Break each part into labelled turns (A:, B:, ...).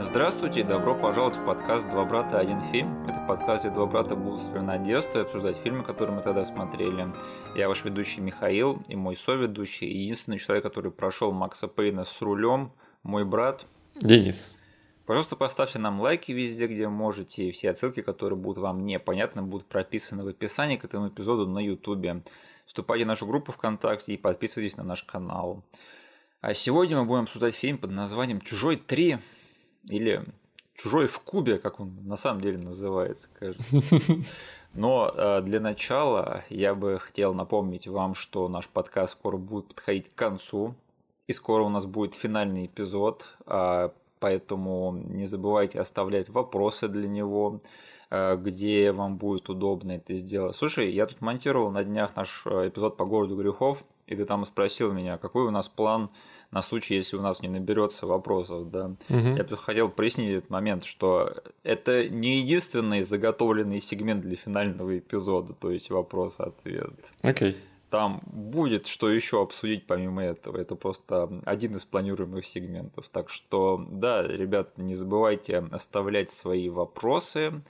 A: Здравствуйте и добро пожаловать в подкаст «Два брата. Один фильм». Это подкаст, где два брата будут вспоминать детство и обсуждать фильмы, которые мы тогда смотрели. Я ваш ведущий Михаил и мой соведущий, единственный человек, который прошел Макса Пейна с рулем, мой брат.
B: Денис.
A: Пожалуйста, поставьте нам лайки везде, где можете, и все отсылки, которые будут вам непонятны, будут прописаны в описании к этому эпизоду на YouTube. Вступайте в нашу группу ВКонтакте и подписывайтесь на наш канал. А сегодня мы будем обсуждать фильм под названием «Чужой 3» или «Чужой в кубе», как он на самом деле называется, кажется. Но э, для начала я бы хотел напомнить вам, что наш подкаст скоро будет подходить к концу, и скоро у нас будет финальный эпизод, э, поэтому не забывайте оставлять вопросы для него, э, где вам будет удобно это сделать. Слушай, я тут монтировал на днях наш э, эпизод по городу грехов, и ты там спросил меня, какой у нас план на случай, если у нас не наберется вопросов, да.
B: Мгм.
A: Я хотел прояснить этот момент, что это не единственный заготовленный сегмент для финального эпизода, то есть вопрос-ответ.
B: Окей.
A: Там будет что еще обсудить помимо этого. Это просто один из планируемых сегментов. Так что, да, ребят, не забывайте оставлять свои вопросы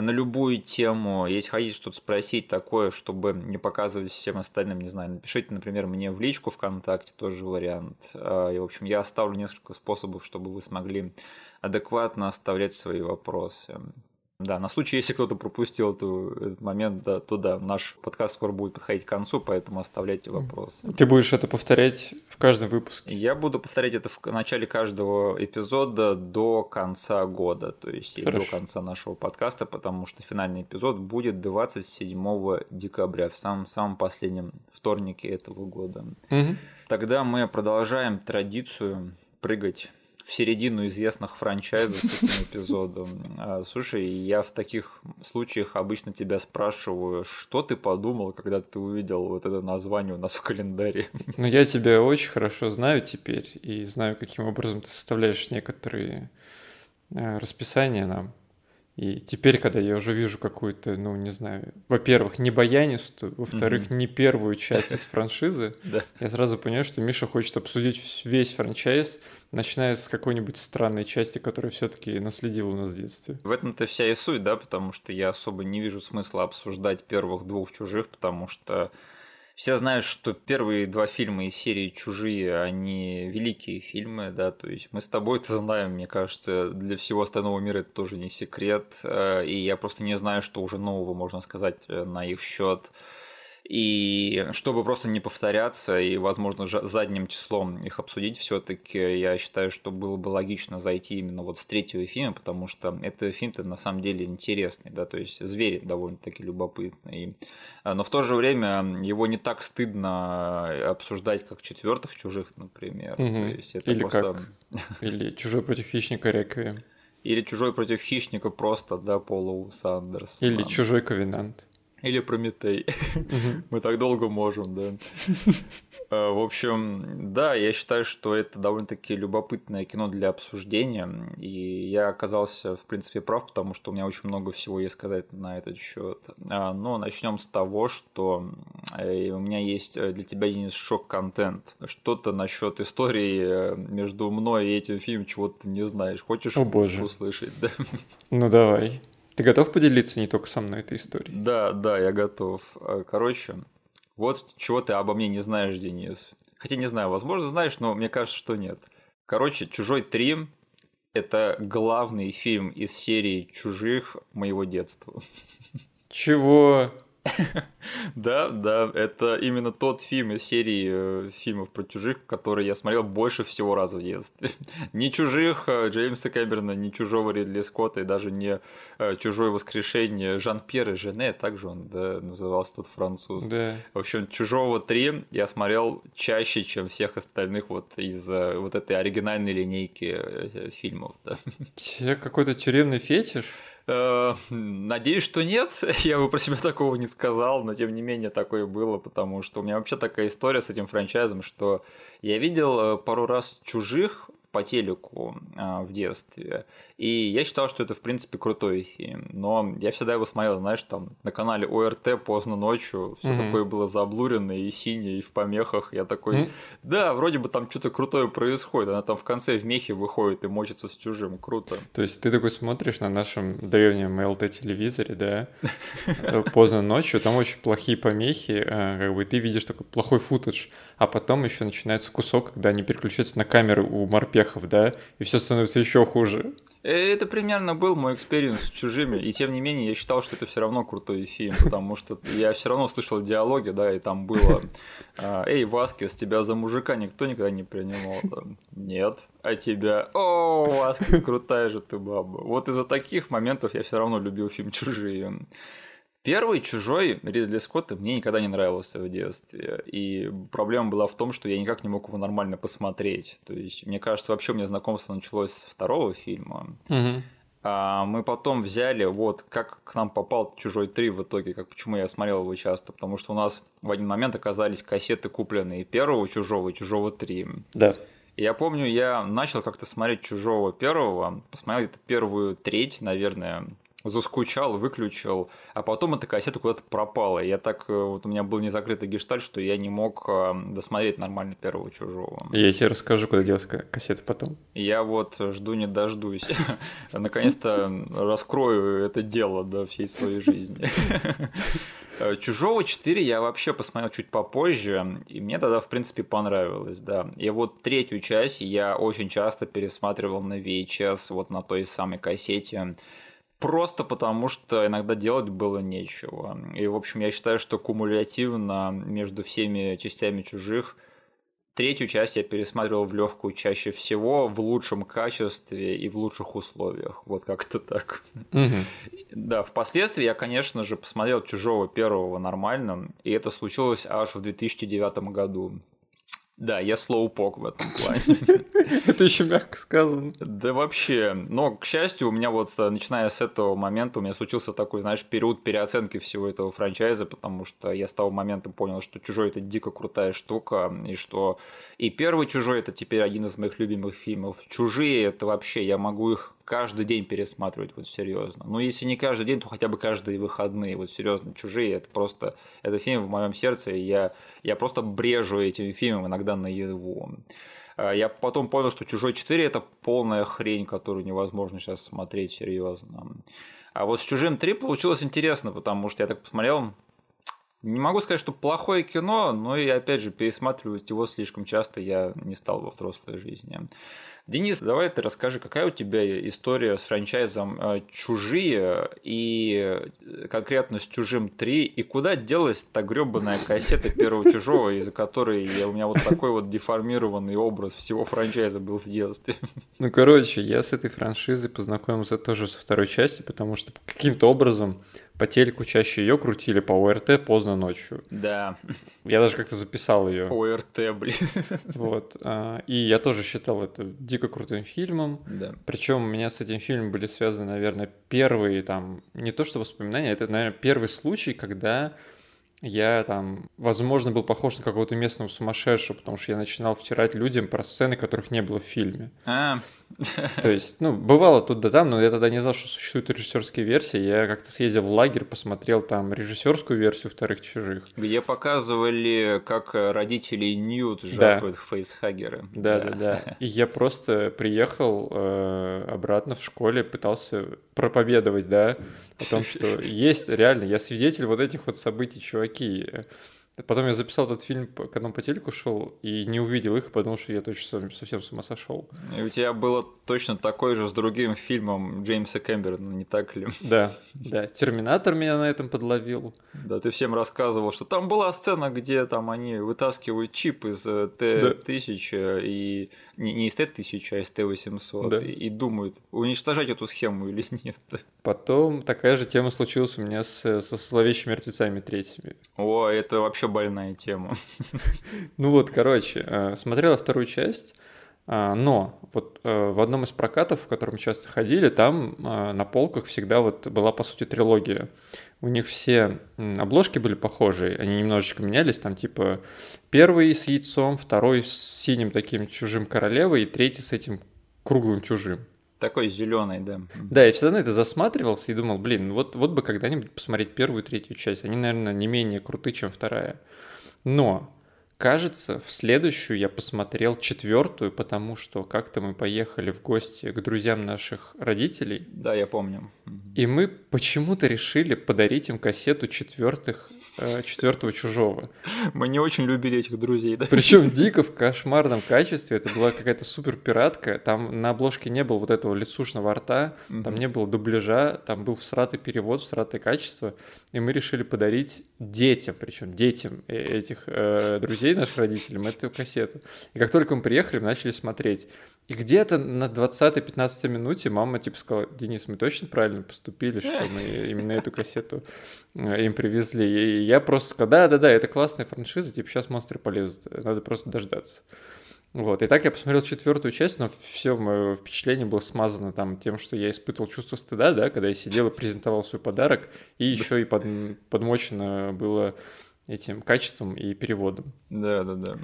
A: на любую тему. Если хотите что-то спросить такое, чтобы не показывать всем остальным, не знаю, напишите, например, мне в личку ВКонтакте, тоже вариант. А, И, в общем, я оставлю несколько способов, чтобы вы смогли адекватно оставлять свои вопросы. Да, на случай, если кто-то пропустил эту- этот момент, да, то да, наш подкаст скоро будет подходить к концу, поэтому оставляйте вопросы.
B: Ты будешь это повторять в каждом выпуске.
A: Я буду повторять это в начале каждого эпизода до конца года, то есть и до
B: Хорошо.
A: конца нашего подкаста, потому что финальный эпизод будет 27 декабря, в самом, самом последнем вторнике этого года.
B: Мгм.
A: Тогда мы продолжаем традицию прыгать в середину известных франчайзов с этим эпизодом. А, Слушай, я в таких случаях обычно тебя спрашиваю, что ты подумал, когда ты увидел вот это название у нас в календаре?
B: Ну, я тебя очень хорошо знаю теперь и знаю, каким образом ты составляешь некоторые э, расписания нам. И теперь, когда я уже вижу какую-то, ну, не знаю, во-первых, не баянистую, во-вторых, не первую часть из франшизы, я сразу понимаю, что Миша хочет обсудить весь франчайз, начиная с какой-нибудь странной части, которая все-таки наследила у нас в детстве.
A: В этом-то вся и суть, да, потому что я особо не вижу смысла обсуждать первых двух чужих, потому что все знают, что первые два фильма из серии «Чужие», они великие фильмы, да, то есть мы с тобой это знаем, мне кажется, для всего остального мира это тоже не секрет, э, и я просто не знаю, что уже нового можно сказать э, на их счет. И чтобы просто не повторяться и, возможно, задним числом их обсудить, все-таки я считаю, что было бы логично зайти именно вот с третьего фильма, потому что это фильм-то на самом деле интересный, да, то есть звери довольно-таки любопытные. А, Но в то же время его не так стыдно обсуждать, как четвертых чужих, например.
B: Мгм.
A: То есть это
B: Или
A: просто...
B: Или «Чужой против хищника. Реквием».
A: Или чужой против хищника просто, да, Пола Сандерс.
B: Или «Чужой ковенант».
A: Или Прометей. Мы так долго можем, да. Э, В общем, да, я считаю, что это довольно-таки любопытное кино для обсуждения. И я оказался, в принципе, прав, потому что у меня очень много всего есть сказать на этот счет. А, Но начнем с того, что э, у меня есть э, для тебя, Денис, шок-контент. Что-то насчет истории между мной и этим фильмом, чего ты не знаешь. Хочешь
B: О, боже.
A: услышать? Да?
B: Ну давай. Ты готов поделиться не только со мной этой историей?
A: Да, да, я готов. Э, Короче, вот чего ты обо мне не знаешь, Денис. Хотя не знаю, возможно, знаешь, но мне кажется, что нет. Короче, «Чужой 3» — это главный фильм из серии «Чужих» моего детства.
B: Чего?
A: Да, да, это именно тот фильм из серии э, фильмов про чужих, который я смотрел больше всего раз в детстве. Не чужих э, Джеймса Кэмерона, не чужого Ридли Скотта и даже не э, чужое воскрешение Жан-Пьер и Жене, также он да, назывался тот француз.
B: Да.
A: В общем, Чужого 3 я смотрел чаще, чем всех остальных вот из вот этой оригинальной линейки фильмов. Да.
B: Какой-то тюремный фетиш?
A: Э, Надеюсь, что нет. Я бы про себя такого не сказал, но тем не менее такое было, потому что у меня вообще такая история с этим франчайзом, что я видел э, пару раз чужих, по телеку а, в детстве. И я считал, что это, в принципе, крутой фильм. Но я всегда его смотрел, знаешь, там на канале ОРТ поздно ночью. Все mm-hmm. такое было заблуренное и синее, и в помехах. Я такой, mm-hmm. да, вроде бы там что-то крутое происходит. Она там в конце в мехе выходит и мочится с чужим. Круто.
B: То есть ты такой смотришь на нашем древнем ЭЛТ-телевизоре, да, поздно ночью, там очень плохие помехи, э, как бы ты видишь такой плохой footage, а потом еще начинается кусок, когда они переключаются на камеры у морпехов, да, и все становится еще хуже.
A: Это примерно был мой experience с чужими, и тем не менее я считал, что это все равно крутой фильм, потому что я все равно слышал диалоги, да, и там было а, «Эй, Васкес, тебя за мужика никто никогда не принимал?» Нет. А тебя «О, Васкес, крутая же ты баба». Вот из-за таких моментов я все равно любил фильм «Чужие». Первый «Чужой» Ридли Скотта мне никогда не нравился в детстве. И проблема была в том, что я никак не мог его нормально посмотреть. То есть, мне кажется, вообще у меня знакомство началось с второго фильма.
B: Угу.
A: А мы потом взяли, вот, как к нам попал «Чужой 3» в итоге, как почему я смотрел его часто, потому что у нас в один момент оказались кассеты, купленные первого «Чужого» и «Чужого 3».
B: Да.
A: И я помню, я начал как-то смотреть «Чужого» первого, посмотрел где-то первую треть, наверное, заскучал, выключил, а потом эта кассета куда-то пропала. Я так, э, вот у меня был незакрытый гештальт, что я не мог э, досмотреть нормально первого чужого.
B: Я тебе расскажу, куда делась кассета потом.
A: Я вот жду не дождусь. Наконец-то раскрою это дело до всей своей жизни. Чужого 4 я вообще посмотрел чуть попозже, и мне тогда, в принципе, понравилось, да. И вот третью часть я очень часто пересматривал на VHS, вот на той самой кассете. Просто потому, что иногда делать было нечего. И, в общем, я считаю, что кумулятивно между всеми частями чужих Третью часть я пересматривал в легкую чаще всего, в лучшем качестве и в лучших условиях. Вот как-то так.
B: Угу.
A: Да, впоследствии я, конечно же, посмотрел чужого первого нормально, и это случилось аж в 2009 году. Да, я слоупок в этом плане.
B: Это еще мягко сказано.
A: Да вообще. Но, к счастью, у меня вот, э, начиная с этого момента, у меня случился такой, знаешь, период переоценки всего этого франчайза, потому что я с того момента понял, что «Чужой» — это дико крутая штука, и что и первый «Чужой» — это теперь один из моих любимых фильмов. «Чужие» — это вообще, я могу их каждый день пересматривать, вот серьезно. Ну, если не каждый день, то хотя бы каждые выходные, вот серьезно. «Чужие» — это просто, это фильм в моем сердце, и я, я просто брежу этим фильмом иногда на его. А, я потом понял, что «Чужой 4» — это полная хрень, которую невозможно сейчас смотреть серьезно. А вот с «Чужим 3» получилось интересно, потому что я так посмотрел, не могу сказать, что плохое кино, но и опять же пересматривать его слишком часто я не стал во взрослой жизни. Денис, давай ты расскажи, какая у тебя история с франчайзом э, «Чужие» и э, конкретно с «Чужим 3», и куда делась та гребаная кассета первого «Чужого», из-за которой у меня вот такой вот деформированный образ всего франчайза был в детстве.
B: Ну, короче, я с этой франшизой познакомился тоже со второй части, потому что каким-то образом по телеку чаще ее крутили по ОРТ поздно ночью.
A: Да.
B: Я даже как-то записал ее.
A: ОРТ, блин.
B: Вот. А, и я тоже считал это дико крутым фильмом.
A: Да.
B: Причем у меня с этим фильмом были связаны, наверное, первые там, не то что воспоминания, это, наверное, первый случай, когда я там, возможно, был похож на какого-то местного сумасшедшего, потому что я начинал втирать людям про сцены, которых не было в фильме.
A: А.
B: То есть, ну, бывало тут да там, но я тогда не знал, что существуют режиссерские версии. Я как-то съездил в лагерь, посмотрел там режиссерскую версию вторых чужих.
A: Где показывали, как родители Ньют жахают да. фейсхаггеры.
B: Да, да, да, да. И я просто приехал э, обратно в школе, пытался проповедовать, да, о том, что есть реально, я свидетель вот этих вот событий, чуваки. Потом я записал этот фильм, когда он по телеку шел, и не увидел их, подумал, что я точно совсем с ума сошел.
A: И у тебя было точно такой же с другим фильмом Джеймса Кэмерона, не так ли?
B: Да, да. Терминатор меня на этом подловил.
A: Да, ты всем рассказывал, что там была сцена, где там они вытаскивают чип из э, Т-1000 да. и не, не из Т-1000, а из Т-800 да. и, и думают, уничтожать эту схему или нет.
B: Потом такая же тема случилась у меня с, со зловещими мертвецами третьими.
A: О, это вообще больная тема.
B: Ну вот, короче, э, смотрела вторую часть, А, но вот э, в одном из прокатов, в котором часто ходили, там на полках всегда вот была, по сути, трилогия. У них все обложки были похожие, они немножечко менялись, там типа первый с яйцом, второй с синим таким чужим королевой и третий с этим круглым чужим.
A: Такой зеленый, да.
B: Да, я всегда на это засматривался и думал, блин, вот, вот бы когда-нибудь посмотреть первую и третью часть. Они, наверное, не менее круты, чем вторая. Но Кажется, в следующую я посмотрел четвертую, потому что как-то мы поехали в гости к друзьям наших родителей.
A: Да, я помню.
B: И мы почему-то решили подарить им кассету четвертых четвертого чужого.
A: Мы не очень любили этих друзей, да?
B: Причем дико в кошмарном качестве. Это была какая-то супер пиратка. Там на обложке не было вот этого лицушного рта, mm-hmm. там не было дубляжа, там был всратый перевод, всратое качество. И мы решили подарить детям, причем детям э, этих э, друзей, наших родителям, эту кассету. И как только мы приехали, мы начали смотреть. И где-то на 20-15 минуте мама типа сказала, Денис, мы точно правильно поступили, что мы именно эту кассету э, им привезли. И я просто сказал, да-да-да, это классная франшиза, типа сейчас монстры полезут, надо просто дождаться. Вот, и так я посмотрел четвертую часть, но все мое впечатление было смазано там тем, что я испытывал чувство стыда, да, когда я сидел и презентовал свой подарок, и еще и под, подмочено было этим качеством и переводом.
A: Да, да, да.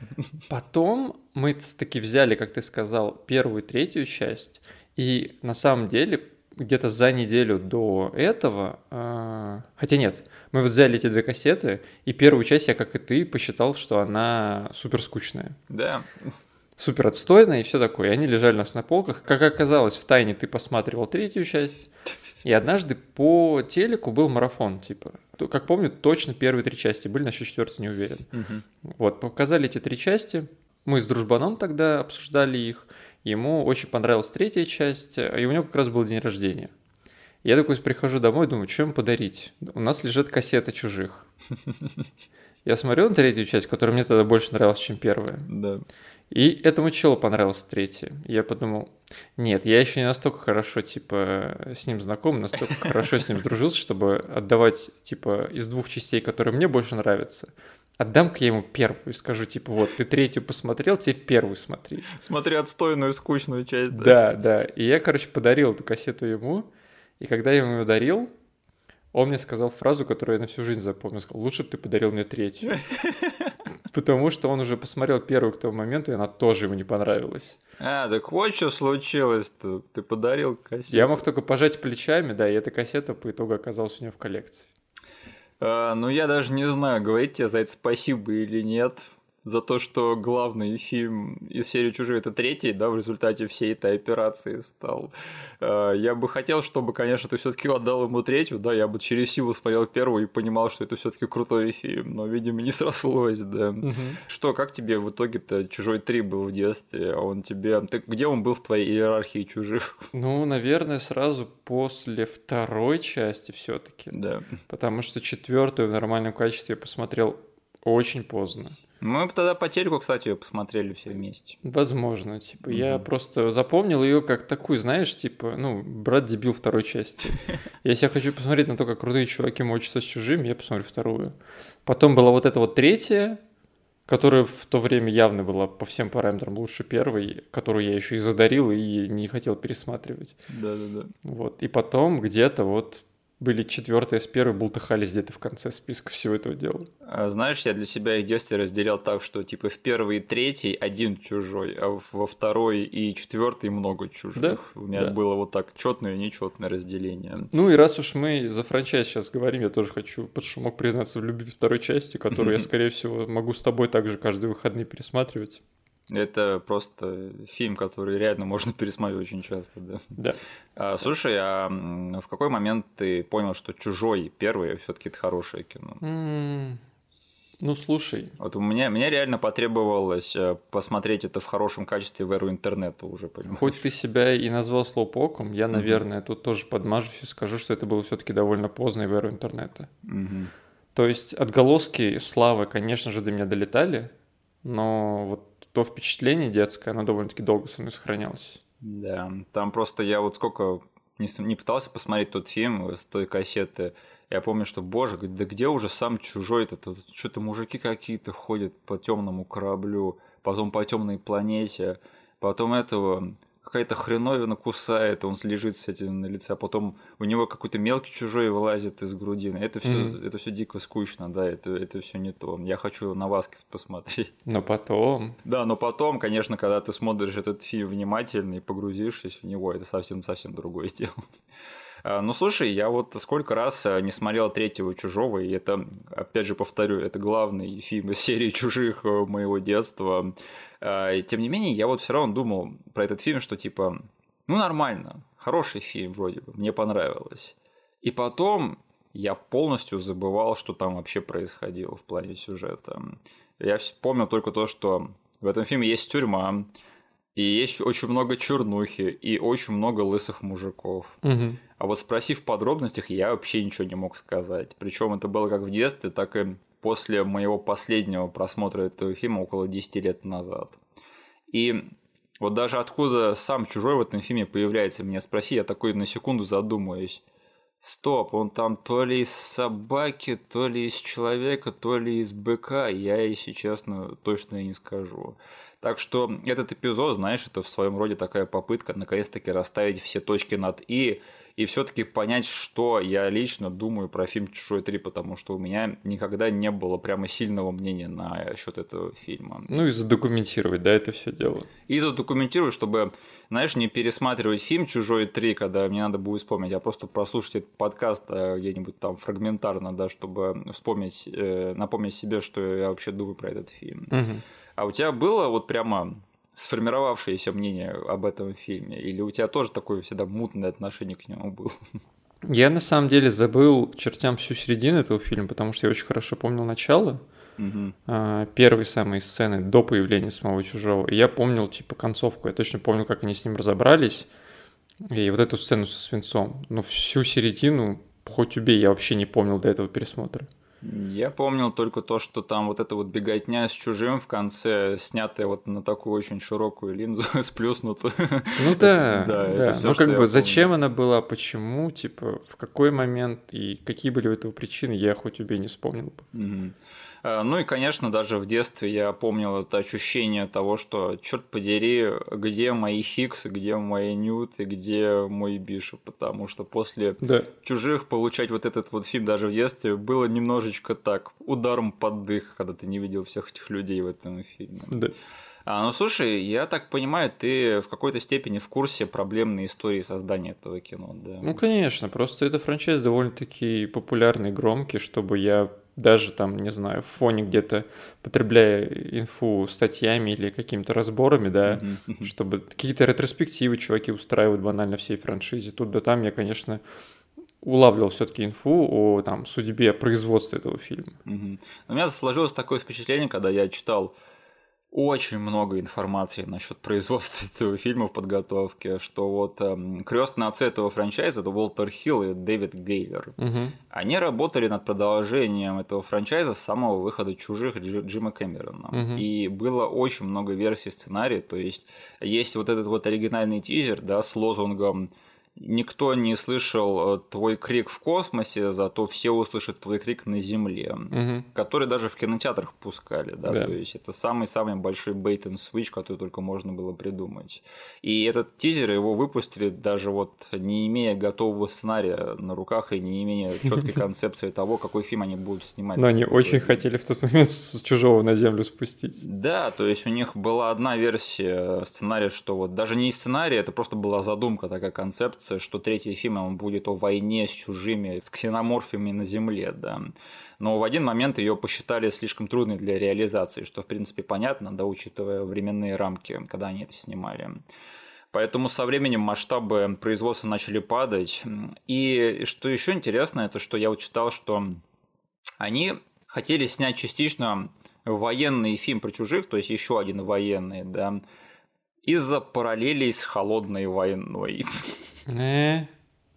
B: Потом мы таки взяли, как ты сказал, первую и третью часть, и на самом деле где-то за неделю до этого, э, хотя нет, мы вот взяли эти две кассеты, и первую часть я, как и ты, посчитал, что она супер скучная.
A: Да.
B: Супер отстойная и все такое. И они лежали у нас на полках. Как оказалось, в тайне ты посматривал третью часть. И однажды по телеку был марафон, типа. Как помню, точно первые три части были, насчет четвертой не уверен. Угу. Вот, показали эти три части. Мы с дружбаном тогда обсуждали их. Ему очень понравилась третья часть, и у него как раз был день рождения. Я такой прихожу домой, думаю, что ему подарить? У нас лежит кассета чужих. Я смотрю на третью часть, которая мне тогда больше нравилась, чем первая.
A: Да.
B: И этому челу понравилась третья. Я подумал, нет, я еще не настолько хорошо, типа, с ним знаком, настолько хорошо с ним дружился, чтобы отдавать, типа, из двух частей, которые мне больше нравятся, отдам-ка я ему первую и скажу, типа, вот, ты третью посмотрел, теперь первую смотри.
A: Смотри отстойную, скучную часть.
B: Да, да. да. И я, короче, подарил эту кассету ему, и когда я ему ее дарил, он мне сказал фразу, которую я на всю жизнь запомнил. Сказал, лучше бы ты подарил мне третью. Потому что он уже посмотрел первую к тому моменту, и она тоже ему не понравилась.
A: А, так вот что случилось-то. Ты подарил кассету.
B: Я мог только пожать плечами, да, и эта кассета по итогу оказалась у него в коллекции.
A: А, ну, я даже не знаю, говорить тебе за это спасибо или нет за то, что главный фильм из серии «Чужие» — это третий, да, в результате всей этой операции стал. Э, я бы хотел, чтобы, конечно, ты все таки отдал ему третью, да, я бы через силу смотрел первую и понимал, что это все таки крутой фильм, но, видимо, не срослось, да. Угу. Что, как тебе в итоге-то «Чужой 3» был в детстве? А он тебе... Ты, где он был в твоей иерархии «Чужих»?
B: Ну, наверное, сразу после второй части все таки
A: Да.
B: Потому что четвертую в нормальном качестве я посмотрел очень поздно.
A: Мы тогда по телеку, кстати, ее посмотрели все вместе.
B: Возможно, типа, mm-hmm. я просто запомнил ее как такую, знаешь, типа, ну, брат дебил второй части. Если я хочу посмотреть на то, как крутые чуваки мочатся с чужим, я посмотрю вторую. Потом была вот эта вот третья, которая в то время явно была по всем параметрам лучше первой, которую я еще и задарил и не хотел пересматривать.
A: Да-да-да.
B: Вот. И потом где-то вот были четвертые с первой, бултыхались где-то в конце списка всего этого дела.
A: А, знаешь, я для себя их детстве разделял так, что типа в первый и третий один чужой, а во второй и четвертый много чужих.
B: Да?
A: У меня
B: да.
A: было вот так четное и нечетное разделение.
B: Ну и раз уж мы за франчайз сейчас говорим, я тоже хочу под шумок признаться в любви второй части, которую я, скорее всего, могу с тобой также каждые выходные пересматривать.
A: Это просто фильм, который реально можно пересматривать очень часто, да.
B: Да.
A: А, слушай, а в какой момент ты понял, что чужой первый все-таки это хорошее кино?
B: Mm. Ну, слушай.
A: Вот у меня, мне реально потребовалось э, посмотреть это в хорошем качестве в эру интернета уже, понимаешь?
B: Хоть ты себя и назвал слоупоком, я, наверное, mm-hmm. тут тоже подмажусь и скажу, что это было все-таки довольно поздно в эру интернета.
A: Mm-hmm.
B: То есть отголоски славы, конечно же, до меня долетали, но вот то впечатление детское, оно довольно-таки долго со мной сохранялось.
A: Да, там просто я вот сколько не, не пытался посмотреть тот фильм с той кассеты, я помню, что, боже, да где уже сам чужой этот, что-то мужики какие-то ходят по темному кораблю, потом по темной планете, потом этого какая-то хреновина кусает, он лежит с этим на лице, а потом у него какой-то мелкий чужой вылазит из грудины. Это все, mm-hmm. это все дико скучно, да, это, это все не то. Я хочу на Васкис посмотреть.
B: Но потом.
A: Да, но потом, конечно, когда ты смотришь этот фильм внимательно и погрузишься в него, это совсем-совсем другое дело. А, ну, слушай, я вот сколько раз а, не смотрел третьего «Чужого», и это, опять же, повторю, это главный фильм из серии «Чужих» э, моего детства. А, тем не менее, я вот все равно думал про этот фильм, что типа, ну, нормально, хороший фильм вроде бы, мне понравилось. И потом я полностью забывал, что там вообще происходило в плане сюжета. Я помнил только то, что в этом фильме есть тюрьма, и есть очень много чернухи, и очень много лысых мужиков.
B: Угу.
A: А вот спросив в подробностях, я вообще ничего не мог сказать. Причем это было как в детстве, так и после моего последнего просмотра этого фильма около 10 лет назад. И вот даже откуда сам чужой в этом фильме появляется, меня спроси, я такой на секунду задумаюсь. Стоп, он там то ли из собаки, то ли из человека, то ли из быка, я, если честно, точно не скажу. Так что этот эпизод, знаешь, это в своем роде такая попытка наконец-таки расставить все точки над «и», и все-таки понять, что я лично думаю про фильм «Чужой 3», потому что у меня никогда не было прямо сильного мнения на счет этого фильма.
B: Ну и задокументировать, да, это все дело.
A: И задокументировать, чтобы, знаешь, не пересматривать фильм «Чужой 3», когда мне надо будет вспомнить, а просто прослушать этот подкаст э, где-нибудь там фрагментарно, да, чтобы вспомнить, э, напомнить себе, что я вообще думаю про этот фильм.
B: Угу.
A: А у тебя было вот прямо сформировавшееся мнение об этом фильме? Или у тебя тоже такое всегда мутное отношение к нему было?
B: Я на самом деле забыл чертям всю середину этого фильма, потому что я очень хорошо помнил начало.
A: Угу.
B: Первые самые сцены до появления самого чужого. И я помнил, типа, концовку. Я точно помню, как они с ним разобрались. И вот эту сцену со свинцом. Но всю середину, хоть убей, я вообще не помнил до этого пересмотра.
A: Я помнил только то, что там вот эта вот беготня с чужим в конце, снятая вот на такую очень широкую линзу, сплюснутую.
B: Ну да, да. да. Всё, ну как бы зачем она была, почему, типа, в какой момент и какие были у этого причины, я хоть убей не вспомнил бы.
A: Угу. Э, ну и, конечно, даже в детстве я помнил это ощущение того, что, черт подери, где мои Хикс, где мои Ньют и где мой Бишоп, потому что после
B: да.
A: чужих получать вот этот вот фильм даже в детстве было немножечко так, ударом под дых, когда ты не видел всех этих людей в этом фильме.
B: Да.
A: А, ну слушай, я так понимаю, ты в какой-то степени в курсе проблемной истории создания этого кино, да?
B: Ну, конечно, просто это франчайз довольно-таки популярный, громкий, чтобы я даже там, не знаю, в фоне где-то потребляя инфу статьями или какими-то разборами, да, mm-hmm. чтобы какие-то ретроспективы чуваки устраивают банально всей франшизе. Тут да там я, конечно, улавливал все-таки инфу о там судьбе производства этого фильма.
A: Mm-hmm. У меня сложилось такое впечатление, когда я читал очень много информации насчет производства этого фильма в подготовке, что вот эм, крестный отцы этого франчайза это Уолтер Хилл и Дэвид Гейлер.
B: Угу.
A: Они работали над продолжением этого франчайза с самого выхода чужих Дж- Джима Кэмерона.
B: Угу.
A: И было очень много версий сценария. То есть есть вот этот вот оригинальный тизер, да, с лозунгом никто не слышал э, твой крик в космосе, зато все услышат твой крик на Земле,
B: угу.
A: который даже в кинотеатрах пускали, да,
B: да.
A: то есть это самый-самый большой бейт and switch, который только можно было придумать. И этот тизер его выпустили даже вот не имея готового сценария на руках и не имея четкой концепции того, какой фильм они будут снимать.
B: Но они очень хотели в тот момент с чужого на Землю спустить.
A: Да, то есть у них была одна версия сценария, что вот даже не сценарий, это просто была задумка, такая концепция, кажется, что третий фильм он будет о войне с чужими, с ксеноморфами на Земле, да. Но в один момент ее посчитали слишком трудной для реализации, что, в принципе, понятно, да, учитывая временные рамки, когда они это снимали. Поэтому со временем масштабы производства начали падать. И что еще интересно, это что я вот читал, что они хотели снять частично военный фильм про чужих, то есть еще один военный, да, из-за параллелей с холодной войной.
B: Э,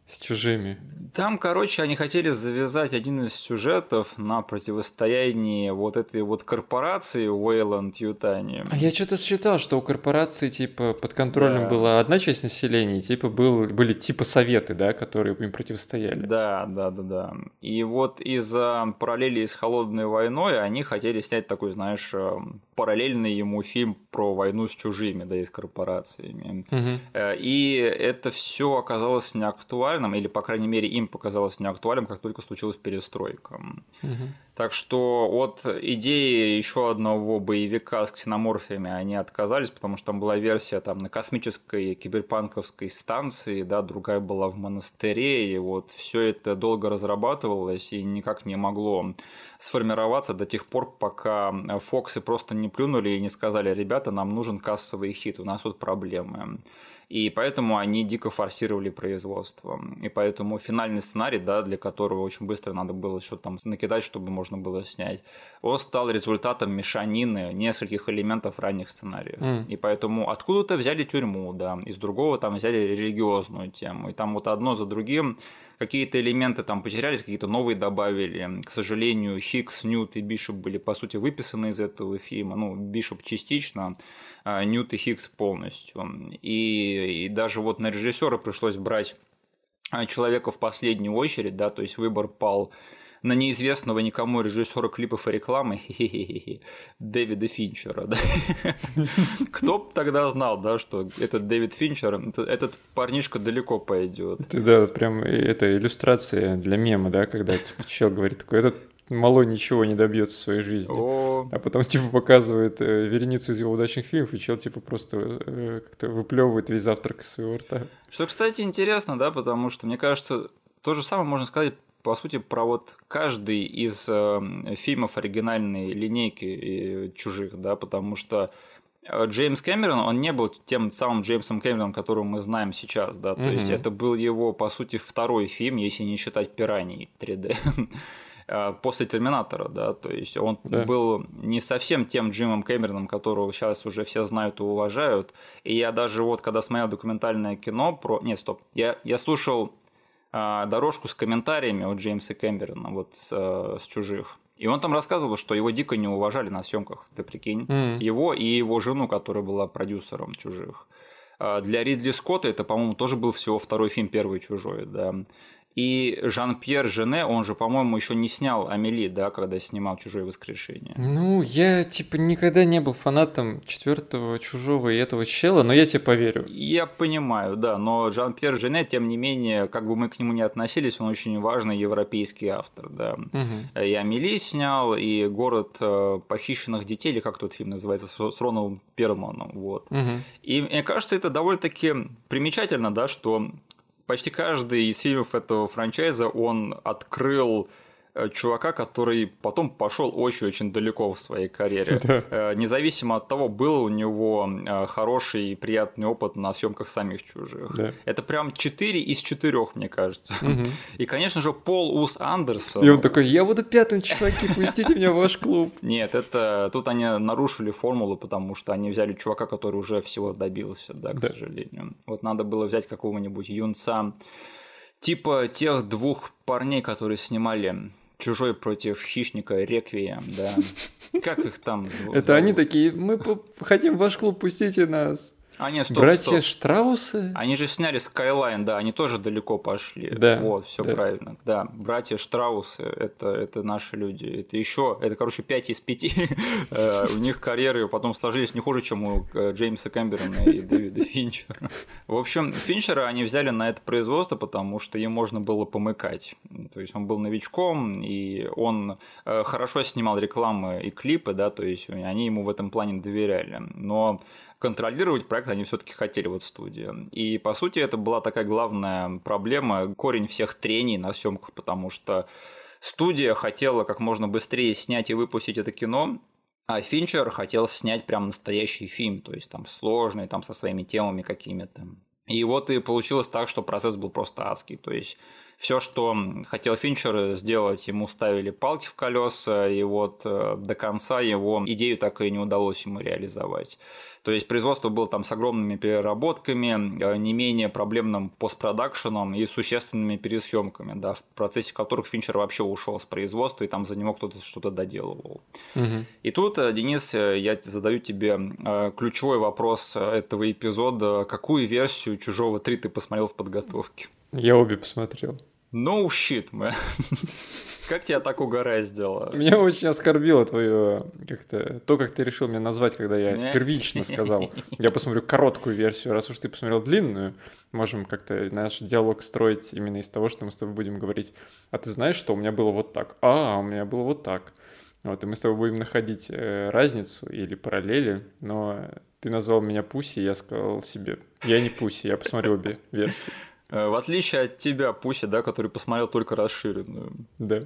B: с чужими.
A: Там, короче, они хотели завязать один из сюжетов на противостоянии вот этой вот корпорации Wayland Ютани.
B: А я что-то считал, что у корпорации, типа, под контролем да. была одна часть населения, типа, был, были типа советы, да, которые им противостояли.
A: Да, да, да, да. И вот из-за параллели с Холодной войной они хотели снять такой, знаешь, эм, параллельный ему фильм про войну с чужими, да, и с корпорациями.
B: Угу.
A: И это все оказалось неактуальным, или, по крайней мере, им показалось неактуальным, как только случилась перестройка.
B: Угу.
A: Так что от идеи еще одного боевика с ксеноморфиями они отказались, потому что там была версия там на космической киберпанковской станции, да, другая была в монастыре, и вот все это долго разрабатывалось и никак не могло сформироваться до тех пор, пока Фоксы просто не плюнули и не сказали, ребята, нам нужен кассовый хит, у нас тут проблемы и поэтому они дико форсировали производство. И поэтому финальный сценарий, да, для которого очень быстро надо было что-то там накидать, чтобы можно было снять, он стал результатом мешанины нескольких элементов ранних сценариев.
B: Mm.
A: И поэтому откуда-то взяли тюрьму, да, из другого там взяли религиозную тему. И там вот одно за другим какие-то элементы там потерялись, какие-то новые добавили. К сожалению, Хикс, Ньют и Бишоп были, по сути, выписаны из этого фильма. Ну, Бишоп частично, Ньют и Хикс полностью. И, и даже вот на режиссера пришлось брать а, человека в последнюю очередь, да, то есть выбор пал на неизвестного никому режиссера клипов и рекламы Дэвида Финчера. Кто бы тогда знал, да, что этот Дэвид Финчер, этот парнишка далеко пойдет.
B: Да, прям это иллюстрация для мема, да, когда типа, чел говорит такой, этот малой ничего не добьется в своей жизни.
A: О.
B: А потом типа показывает э, вереницу из его удачных фильмов, и чел типа просто э, как-то выплевывает весь завтрак из своего рта.
A: Что, кстати, интересно, да, потому что, мне кажется, то же самое можно сказать по сути, про вот каждый из э, фильмов оригинальной линейки и чужих, да, потому что э, Джеймс Кэмерон, он не был тем самым Джеймсом Кэмероном, которого мы знаем сейчас, да, то mm-hmm. есть это был его, по сути, второй фильм, если не считать «Пираний» 3D, э, после «Терминатора», да, то есть он
B: Да.
A: был не совсем тем Джимом Кэмероном, которого сейчас уже все знают и уважают, и я даже вот, когда смотрел документальное кино про... Нет, стоп, я, я слушал а, дорожку с комментариями от Джеймса Кэмерона вот с, э, с чужих. И он там рассказывал, что его дико не уважали на съемках, ты прикинь.
B: М.
A: Его и его жену, которая была продюсером чужих. А, Для Ридли Скотта это, по-моему, тоже был всего второй фильм «Первый чужой», да. И Жан-Пьер Жене, он же, по-моему, еще не снял Амели, да, когда снимал «Чужое воскрешение».
B: Ну, я типа никогда не был фанатом четвертого чужого и этого чела, но я тебе поверю.
A: Я понимаю, да, но Жан-Пьер Жене, тем не менее, как бы мы к нему не относились, он очень важный европейский автор, да.
B: Мгм.
A: И Амели снял, и «Город э, похищенных детей», или как тот фильм называется, с Роналдом Перлманом, вот.
B: Мгм.
A: И мне кажется, это довольно-таки примечательно, да, что почти каждый из фильмов этого франчайза, он открыл чувака, который потом пошел очень-очень далеко в своей карьере.
B: Да.
A: Э, Независимо от того, был у него э, хороший и приятный опыт на съемках самих чужих.
B: Да.
A: Это прям 4 из 4, мне кажется.
B: Мгм.
A: И, конечно же, Пол Ус Андерсон.
B: И он такой, я буду пятым, чуваки, пустите меня в ваш клуб.
A: Нет, это тут они нарушили формулу, потому что они взяли чувака, который уже всего добился, да, к
B: Да.
A: сожалению. Вот надо было взять какого-нибудь юнца, типа тех двух парней, которые снимали Чужой против хищника Реквием, да. Как их там зовут?
B: Это они такие, мы хотим в ваш клуб, пустите нас.
A: А, нет, стоп,
B: Братья
A: стоп.
B: Штраусы?
A: Они же сняли Skyline, да, они тоже далеко пошли.
B: Да,
A: Вот, все
B: да.
A: правильно. Да, братья Штраусы, это, это наши люди. Это еще, это, короче, 5 из 5. Э, У них карьеры потом сложились не хуже, чем у э, Джеймса Кэмерона и Дэвида Финчера. В общем, Финчера они взяли на это производство, потому что им можно было помыкать. То есть он был новичком, и он э, хорошо снимал рекламы и клипы, да, то есть они ему в этом плане доверяли. Но контролировать проект они все-таки хотели вот студия. И по сути это была такая главная проблема, корень всех трений на съемках, потому что студия хотела как можно быстрее снять и выпустить это кино, а Финчер хотел снять прям настоящий фильм, то есть там сложный, там со своими темами какими-то. И вот и получилось так, что процесс был просто адский. То есть все, что хотел Финчер сделать, ему ставили палки в колеса, и вот э, до конца его идею так и не удалось ему реализовать. То есть производство было там с огромными переработками, э, не менее проблемным постпродакшеном и существенными пересъемками, да, в процессе которых Финчер вообще ушел с производства, и там за него кто-то что-то доделывал.
B: Мгм.
A: И тут, э, Денис, э, я задаю тебе э, ключевой вопрос э, этого эпизода. Какую версию «Чужого 3» ты посмотрел в подготовке?
B: Я обе посмотрел.
A: No shit, man. Как тебя так угораздило?
B: Меня очень оскорбило твое как-то то, как ты решил меня назвать, когда я первично сказал. Я посмотрю короткую версию. Раз уж ты посмотрел длинную, можем как-то наш диалог строить именно из того, что мы с тобой будем говорить. А ты знаешь, что у меня было вот так? А, у меня было вот так. Вот, и мы с тобой будем находить э, разницу или параллели, но ты назвал меня Пуси, я сказал себе, я не Пуси, я посмотрю обе версии.
A: Э, в отличие от тебя, Пуси, да, который посмотрел только расширенную.
B: Да.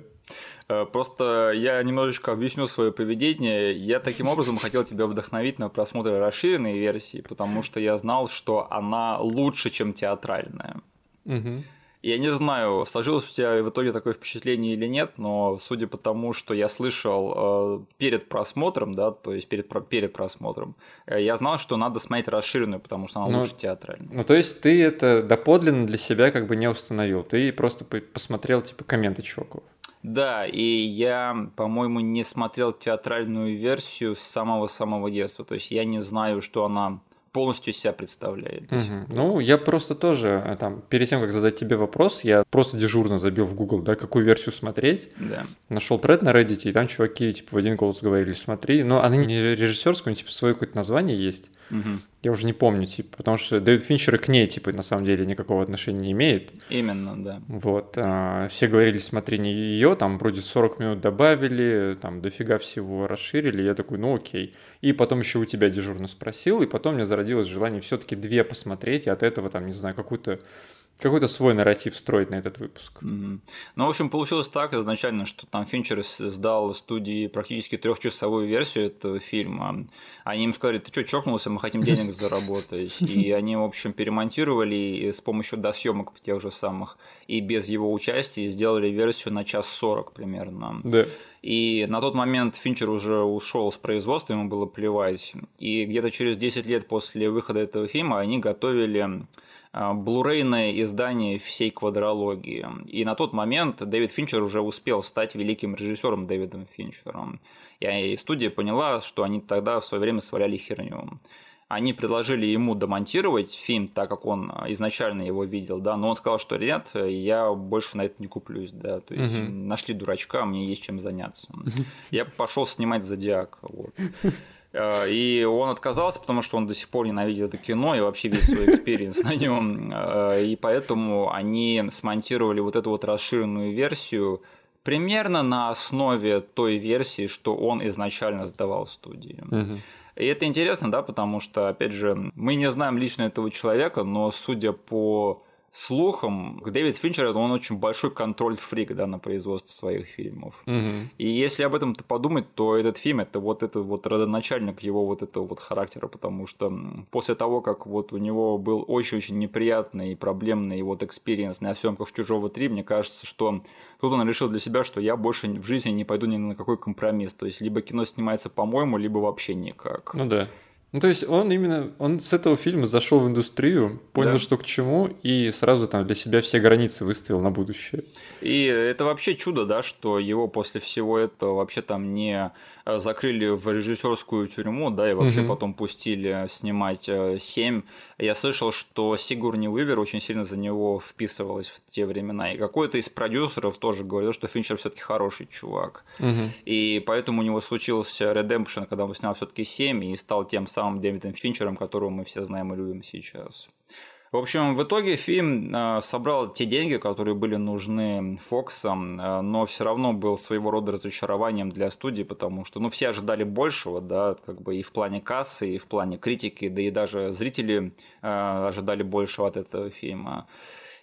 A: Э, просто я немножечко объясню свое поведение. Я таким образом хотел тебя вдохновить на просмотр расширенной версии, потому что я знал, что она лучше, чем театральная.
B: Угу.
A: Я не знаю, сложилось у тебя в итоге такое впечатление или нет, но судя по тому, что я слышал э, перед просмотром, да, то есть перед, перед просмотром, э, я знал, что надо смотреть расширенную, потому что она ну, лучше театральная.
B: Ну, то есть ты это доподлинно для себя как бы не установил, ты просто посмотрел, типа, комменты чуваков.
A: Да, и я, по-моему, не смотрел театральную версию с самого-самого детства. То есть я не знаю, что она полностью себя представляет.
B: Угу. Ну, я просто тоже, э, там, перед тем, как задать тебе вопрос, я просто дежурно забил в Google, да, какую версию смотреть.
A: Да.
B: Нашел тред на Reddit, и там чуваки, типа, в один голос говорили, смотри. Но она не режиссерская, у типа, свое какое-то название есть.
A: Угу.
B: Я уже не помню, типа, потому что Дэвид Финчер и к ней, типа, на самом деле никакого отношения не имеет.
A: Именно, да.
B: Вот. А, все говорили, смотри, не ее, там вроде 40 минут добавили, там дофига всего расширили. Я такой, ну окей. И потом еще у тебя дежурно спросил, и потом мне зародилось желание все-таки две посмотреть, и от этого, там, не знаю, какую-то какой-то свой нарратив строить на этот выпуск.
A: Mm-hmm. Ну, в общем, получилось так изначально, что там Финчер сдал студии практически трехчасовую версию этого фильма. Они им сказали, ты что, чокнулся, мы хотим денег заработать. И они, в общем, перемонтировали с помощью досъемок тех же самых и без его участия сделали версию на час сорок примерно.
B: Да.
A: И на тот момент Финчер уже ушел с производства, ему было плевать. И где-то через 10 лет после выхода этого фильма они готовили блурейное издание всей квадрологии. И на тот момент Дэвид Финчер уже успел стать великим режиссером Дэвидом Финчером. И студия поняла, что они тогда в свое время сваляли херню. Они предложили ему домонтировать фильм, так как он изначально его видел, да, но он сказал, что нет, я больше на это не куплюсь, да, то есть угу. нашли дурачка, мне есть чем заняться. Я пошел снимать Зодиак. Вот. Э, и он отказался, потому что он до сих пор ненавидит это кино и вообще весь свой experience на нем. Э, и поэтому они смонтировали вот эту вот расширенную версию примерно на основе той версии, что он изначально сдавал студии.
B: Угу.
A: И это интересно, да, потому что, опять же, мы не знаем лично этого человека, но судя по слухам, Дэвид Финчер, он очень большой control freak, да, на производство своих фильмов.
B: Угу.
A: И если об этом подумать, то этот фильм это вот это вот родоначальник его вот этого вот характера, потому что после того, как вот у него был очень-очень неприятный и проблемный вот experience на съемках «Чужого 3», мне кажется, что тут он решил для себя, что я больше в жизни не пойду ни на какой компромисс. То есть, либо кино снимается по-моему, либо вообще никак.
B: Ну да. Ну, то есть он именно, он с этого фильма зашел в индустрию, понял, да. что к чему, и сразу там для себя все границы выставил на будущее.
A: И это вообще чудо, да, что его после всего этого вообще там не э, закрыли в режиссерскую тюрьму, да, и вообще угу. потом пустили снимать э, семь. Я слышал, что Сигурни Уивер очень сильно за него вписывалась в те времена, и какой-то из продюсеров тоже говорил, что Финчер все-таки хороший чувак.
B: Угу.
A: И поэтому у него случился Redemption, когда он снял все-таки семь и стал тем самым самым Дэвидом Финчером, которого мы все знаем и любим сейчас. В общем, в итоге фильм э, собрал те деньги, которые были нужны Фоксам, э, но все равно был своего рода разочарованием для студии, потому что ну, все ожидали большего, да, как бы и в плане кассы, и в плане критики, да и даже зрители э, ожидали большего от этого фильма.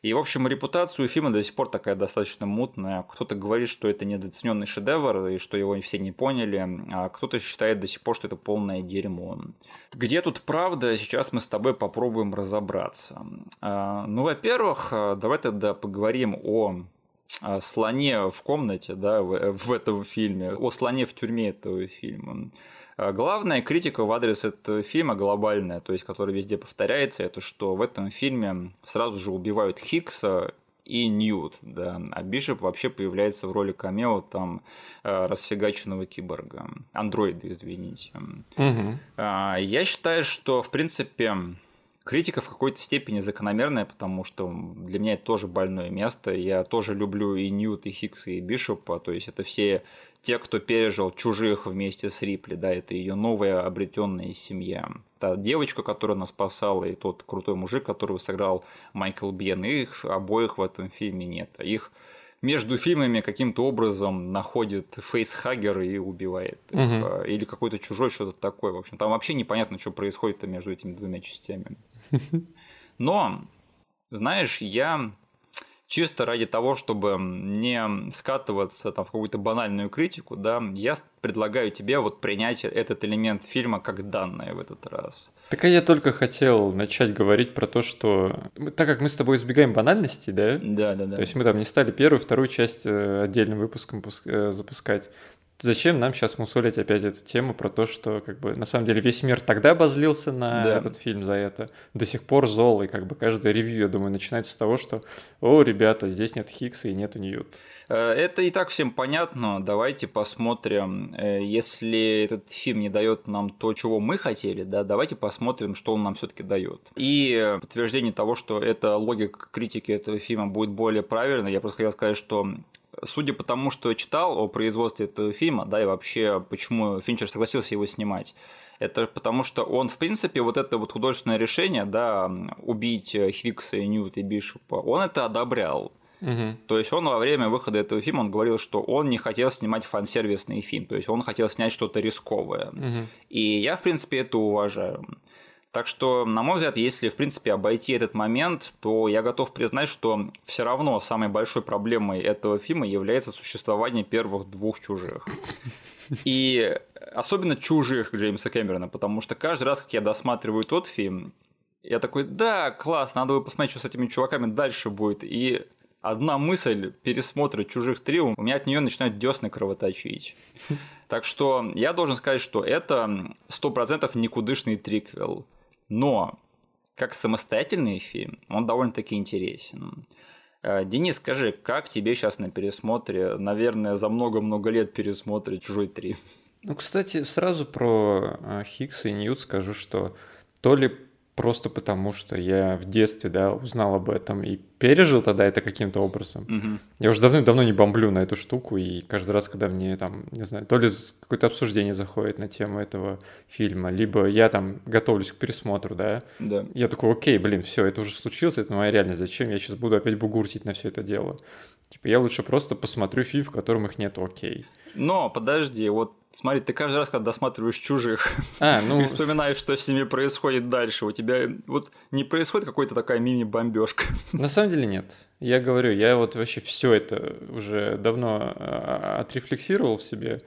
A: И, в общем, репутация у фильма до сих пор такая достаточно мутная. Кто-то говорит, что это недооцененный шедевр, и что его все не поняли, а кто-то считает до сих пор, что это полное дерьмо. Где тут правда, сейчас мы с тобой попробуем разобраться. А, ну, во-первых, давай тогда поговорим о слоне в комнате, да, в, в этом фильме, о слоне в тюрьме этого фильма. А главная критика в адрес этого фильма глобальная, то есть которая везде повторяется, это что в этом фильме сразу же убивают Хиггса и Ньют, да, а Бишоп вообще появляется в роли камео там э, расфигаченного киборга, андроида, извините.
B: Угу.
A: Я считаю, что в принципе критика в какой-то степени закономерная, потому что для меня это тоже больное место. Я тоже люблю и Ньют, и Хикса, и Бишопа. То есть это все те, кто пережил чужих вместе с Рипли, да, это ее новая обретенная семья. Та девочка, которая нас спасала, и тот крутой мужик, которого сыграл Майкл Бен, их обоих в этом фильме нет. Их между фильмами каким-то образом находит фейсхагер и убивает их. Угу. Или какой-то чужой, что-то такое. В общем, там вообще непонятно, что происходит между этими двумя частями. Но, знаешь, я чисто ради того, чтобы не скатываться там, в какую-то банальную критику, да, я предлагаю тебе вот принять этот элемент фильма как данное в этот раз.
B: Так а я только хотел начать говорить про то, что так как мы с тобой избегаем банальности, да?
A: Да, да, да.
B: То есть мы там не стали первую, вторую часть э, отдельным выпуском э, запускать зачем нам сейчас мусолить опять эту тему про то, что как бы на самом деле весь мир тогда обозлился на да. этот фильм за это, до сих пор зол, и как бы каждое ревью, я думаю, начинается с того, что «О, ребята, здесь нет Хиггса и нету Ньют».
A: Э, это и так всем понятно. Давайте посмотрим, э, если этот фильм не дает нам то, чего мы хотели, да, давайте посмотрим, что он нам все-таки дает. И подтверждение того, что эта логика критики этого фильма будет более правильной, я просто хотел сказать, что судя по тому, что читал о производстве этого фильма, да, и вообще, почему Финчер согласился его снимать, это потому что он, в принципе, вот это вот художественное решение, да, убить Хикса и Ньют и Бишопа, он это одобрял. Угу. То есть он во время выхода этого фильма он говорил, что он не хотел снимать фан-сервисный фильм, то есть он хотел снять что-то рисковое. Угу. И я, в принципе, это уважаю. Так что, на мой взгляд, если, в принципе, обойти этот момент, то я готов признать, что все равно самой большой проблемой этого фильма является существование первых двух чужих. И особенно чужих Джеймса Кэмерона, потому что каждый раз, как я досматриваю тот фильм, я такой, да, класс, надо бы посмотреть, что с этими чуваками дальше будет. И одна мысль пересмотра «Чужих три», у меня от нее начинают десны кровоточить. Так что я должен сказать, что это 100% никудышный триквел. Но как самостоятельный фильм он довольно-таки интересен. Э, Денис, скажи, как тебе сейчас на пересмотре, наверное, за много-много лет пересмотре «Чужой 3»?
B: Ну, кстати, сразу про э, Хиггса и Ньют скажу, что то ли просто потому, что я в детстве, да, узнал об этом и пережил тогда это каким-то образом. Угу. Я уже давно-давно не бомблю на эту штуку, и каждый раз, когда мне там, не знаю, то ли какое-то обсуждение заходит на тему этого фильма, либо я там готовлюсь к пересмотру, да,
A: да.
B: я такой, окей, блин, все, это уже случилось, это моя реальность, зачем я сейчас буду опять бугуртить на все это дело? Типа, я лучше просто посмотрю фильм, в котором их нет, окей.
A: Но, подожди, вот смотри, ты каждый раз, когда досматриваешь чужих, а, ну... и вспоминаешь, что с ними происходит дальше, у тебя вот не происходит какой-то такая мини-бомбежка.
B: На самом деле нет. Я говорю, я вот вообще все это уже давно а, отрефлексировал в себе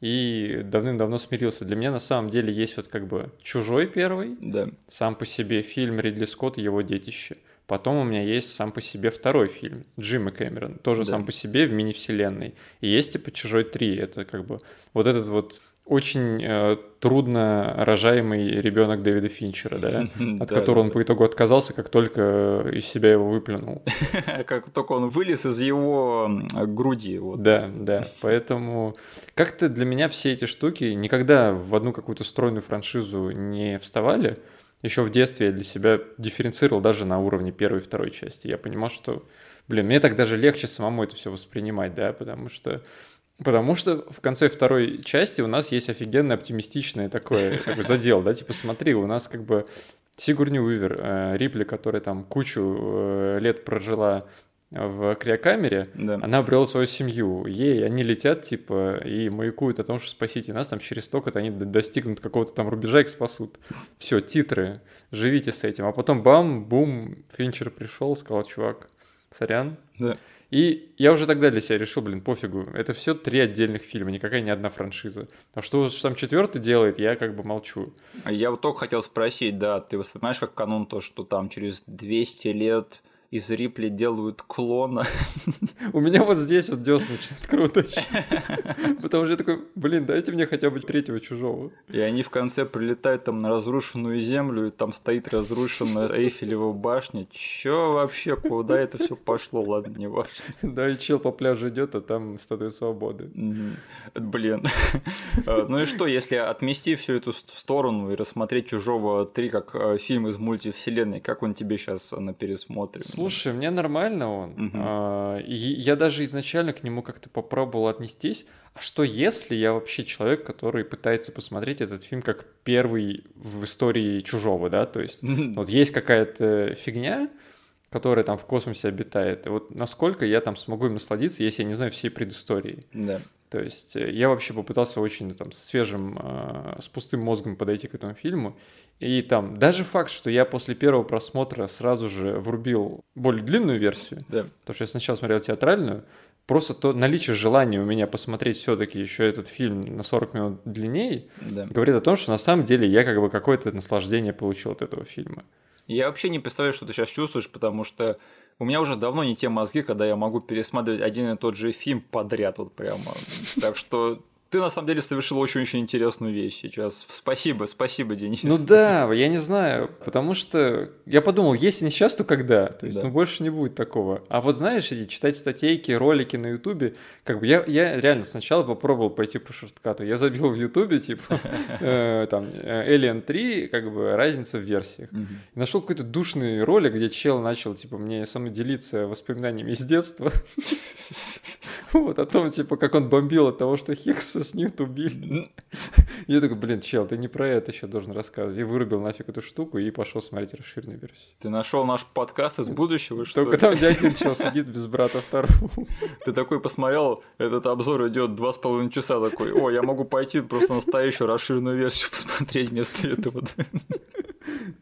B: и давным-давно смирился. Для меня на самом деле есть вот как бы чужой первый,
A: да.
B: сам по себе фильм Ридли Скотт и его детище. Потом у меня есть сам по себе второй фильм, Джима Кэмерон, тоже да. сам по себе в мини-вселенной. И есть типа «Чужой 3», это как бы вот этот вот очень э, трудно рожаемый ребенок Дэвида Финчера, да, от которого он по итогу отказался, как только из себя его выплюнул.
A: Как только он вылез из его груди.
B: Да, да. Поэтому как-то для меня все эти штуки никогда в одну какую-то стройную франшизу не вставали еще в детстве я для себя дифференцировал даже на уровне первой и второй части. Я понимал, что, блин, мне так даже легче самому это все воспринимать, да, потому что Потому что в конце второй части у нас есть офигенно оптимистичный такой, такой задел, да, типа смотри, у нас как бы Сигурни Уивер, э, Рипли, которая там кучу э, лет прожила в криокамере, да. она обрела свою семью. Ей они летят, типа, и маякуют о том, что спасите нас, там через столько-то они достигнут какого-то там рубежа, их спасут. Все, титры, живите с этим. А потом бам, бум, Финчер пришел, сказал, чувак, сорян.
A: Да.
B: И я уже тогда для себя решил, блин, пофигу, это все три отдельных фильма, никакая не одна франшиза. А что, что там четвертый делает, я как бы молчу.
A: Я вот только хотел спросить, да, ты воспринимаешь как канон то, что там через 200 лет из Рипли делают клона.
B: У меня вот здесь вот дес начинает круто. Потому что я такой, блин, дайте мне хотя бы третьего чужого.
A: И они в конце прилетают там на разрушенную землю, и там стоит разрушенная Эйфелева башня. Чё вообще, куда это все пошло? Ладно, не важно.
B: Да, и чел по пляжу идет, а там статуя свободы.
A: Блин. А, ну и что, если отмести всю эту сторону и рассмотреть «Чужого 3» как э, фильм из мультивселенной, как он тебе сейчас на пересмотре?
B: Слушай, мне нормально он. Угу. я даже изначально к нему как-то попробовал отнестись. А что если я вообще человек, который пытается посмотреть этот фильм как первый в истории чужого, да? То есть вот есть какая-то фигня, которая там в космосе обитает. И вот насколько я там смогу им насладиться, если я не знаю всей предыстории.
A: Да.
B: То есть э, я вообще попытался очень там со свежим, э, с пустым мозгом подойти к этому фильму. И там даже факт, что я после первого просмотра сразу же врубил более длинную версию,
A: да.
B: потому что я сначала смотрел театральную, просто то наличие желания у меня посмотреть все-таки еще этот фильм на 40 минут длиннее,
A: да.
B: говорит о том, что на самом деле я как бы какое-то наслаждение получил от этого фильма.
A: Я вообще не представляю, что ты сейчас чувствуешь, потому что у меня уже давно не те мозги, когда я могу пересматривать один и тот же фильм подряд, вот прямо. Так что ты на самом деле совершил очень-очень интересную вещь сейчас. Спасибо, спасибо, Денис.
B: Ну да, я не знаю, потому что я подумал, если не сейчас, то когда? То есть, да. ну больше не будет такого. А вот знаешь, читать статейки, ролики на Ютубе, как бы я, я реально сначала попробовал пойти по шорткату. Я забил в Ютубе, типа, э, там, э, Alien 3, как бы разница в версиях. Нашел какой-то душный ролик, где чел начал, типа, мне со мной делиться воспоминаниями из детства. Вот о том, типа, как он бомбил от того, что Хиггса с Ньют убили. Я такой, блин, чел, ты не про это еще должен рассказывать. Я вырубил нафиг эту штуку и пошел смотреть расширенную версию.
A: Ты нашел наш подкаст из будущего,
B: что Только там один чел сидит без брата второго.
A: Ты такой посмотрел, этот обзор идет два с половиной часа, такой, о, я могу пойти просто настоящую расширенную версию посмотреть вместо этого.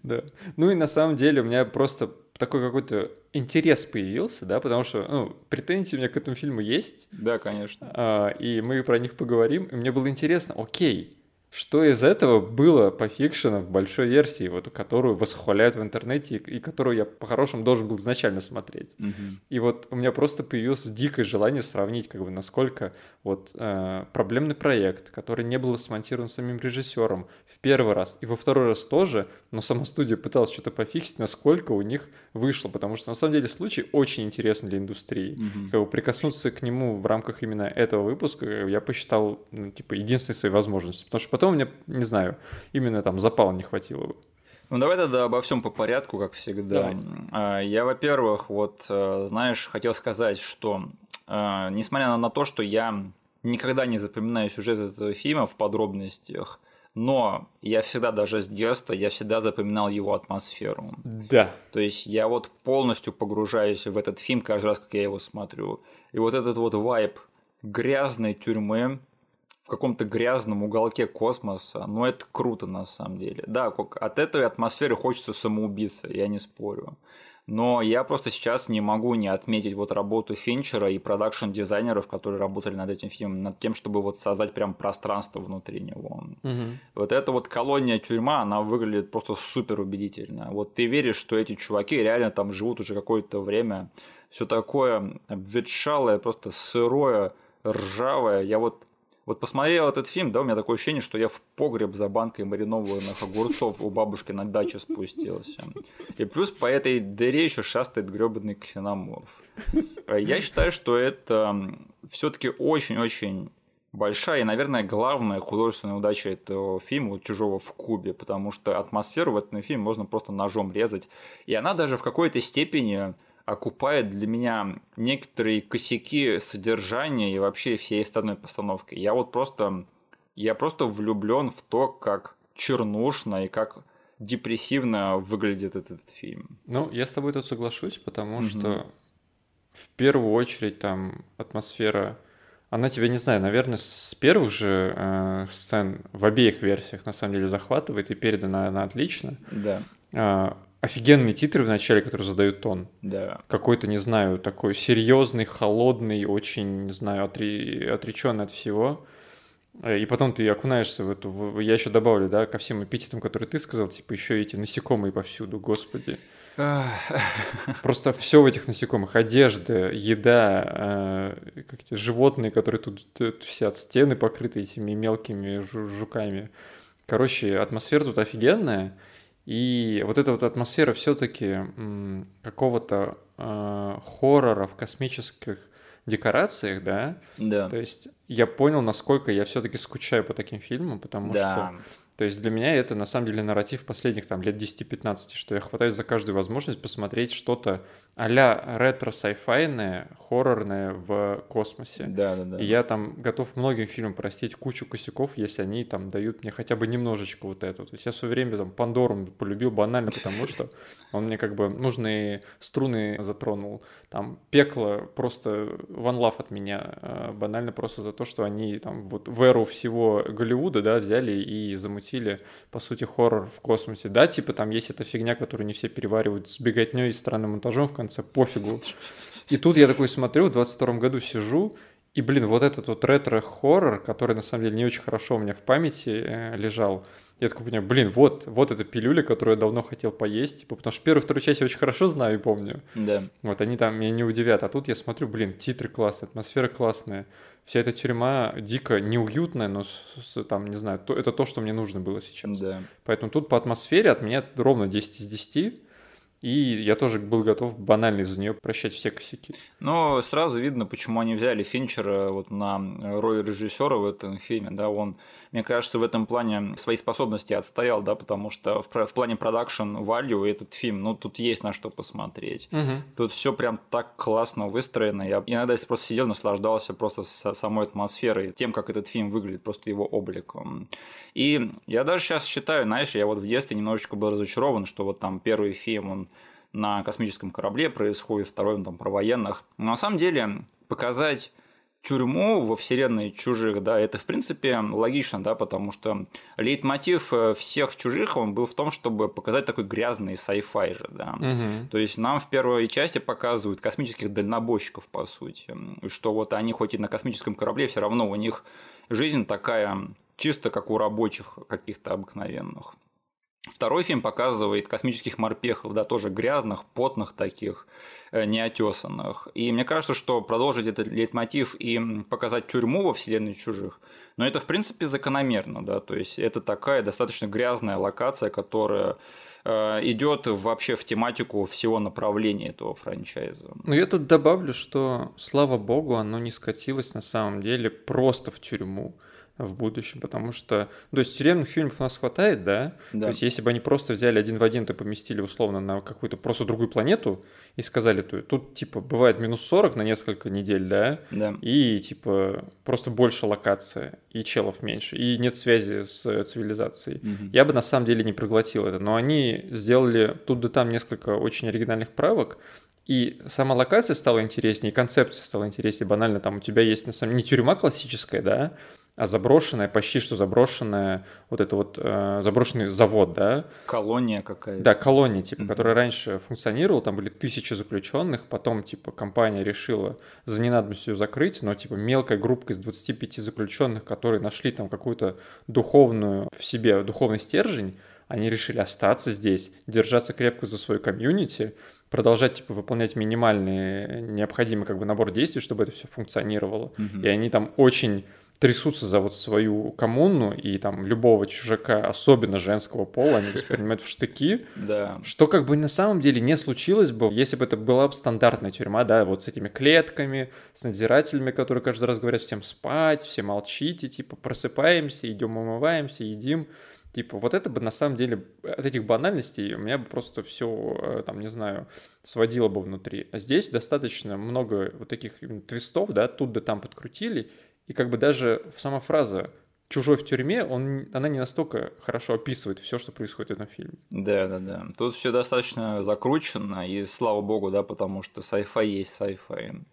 B: Да. Ну и на самом деле у меня просто такой какой-то интерес появился, да, потому что, ну, претензии у меня к этому фильму есть.
A: Да, конечно.
B: А, и мы про них поговорим. И мне было интересно, окей, что из этого было по фикшену в большой версии, вот, которую восхваляют в интернете и которую я по-хорошему должен был изначально смотреть.
A: Угу.
B: И вот у меня просто появилось дикое желание сравнить, как бы, насколько вот э, проблемный проект, который не был смонтирован самим режиссером, в первый раз и во второй раз тоже, но сама студия пыталась что-то пофиксить, насколько у них вышло, потому что на самом деле случай очень интересный для индустрии.
A: Угу.
B: Как бы прикоснуться к нему в рамках именно этого выпуска я посчитал, ну, типа, единственной своей возможностью, потому что потом мне, не знаю, именно там запала не хватило бы.
A: Ну давай тогда обо всем по порядку, как всегда. Да. Я, во-первых, вот, э, знаешь, хотел сказать, что э, несмотря на то, что я никогда не запоминаю сюжет этого фильма в подробностях, но я всегда, даже с детства, я всегда запоминал его атмосферу.
B: Да.
A: То есть я вот полностью погружаюсь в этот фильм каждый раз, как я его смотрю. И вот этот вот вайб грязной тюрьмы, в каком-то грязном уголке космоса, ну это круто на самом деле. Да, от этой атмосферы хочется самоубиться, я не спорю но я просто сейчас не могу не отметить вот работу Финчера и продакшн-дизайнеров, которые работали над этим фильмом, над тем, чтобы вот создать прям пространство внутри него.
B: Угу.
A: Вот эта вот колония-тюрьма, она выглядит просто супер убедительно. Вот ты веришь, что эти чуваки реально там живут уже какое-то время, все такое обветшалое, просто сырое, ржавое. Я вот вот посмотрел этот фильм, да, у меня такое ощущение, что я в погреб за банкой маринованных огурцов у бабушки на даче спустился. И плюс по этой дыре еще шастает гребаный ксеноморф. Я считаю, что это все-таки очень-очень большая и, наверное, главная художественная удача этого фильма «Чужого в Кубе», потому что атмосферу в этом фильме можно просто ножом резать. И она даже в какой-то степени окупает для меня некоторые косяки содержания и вообще всей остальной постановки. Я вот просто, я просто влюблен в то, как чернушно и как депрессивно выглядит этот, этот фильм.
B: Ну, я с тобой тут соглашусь, потому угу. что в первую очередь там атмосфера, она тебя, не знаю, наверное, с первых же э, сцен в обеих версиях на самом деле захватывает и передана она отлично.
A: Да.
B: А, офигенные титры в начале, которые задают тон.
A: Да.
B: Какой-то, не знаю, такой серьезный, холодный, очень, не знаю, отри... отреченный от всего. Э, и потом ты окунаешься в эту... в- Я еще добавлю, да, ко всем эпитетам, которые ты сказал, типа еще эти насекомые повсюду, господи. Просто все в этих насекомых. Одежда, еда, э, как эти животные, которые тут т- тусят, стены покрыты этими мелкими жу- жуками. Короче, атмосфера тут офигенная. И вот эта вот атмосфера все-таки какого-то э, хоррора в космических декорациях, да,
A: Да.
B: то есть я понял, насколько я все-таки скучаю по таким фильмам, потому
A: Да.
B: что то есть для меня это на самом деле нарратив последних там лет 10-15, что я хватаюсь за каждую возможность посмотреть что-то а-ля ретро-сайфайное, хоррорное в космосе.
A: Да, да, да.
B: И я там готов многим фильмам простить кучу косяков, если они там дают мне хотя бы немножечко вот это. То есть я в свое время там Пандору полюбил банально, потому что он мне как бы нужные струны затронул. Там пекло просто ван лав от меня, э, банально просто за то, что они там вот в эру всего Голливуда, да, взяли и замутили, по сути, хоррор в космосе. Да, типа там есть эта фигня, которую не все переваривают с беготней и странным монтажом в конце, пофигу. И тут я такой смотрю, в 22 году сижу, и, блин, вот этот вот ретро-хоррор, который на самом деле не очень хорошо у меня в памяти э, лежал, я такой понимаю, блин, вот, вот эта пилюля, которую я давно хотел поесть, типа, потому что первую, вторую часть я очень хорошо знаю и помню.
A: Да.
B: Вот они там меня не удивят, а тут я смотрю, блин, титры классные, атмосфера классная, вся эта тюрьма дико неуютная, но с- с- там, не знаю, то- это то, что мне нужно было сейчас.
A: Да.
B: Поэтому тут по атмосфере от меня ровно 10 из 10, и я тоже был готов банально из-за нее прощать все косяки.
A: Но сразу видно, почему они взяли Финчера вот на роль режиссера в этом фильме, да, он, мне кажется, в этом плане свои способности отстоял, да, потому что в, в плане продакшн value этот фильм, ну, тут есть на что посмотреть. Тут все прям так классно выстроено. Я иногда если просто сидел, наслаждался просто со- самой атмосферой, тем, как этот фильм выглядит, просто его обликом. И я даже сейчас считаю, знаешь, я вот в детстве немножечко был разочарован, что вот там первый фильм, он на космическом корабле происходит, второй там про военных. Но на самом деле показать тюрьму во вселенной чужих, да, это в принципе логично, да, потому что лейтмотив э, всех чужих, он был в том, чтобы показать такой грязный sci-fi же, да.
B: Мгм.
A: То есть нам в первой части показывают космических дальнобойщиков, по сути. Что вот они хоть и на космическом корабле, все равно у них жизнь такая чисто как у рабочих каких-то обыкновенных. Второй фильм показывает космических морпехов, да, тоже грязных, потных таких, э, неотесанных. И мне кажется, что продолжить этот лейтмотив и показать тюрьму во вселенной чужих, но это, в принципе, закономерно, да, то есть это такая достаточно грязная локация, которая э, идет вообще в тематику всего направления этого франчайза.
B: Ну, я тут добавлю, что, слава богу, оно не скатилось на самом деле просто в тюрьму в будущем, потому что, то есть тюремных фильмов у нас хватает, да?
A: Да.
B: То есть если бы они просто взяли один в один, то поместили условно на какую-то просто другую планету и сказали, то тут типа бывает минус 40 на несколько недель, да?
A: Да.
B: И типа просто больше локация, и челов меньше, и нет связи с цивилизацией.
A: Мгм.
B: Я бы на самом деле не проглотил это, но они сделали тут да там несколько очень оригинальных правок, и сама локация стала интереснее, и концепция стала интереснее. Банально там у тебя есть на самом не тюрьма классическая, да, а заброшенная, почти что заброшенная, вот это вот э, заброшенный завод, да,
A: Колония какая-то.
B: да, колония, типа,
A: Мгм.
B: которая раньше функционировала, там были тысячи заключенных, потом, типа, компания решила за ненадобностью ее закрыть, но, типа, мелкая группа из 25 заключенных, которые нашли там какую-то духовную в себе, духовный стержень, они решили остаться здесь, держаться крепко за свою комьюнити, продолжать, типа, выполнять минимальный необходимый, как бы, набор действий, чтобы это все функционировало.
A: Мгм.
B: И они там очень трясутся за вот свою коммуну, и там любого чужака, особенно женского пола, они воспринимают в штыки,
A: Да.
B: что как бы на самом деле не случилось бы, если бы это была бы стандартная тюрьма, да, вот с этими клетками, с надзирателями, которые каждый раз говорят всем спать, все молчите, типа просыпаемся, идем умываемся, едим. Типа, вот это бы на самом деле от этих банальностей у меня бы просто все, там, не знаю, сводило бы внутри. А здесь достаточно много вот таких твистов, да, тут да там подкрутили, и как бы даже сама фраза «чужой в тюрьме», он, она не настолько хорошо описывает все, что происходит в этом фильме.
A: Да, да, да. Тут все достаточно закручено, и слава богу, да, потому что sci-fi есть sci-fi.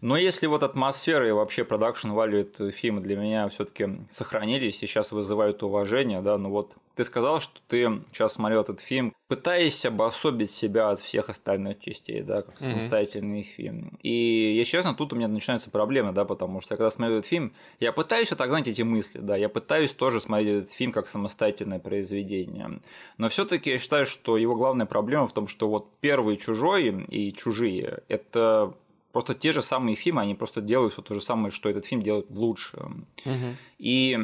A: Но если вот атмосфера и вообще продакшн value этого фильма для меня все-таки сохранились и сейчас вызывают уважение, да, ну вот ты сказал, что ты сейчас смотрел этот фильм, пытаясь обособить себя от всех остальных частей, да, как mm-hmm. самостоятельный фильм. И, если честно, тут у меня начинаются проблемы, да, потому что я когда смотрю этот фильм, я пытаюсь отогнать эти мысли, да, я пытаюсь тоже смотреть этот фильм как самостоятельное произведение. Но все таки я считаю, что его главная проблема в том, что вот первый «Чужой» и «Чужие» — это просто те же самые фильмы, они просто делают все то же самое, что этот фильм делает лучше. Mm-hmm. И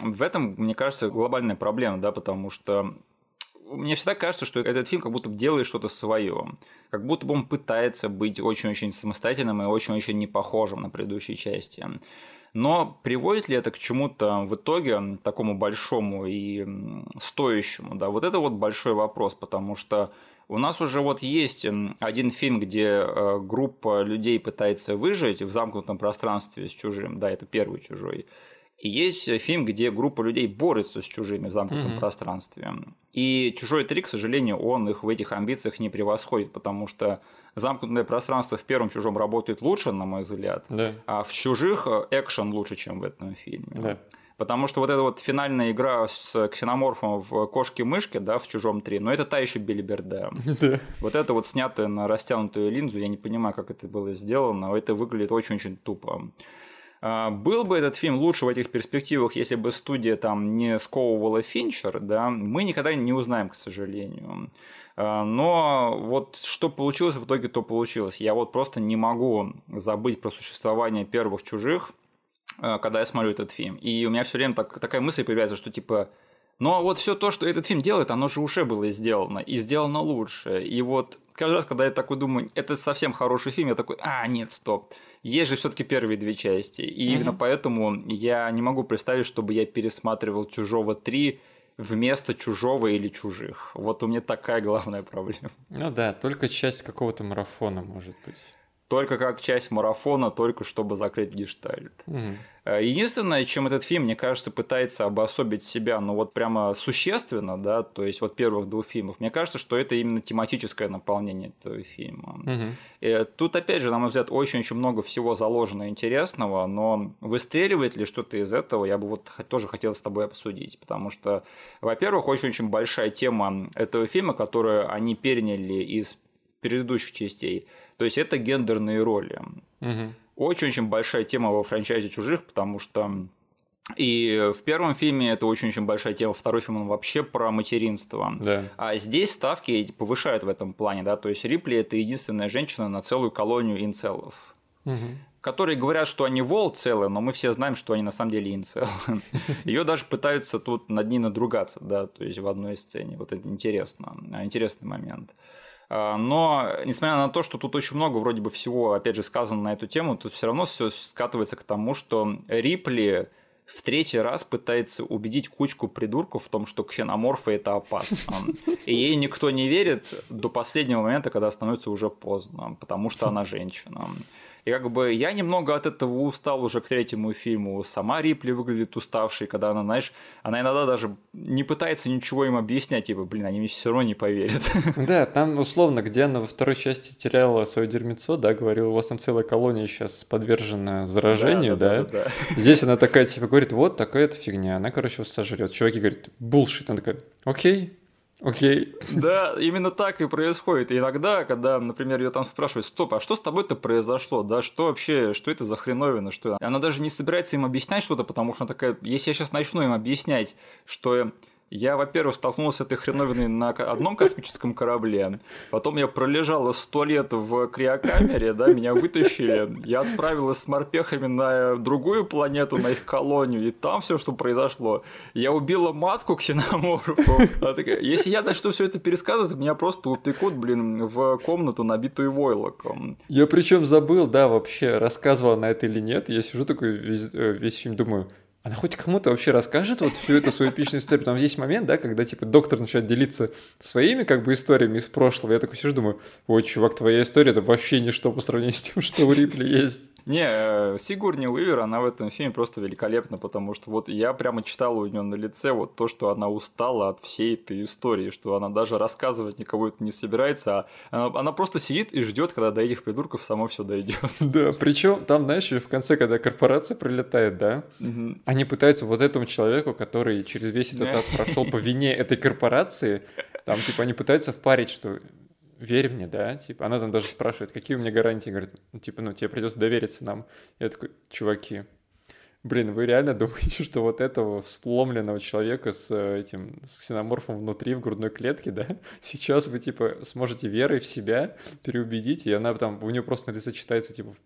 A: в этом, мне кажется, глобальная проблема, да, потому что мне всегда кажется, что этот фильм как будто делает что-то свое. Как будто бы он пытается быть очень-очень самостоятельным и очень-очень не похожим на предыдущие части. Но приводит ли это к чему-то в итоге такому большому и стоящему? Да, вот это вот большой вопрос, потому что у нас уже вот есть один фильм, где э, группа людей пытается выжить в замкнутом пространстве с чужим. Да, это первый чужой. И есть э, фильм, где группа людей борется с чужими в замкнутом mm-hmm. пространстве. И чужой три, к сожалению, он их в этих амбициях не превосходит, потому что замкнутое пространство в первом чужом работает лучше, на мой взгляд,
B: да.
A: а в чужих экшен лучше, чем в этом фильме.
B: Да.
A: Потому что вот эта вот финальная игра с ксеноморфом в кошки-мышки, да, в чужом 3, но это та еще билиберда.
B: Да.
A: Вот это вот снятое на растянутую линзу, я не понимаю, как это было сделано, это выглядит очень-очень тупо. А, был бы этот фильм лучше в этих перспективах, если бы студия там не сковывала Финчер, да, мы никогда не узнаем, к сожалению. А, но вот что получилось в итоге, то получилось. Я вот просто не могу забыть про существование первых чужих, а, когда я смотрю этот фильм. И у меня все время так, такая мысль появляется, что типа но вот все то, что этот фильм делает, оно же уже было сделано, и сделано лучше. И вот каждый раз, когда я такой думаю, это совсем хороший фильм, я такой, а, нет, стоп. Есть же все-таки первые две части. И mm-hmm. именно поэтому я не могу представить, чтобы я пересматривал Чужого 3 вместо чужого или чужих. Вот у меня такая главная проблема.
B: Ну да, только часть какого-то марафона, может быть
A: только как часть марафона, только чтобы закрыть гештальт. Угу. Единственное, чем этот фильм, мне кажется, пытается обособить себя, ну вот прямо существенно, да, то есть вот первых двух фильмов, мне кажется, что это именно тематическое наполнение этого фильма. Угу. И тут, опять же, на мой взгляд, очень-очень много всего заложено интересного, но выстреливает ли что-то из этого, я бы вот тоже хотел с тобой обсудить, потому что, во-первых, очень-очень большая тема этого фильма, которую они переняли из предыдущих частей – то есть это гендерные роли. Очень-очень большая тема во франчайзе «Чужих», потому что и в первом фильме это очень-очень большая тема, второй фильм он вообще про материнство.
B: Да.
A: А здесь ставки повышают в этом плане, да, то есть Рипли это единственная женщина на целую колонию инцелов. Угу. Которые говорят, что они вол целы, но мы все знаем, что они на самом деле инцел. Ее даже пытаются тут над ней надругаться, да, то есть в одной сцене. Вот это интересно, интересный момент. Но, несмотря на то, что тут очень много вроде бы всего, опять же, сказано на эту тему, тут все равно все скатывается к тому, что Рипли в третий раз пытается убедить кучку придурков в том, что ксеноморфы это опасно. И ей никто не верит до последнего момента, когда становится уже поздно, потому что она женщина. И как бы я немного от этого устал уже к третьему фильму. Сама Рипли выглядит уставшей, когда она, знаешь, она иногда даже не пытается ничего им объяснять, типа, блин, они мне все равно не поверят.
B: Да, там условно, где она во второй части теряла свое дерьмецо, да, говорила, у вас там целая колония сейчас подвержена заражению, да, да, да, да. Здесь она такая, типа, говорит, вот такая-то фигня, она, короче, вас сожрет. Чуваки говорят, булшит, она такая, окей, Окей.
A: Да, именно так и происходит. И иногда, когда, например, ее там спрашивают, стоп, а что с тобой-то произошло? Да, что вообще, что это за хреновина? Что... Она даже не собирается им объяснять что-то, потому что она такая, если я сейчас начну им объяснять, что я, во-первых, столкнулся с этой хреновиной на одном космическом корабле, потом я пролежал сто лет в криокамере, да, меня вытащили, я отправилась с морпехами на другую планету, на их колонию, и там все, что произошло. Я убила матку ксеноморфу. Если я начну все это пересказывать, меня просто упекут, блин, в комнату, набитую войлоком.
B: Я причем забыл, да, вообще, рассказывал на это или нет. Я сижу такой весь, э, весь фильм, думаю, она хоть кому-то вообще расскажет вот всю эту свою эпичную историю? Там есть момент, да, когда, типа, доктор начинает делиться своими, как бы, историями из прошлого. Я такой сижу, думаю, ой, чувак, твоя история — это вообще ничто по сравнению с тем, что у Рипли есть.
A: Не, э, Сигурни Уивер, она в этом фильме просто великолепна, потому что вот я прямо читал у нее на лице вот то, что она устала от всей этой истории, что она даже рассказывать никого это не собирается, а она, она просто сидит и ждет, когда до этих придурков само все дойдет.
B: Да, причем там, знаешь, в конце, когда корпорация прилетает, да, угу. они пытаются вот этому человеку, который через весь этот этап прошел по вине этой корпорации, там, типа, они пытаются впарить, что верь мне, да, типа, она там даже спрашивает, какие у меня гарантии, говорит, ну, типа, ну, тебе придется довериться нам. Я такой, чуваки, блин, вы реально думаете, что вот этого сломленного человека с э, этим, с ксеноморфом внутри, в грудной клетке, да, сейчас вы, типа, сможете верой в себя переубедить, и она там, у нее просто на лице читается, типа,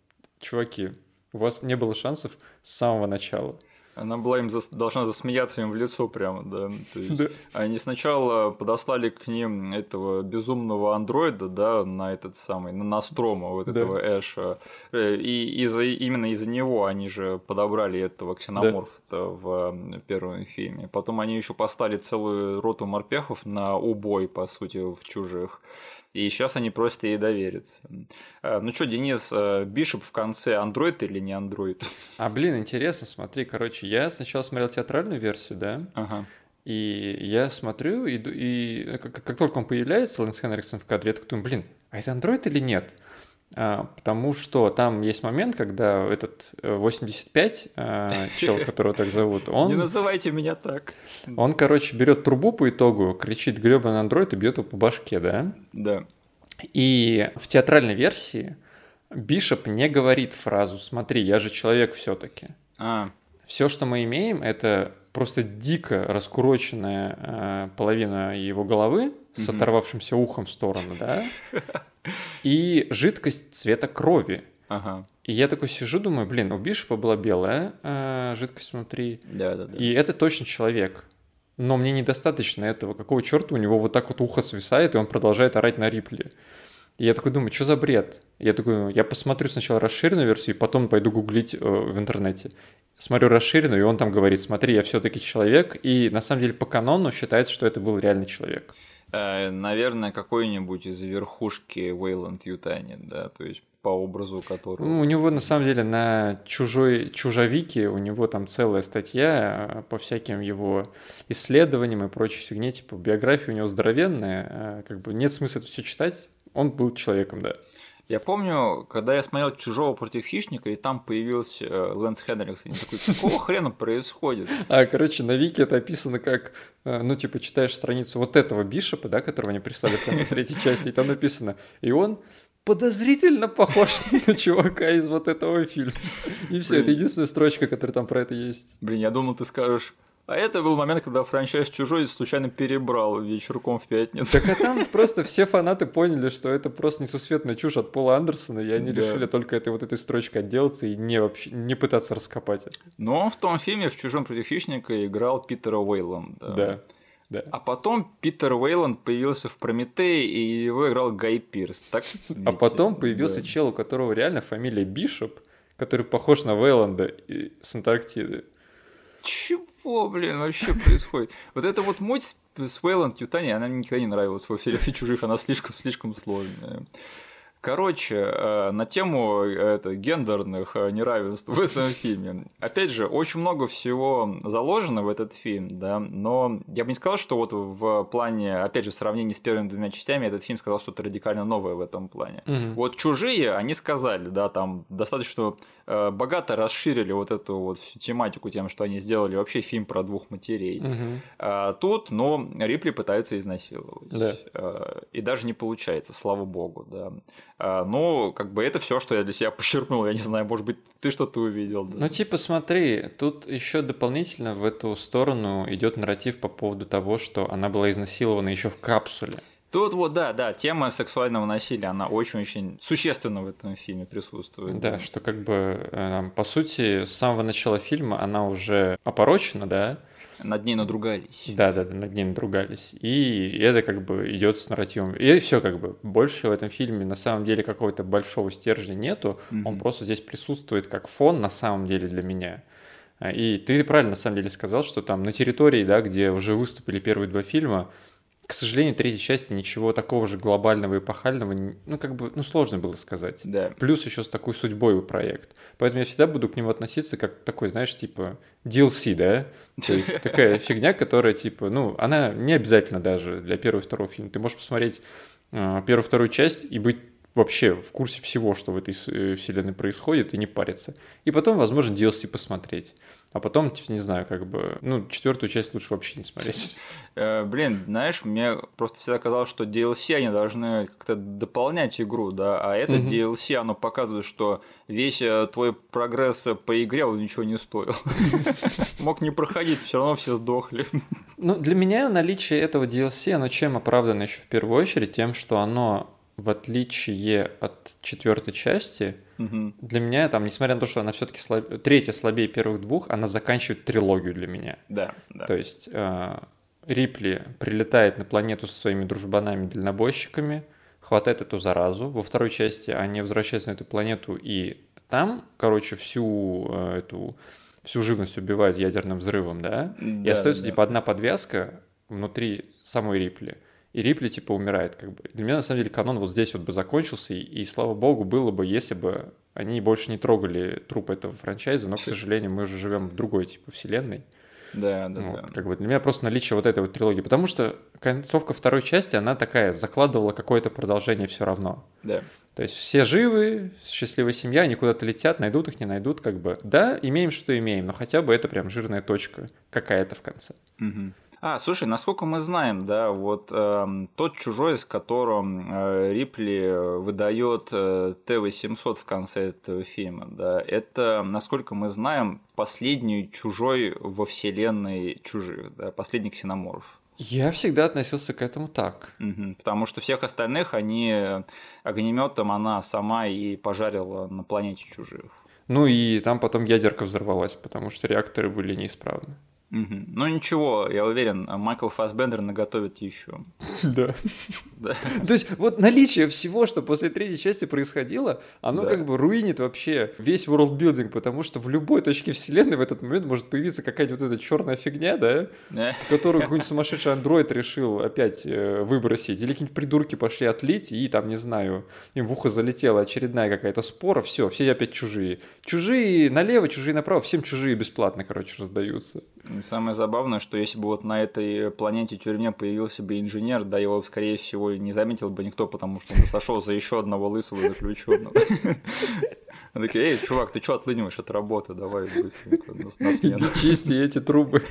B: чуваки, у вас не было шансов с самого начала.
A: Она была им зас... должна засмеяться им в лицо прямо, да. То есть да. они сначала подослали к ним этого безумного андроида, да, на этот самый, на Настрома, вот да. этого Эша. Э, и из-за, именно из-за него они же подобрали этого ксеноморфа да. в первом фильме. Потом они еще послали целую роту морпехов на убой, по сути, в чужих. И сейчас они просят ей довериться. Э, ну что, Денис, э, Бишоп в конце андроид или не андроид?
B: А, блин, интересно, смотри, короче, я сначала смотрел театральную версию, да?
A: Ага.
B: И я смотрю, и, и как, как только он появляется, Лэнс Хенриксон в кадре, я такой думаю, блин, а это андроид или нет? А, потому что там есть момент, когда этот 85, э, а, чел, которого так зовут, он...
A: Не называйте меня так.
B: Он, короче, берет трубу по итогу, кричит гребаный андроид и бьет его по башке, да?
A: Да.
B: И в театральной версии Бишоп не говорит фразу «Смотри, я же человек все-таки».
A: А.
B: Все, что мы имеем, это просто дико раскуроченная э, половина его головы с оторвавшимся ухом в сторону, да? и жидкость цвета крови.
A: Ага.
B: И я такой сижу, думаю, блин, у Бишопа была белая э, жидкость внутри.
A: Да, да, да.
B: И это точно человек. Но мне недостаточно этого. Какого черта у него вот так вот ухо свисает, и он продолжает орать на Рипли. И я такой думаю, что за бред? Я такой, я посмотрю сначала расширенную версию, и потом пойду гуглить э, в интернете. Смотрю расширенную, и он там говорит, смотри, я все-таки человек, и на самом деле по канону считается, что это был реальный человек.
A: Э, наверное, какой-нибудь из верхушки Вейланд Ютани, да, то есть по образу которого...
B: Ну, у него, на самом деле, на чужой чужовике у него там целая статья э, по всяким его исследованиям и прочей фигне, типа биография у него здоровенная, э, как бы нет смысла это все читать, он был человеком, да.
A: Я помню, когда я смотрел «Чужого против хищника», и там появился э, Лэнс Хенрикс, и такой, какого хрена происходит?
B: А, короче, на Вики это описано как, э, ну, типа, читаешь страницу вот этого Бишопа, да, которого они прислали в конце третьей части, и там написано, и он подозрительно похож на чувака из вот этого фильма. И все, это единственная строчка, которая там про это есть.
A: Блин, я думал, ты скажешь, а это был момент, когда франчайз «Чужой» случайно перебрал вечерком в пятницу.
B: Так а там просто все фанаты поняли, что это просто несусветная чушь от Пола Андерсона, и они да. решили только этой вот этой строчкой отделаться и не, вообще, не пытаться раскопать это.
A: Но он в том фильме «В чужом против хищника» играл Питера Уэйланда.
B: Да. Да.
A: А потом Питер Уэйланд появился в Прометее, и его играл Гай Пирс. Так,
B: а потом появился да. чел, у которого реально фамилия Бишоп, который похож на Вейланда с Антарктиды.
A: Чего, блин, вообще происходит? Вот это вот муть с Вейланд Ютани, она мне никогда не нравилась во вселенной чужих, она слишком-слишком сложная. Короче, э, на тему это, гендерных э, неравенств в этом фильме. Опять же, очень много всего заложено в этот фильм, да, но я бы не сказал, что вот в плане, опять же, сравнения с первыми двумя частями этот фильм сказал что-то радикально новое в этом плане.
B: Угу.
A: Вот «Чужие», они сказали, да, там достаточно э, богато расширили вот эту вот всю тематику тем, что они сделали вообще фильм про двух матерей.
B: Угу.
A: А, тут, но Рипли пытаются изнасиловать.
B: Да.
A: И даже не получается, слава богу, да. А, ну, как бы это все, что я для себя почерпнул. Я не знаю, может быть, ты что-то увидел. Да?
B: Ну, типа, смотри, тут еще дополнительно в эту сторону идет нарратив по поводу того, что она была изнасилована еще в капсуле.
A: Тут вот, да, да, тема сексуального насилия, она очень-очень существенно в этом фильме присутствует.
B: Да, да, что как бы, э, по сути, с самого начала фильма она уже опорочена, да,
A: над ней надругались.
B: Да, да, да, над ней надругались. И это как бы идет с нарративом. И все как бы. Больше в этом фильме на самом деле какого-то большого стержня нету. Mm-hmm. Он просто здесь присутствует как фон на самом деле для меня. И ты правильно на самом деле сказал, что там на территории, да, где уже выступили первые два фильма, к сожалению, третьей части ничего такого же глобального и эпохального, ну, как бы, ну, сложно было сказать.
A: Да.
B: Плюс еще с такой судьбой у проект. Поэтому я всегда буду к нему относиться как такой, знаешь, типа DLC, да? То есть такая фигня, которая, типа, ну, она не обязательно даже для первого и второго фильма. Ты можешь посмотреть э, первую вторую часть и быть вообще в курсе всего, что в этой э, вселенной происходит, и не париться. И потом, возможно, DLC посмотреть. А потом, типа, не знаю, как бы, ну, четвертую часть лучше вообще не смотреть.
A: Э, блин, знаешь, мне просто всегда казалось, что DLC, они должны как-то дополнять игру, да, а это DLC, оно показывает, что весь э, твой прогресс по игре, он ничего не стоил. Мог не проходить, все равно все сдохли.
B: Ну, для меня наличие этого DLC, оно чем оправдано еще в первую очередь? Тем, что оно в отличие от четвертой части,
A: Мгм.
B: для меня там, несмотря на то, что она все-таки слаб... третья слабее первых двух, она заканчивает трилогию для меня.
A: Да, да.
B: То есть э, Рипли прилетает на планету со своими дружбанами-дальнобойщиками, хватает эту заразу. Во второй части они возвращаются на эту планету и там, короче, всю э, эту всю живность убивают ядерным взрывом, да? И
A: Да,
B: остается
A: да.
B: типа одна подвязка внутри самой Рипли. И Рипли типа умирает как бы. Для меня на самом деле канон вот здесь вот бы закончился, и, и слава богу было бы, если бы они больше не трогали труп этого франчайза, но, к сожалению, мы уже живем в другой типа вселенной.
A: Да, да,
B: Вот,
A: да.
B: Как бы для меня просто наличие вот этой вот трилогии. Потому что концовка второй части, она такая, закладывала какое-то продолжение все равно.
A: Да.
B: То есть все живы, счастливая семья, они куда-то летят, найдут их, не найдут, как бы. Да, имеем, что имеем, но хотя бы это прям жирная точка какая-то в конце.
A: Мгм. А, слушай, насколько мы знаем, да, вот эм, тот чужой, с которым э, Рипли э, выдает э, Т-800 в конце этого фильма, да, это, насколько мы знаем, последний чужой во вселенной чужих, да, последний ксеноморф.
B: Я всегда относился к этому так.
A: Потому что всех остальных они огнеметом она сама и пожарила на планете чужих.
B: Ну и там потом ядерка взорвалась, потому что реакторы были неисправны.
A: Мгм. Ну ничего, я уверен, Майкл Фассбендер наготовит еще.
B: Да. То есть вот наличие всего, что после третьей части происходило, оно как бы руинит вообще весь worldbuilding, потому что в любой точке вселенной в этот момент может появиться какая-нибудь вот эта черная фигня, да, которую какой-нибудь сумасшедший андроид решил опять э, выбросить, или какие-нибудь придурки пошли отлить, и там, не знаю, им в ухо залетела очередная какая-то спора, все, все опять чужие. Чужие налево, чужие направо, всем чужие бесплатно, короче, раздаются.
A: Самое забавное, что если бы вот на этой планете тюрьме появился бы инженер, да, его, скорее всего, не заметил бы никто, потому что он бы сошел за еще одного лысого заключенного. Такие, эй, чувак, ты что отлыниваешь от работы? Давай быстренько на, смену.
B: Чисти эти трубы.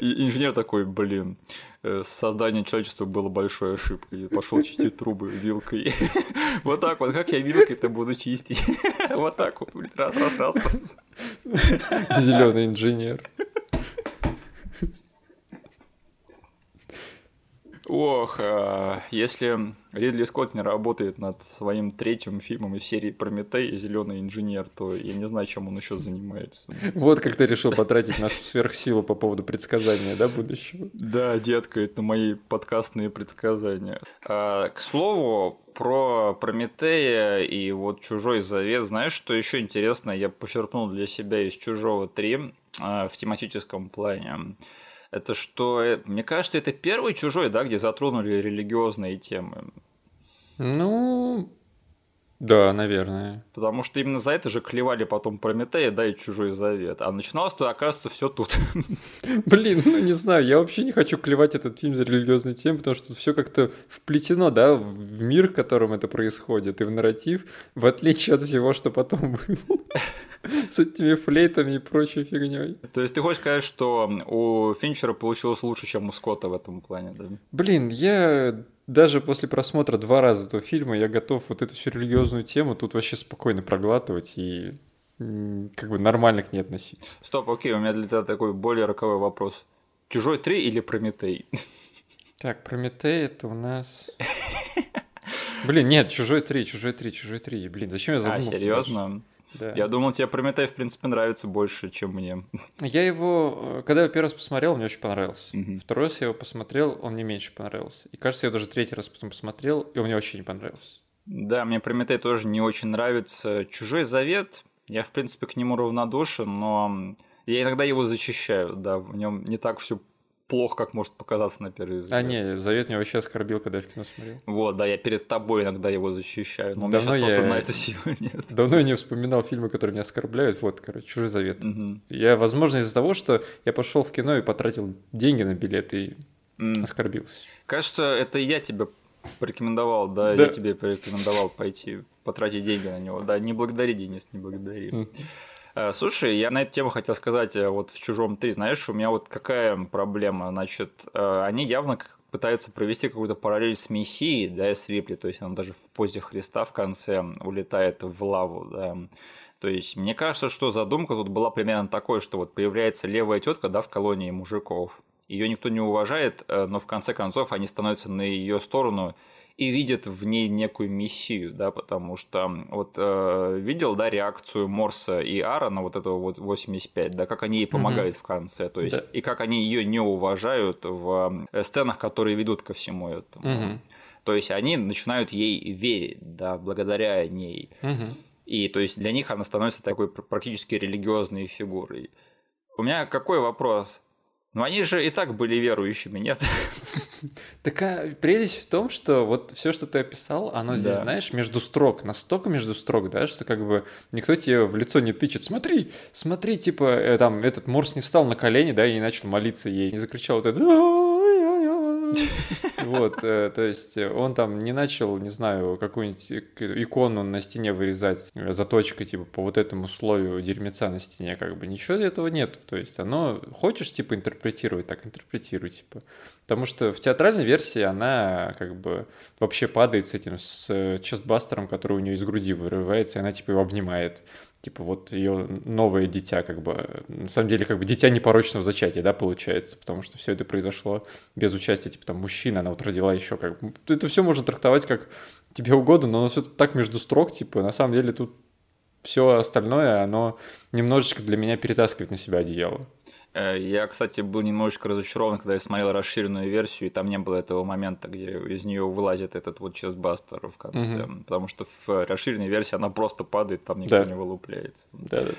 A: И инженер такой, блин, э, создание человечества было большой ошибкой. И пошел чистить трубы вилкой. Вот так вот, как я вилкой-то буду чистить? Вот так вот, раз, раз. раз.
B: Зеленый инженер.
A: Ох, а, если Ридли Скотт не работает над своим третьим фильмом из серии Прометей Зеленый инженер, то я не знаю, чем он еще занимается.
B: Вот как ты решил потратить нашу сверхсилу по поводу предсказания, да, будущего?
A: Да, детка, это мои подкастные предсказания. А, к слову, про Прометея и вот Чужой Завет, знаешь, что еще интересно, я почерпнул для себя из Чужого 3 а, в тематическом плане. Это что, э, мне кажется, это первый Чужой, да, где затронули религиозные темы.
B: Ну, да, наверное.
A: Потому что именно за это же клевали потом Прометея, да, и Чужой Завет. А начиналось-то, оказывается, все тут.
B: Блин, ну не знаю, я вообще не хочу клевать этот фильм за религиозные темы, потому что все как-то вплетено, да, в мир, в котором это происходит, и в нарратив, в отличие от всего, что потом было. С этими флейтами и прочей фигней.
A: То есть ты хочешь сказать, что у Финчера получилось лучше, чем у Скотта в этом плане, да?
B: Блин, я даже после просмотра два раза этого фильма, я готов вот эту всю религиозную тему тут вообще спокойно проглатывать и как бы нормально к ней относиться.
A: Стоп, окей, у меня для тебя такой более роковой вопрос. Чужой 3 или Прометей?
B: Так, Прометей это у нас... Блин, нет, Чужой 3, Чужой 3, Чужой 3. Блин, зачем я
A: А,
B: задумался? даже? Да.
A: Я думал, тебе Прометей, в принципе, нравится больше, чем мне.
B: Я его, э, когда я первый раз посмотрел, мне очень понравился.
A: Мгм.
B: Второй раз я его посмотрел, он мне меньше понравился. И кажется, я даже третий раз потом посмотрел, и он мне вообще не понравился.
A: Да, мне Прометей тоже не очень нравится. Чужой Завет, я, в принципе, к нему равнодушен, но я иногда его зачищаю, да, в нем не так все плохо, как может показаться на первый взгляд.
B: А, не, Завет меня вообще оскорбил, когда я в кино смотрел.
A: Вот, да, я перед тобой иногда его защищаю, но Давно у меня сейчас я... просто на это силы нет.
B: Давно я не вспоминал фильмы, которые меня оскорбляют. Вот, короче, «Чужой завет». Угу. Я, возможно, из-за того, что я пошел в кино и потратил деньги на билет и mm. оскорбился.
A: Кажется, это я тебе порекомендовал, да, да, я тебе порекомендовал пойти потратить деньги на него. Да, не благодари, Денис, не благодари. Mm. Слушай, я на эту тему хотел сказать, э, вот в «Чужом 3», знаешь, у меня вот какая проблема, значит, э, они явно пытаются провести какую-то параллель с Мессией, да, и с Рипли, то есть он даже в позе Христа в конце улетает в лаву, да. То есть мне кажется, что задумка тут была примерно такой, что вот появляется левая тетка, да, в колонии мужиков, ее никто не уважает, но в конце концов они становятся на ее сторону и видят в ней некую миссию, да, потому что вот э, видел, да, реакцию Морса и Ара на вот этого вот 85, да, как они ей помогают угу. в конце, то есть, да. и как они ее не уважают в э, сценах, которые ведут ко всему этому. Угу. То есть они начинают ей верить, да, благодаря ней. Угу. И то есть для них она становится такой практически религиозной фигурой. У меня какой вопрос? Ну они же и так были верующими, нет?
B: Такая прелесть в том, что вот все, что ты описал, оно здесь, да. знаешь, между строк, настолько между строк, да, что как бы никто тебе в лицо не тычет. Смотри, смотри, типа, э, там, этот Морс не встал на колени, да, и не начал молиться ей, не закричал вот это вот, э, то есть он там не начал, не знаю, какую-нибудь икону на стене вырезать э, заточкой, типа, по вот этому слою дерьмеца на стене, как бы ничего этого нет. То есть оно, хочешь, типа, интерпретировать, так интерпретируй, типа. Потому что в театральной версии она как бы вообще падает с этим, с честбастером, который у нее из груди вырывается, и она типа его обнимает типа вот ее новое дитя, как бы, на самом деле, как бы дитя непорочного зачатия, да, получается, потому что все это произошло без участия, типа, там, мужчины, она вот родила еще как это все можно трактовать как тебе угодно, но все так между строк, типа, на самом деле тут все остальное, оно немножечко для меня перетаскивает на себя одеяло.
A: Э, я, кстати, был немножечко разочарован, когда я смотрел расширенную версию, и там не было этого момента, где из нее вылазит этот вот честбастер в конце. Угу. Потому что в расширенной версии она просто падает, там никто да. не вылупляется.
B: Да, да,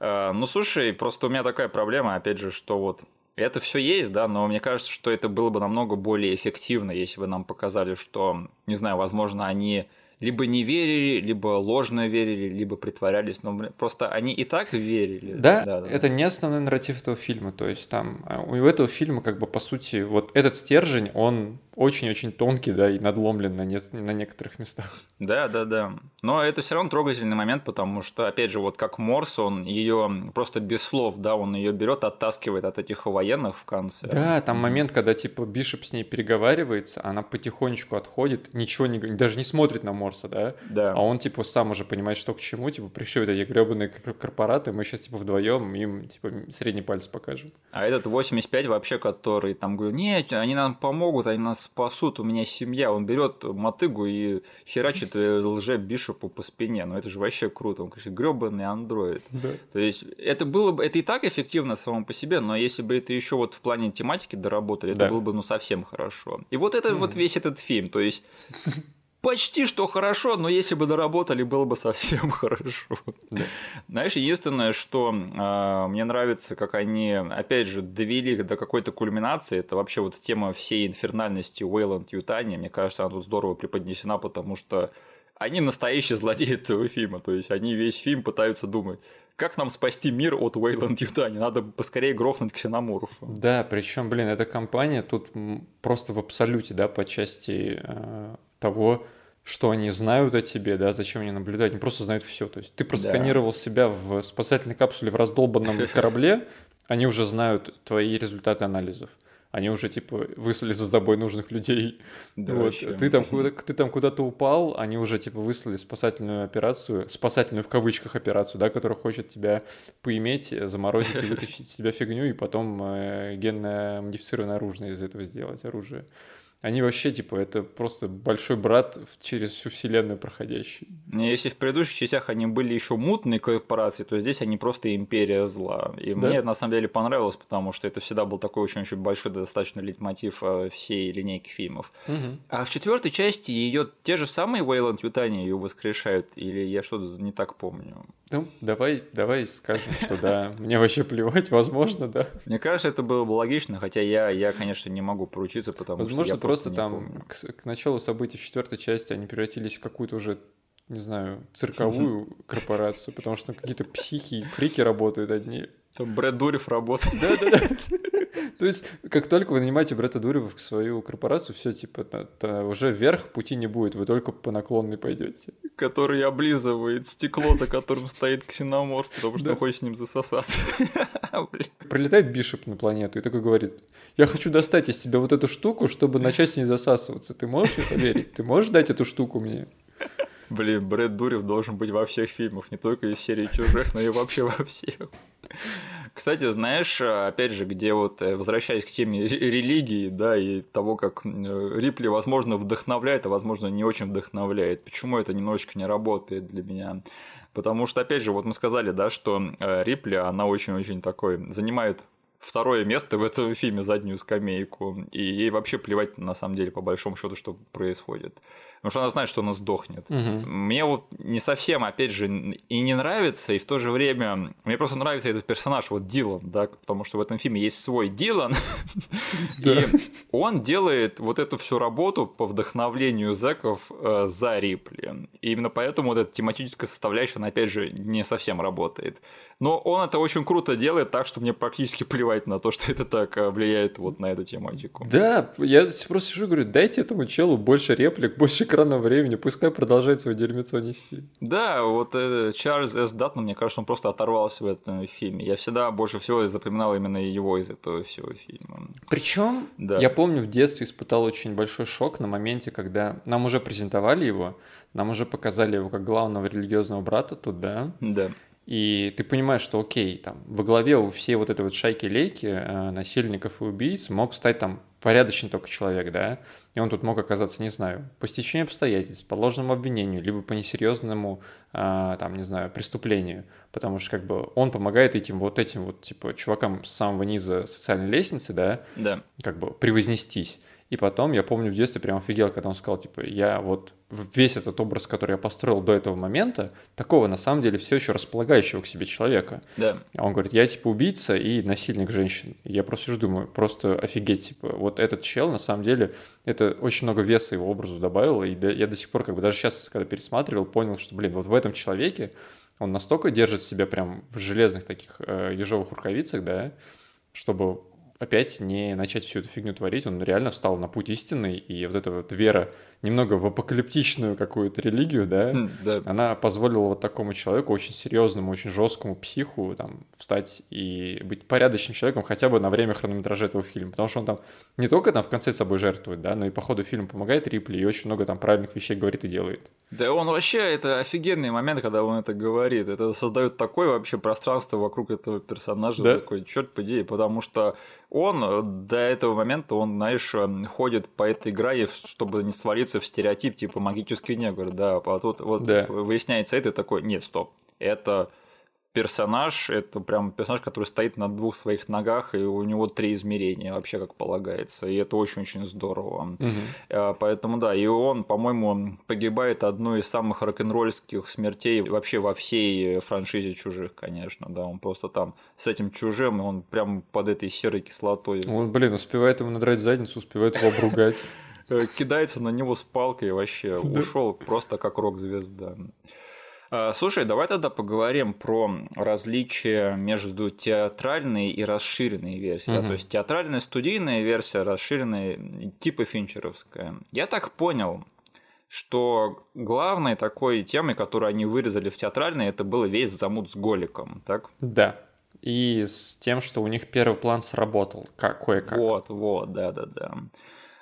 A: да. Ну, слушай, просто у меня такая проблема, опять же, что вот это все есть, да, но мне кажется, что это было бы намного более эффективно, если бы нам показали, что, не знаю, возможно, они либо не верили, либо ложно верили, либо притворялись, но просто они и так верили.
B: Да, да, да это не основной нарратив этого фильма, то есть там а, у этого фильма как бы по сути вот этот стержень, он очень-очень тонкий, да, и надломлен на, не, на некоторых местах.
A: Да, да, да. Но это все равно трогательный момент, потому что, опять же, вот как Морс, он ее просто без слов, да, он ее берет, оттаскивает от этих военных в конце.
B: Да, там момент, когда типа Бишоп с ней переговаривается, она потихонечку отходит, ничего не даже не смотрит на Морса, да?
A: Да.
B: А он типа сам уже понимает, что к чему, типа пришли вот эти гребаные корпораты, мы сейчас типа вдвоем им типа средний палец покажем.
A: А этот 85 вообще, который там говорит, нет, они нам помогут, они нас спасут, у меня семья. Он берет мотыгу и херачит э, лже Бишопу по спине. Ну это же вообще круто. Он, конечно, гребаный андроид.
B: Да.
A: То есть это было бы, это и так эффективно само по себе, но если бы это еще вот в плане тематики доработали, да. это было бы ну совсем хорошо. И вот это mm-hmm. вот весь этот фильм. То есть почти что хорошо, но если бы доработали, было бы совсем хорошо. Да. Знаешь, единственное, что э, мне нравится, как они, опять же, довели до какой-то кульминации, это вообще вот тема всей инфернальности Уэйланд Ютани. Мне кажется, она тут здорово преподнесена, потому что они настоящие злодеи этого фильма. То есть они весь фильм пытаются думать, как нам спасти мир от Уэйланд Ютани? Надо поскорее грохнуть ксеноморфа.
B: Да, причем, блин, эта компания тут просто в абсолюте, да, по части э, того, что они знают о тебе, да, зачем они наблюдают, они просто знают все. То есть ты просканировал да. себя в спасательной капсуле в раздолбанном корабле, они уже знают твои результаты анализов. Они уже типа выслали за тобой нужных людей. Да, вот. Ты там, ты там куда-то упал, они уже типа выслали спасательную операцию, спасательную в кавычках операцию, да, которая хочет тебя поиметь, заморозить и вытащить из тебя фигню, и потом э, генно модифицированное оружие из этого сделать, оружие. Они вообще, типа, это просто большой брат через всю вселенную проходящий.
A: Если в предыдущих частях они были еще мутные корпорации, то здесь они просто империя зла. И да? мне это на самом деле понравилось, потому что это всегда был такой очень-очень большой достаточно лейтмотив э, всей линейки фильмов.
B: Угу.
A: А в четвертой части ее те же самые Вейланд Ютани ее воскрешают, или я что-то не так помню?
B: Ну, давай, давай скажем, что да. Мне вообще плевать, возможно, да.
A: Мне кажется, это было бы логично, хотя я, я конечно, не могу поручиться, потому
B: возможно,
A: что я
B: просто, там к, к началу событий в четвертой части они превратились в какую-то уже не знаю, цирковую корпорацию, потому что какие-то психи и фрики работают одни.
A: Там Брэд Дурев работает.
B: Да-да-да. То есть, как только вы нанимаете Брэда Дурева в свою корпорацию, все, типа, то уже вверх пути не будет, вы только по наклонной пойдете.
A: Который облизывает стекло, за которым стоит ксеноморф, потому что хочет с ним засосаться.
B: Прилетает Бишоп на планету и такой говорит, я хочу достать из тебя вот эту штуку, чтобы начать с ней засасываться. Ты можешь мне поверить? Ты можешь дать эту штуку мне?
A: Блин, Брэд Дурев должен быть во всех фильмах, не только из серии «Чужих», но и вообще во всех. Кстати, знаешь, опять же, где вот, э, возвращаясь к теме религии, да, и того, как Рипли, возможно, вдохновляет, а, возможно, не очень вдохновляет. Почему это немножечко не работает для меня? Потому что, опять же, вот мы сказали, да, что э, Рипли, она очень-очень такой, занимает второе место в этом фильме заднюю скамейку. И ей вообще плевать, на самом деле, по большому счету, что происходит потому что она знает, что она сдохнет.
B: Угу.
A: Мне вот не совсем, опять же, и не нравится, и в то же время мне просто нравится этот персонаж, вот Дилан, да, потому что в этом фильме есть свой Дилан, и он делает вот эту всю работу по вдохновлению зэков э, за Рипли. И именно поэтому вот эта тематическая составляющая, она, опять же, не совсем работает. Но он это очень круто делает так, что мне практически плевать на то, что это так э, влияет вот на эту тематику.
B: Да, я просто сижу и говорю, дайте этому челу больше реплик, больше экранного времени, пускай продолжает свое дерьмецо нести.
A: Да, вот э, Чарльз С. Даттон, мне кажется, он просто оторвался в этом фильме. Я всегда больше всего запоминал именно его из этого всего фильма.
B: Причем, да. я помню, в детстве испытал очень большой шок на моменте, когда нам уже презентовали его, нам уже показали его как главного религиозного брата тут, да?
A: Да.
B: И ты понимаешь, что окей, там во главе у всей вот этой вот шайки-лейки э, насильников и убийц мог стать там порядочный только человек, да, и он тут мог оказаться, не знаю, по стечению обстоятельств, по ложному обвинению, либо по несерьезному, э, там, не знаю, преступлению, потому что как бы он помогает этим вот этим вот, типа, чувакам с самого низа социальной лестницы, да,
A: да.
B: как бы превознестись. И потом, я помню, в детстве прям офигел, когда он сказал, типа, я вот весь этот образ, который я построил до этого момента, такого на самом деле все еще располагающего к себе человека.
A: Да.
B: А он говорит, я типа убийца и насильник женщин. И я просто сижу, думаю, просто офигеть, типа, вот этот чел на самом деле, это очень много веса его образу добавило, и я до сих пор, как бы даже сейчас, когда пересматривал, понял, что, блин, вот в этом человеке он настолько держит себя прям в железных таких э, ежовых рукавицах, да, чтобы опять не начать всю эту фигню творить, он реально встал на путь истинный, и вот эта вот вера немного в апокалиптичную какую-то религию, да,
A: хм, да,
B: она позволила вот такому человеку, очень серьезному, очень жесткому психу, там, встать и быть порядочным человеком хотя бы на время хронометража этого фильма, потому что он там не только там в конце собой жертвует, да, но и по ходу фильма помогает Рипли и очень много там правильных вещей говорит и делает.
A: Да он вообще, это офигенный момент, когда он это говорит, это создает такое вообще пространство вокруг этого персонажа, да? такой, черт подери, потому что он э, до этого момента, он, знаешь, э, ходит по этой игре, чтобы не свалиться в стереотип типа магический негр, да, а тут вот да. выясняется это такой, нет, стоп, это персонаж, это прям персонаж, который стоит на двух своих ногах, и у него три измерения, вообще как полагается. И это очень-очень здорово.
B: Угу.
A: Поэтому да, и он, по-моему, погибает одной из самых рок-н-ролльских смертей вообще во всей франшизе чужих, конечно. Да, он просто там с этим чужим, он прям под этой серой кислотой.
B: Он, блин, успевает ему надрать задницу, успевает его обругать.
A: Э, кидается на него с палкой вообще. Ушел просто как рок-звезда. А, слушай, давай тогда поговорим про различия между театральной и расширенной версией. Угу. Да? То есть театральная студийная версия, расширенная типа финчеровская. Я так понял, что главной такой темой, которую они вырезали в театральной, это был весь замут с Голиком, так?
B: Да. И с тем, что у них первый план сработал, как кое-как.
A: Вот, вот, да-да-да.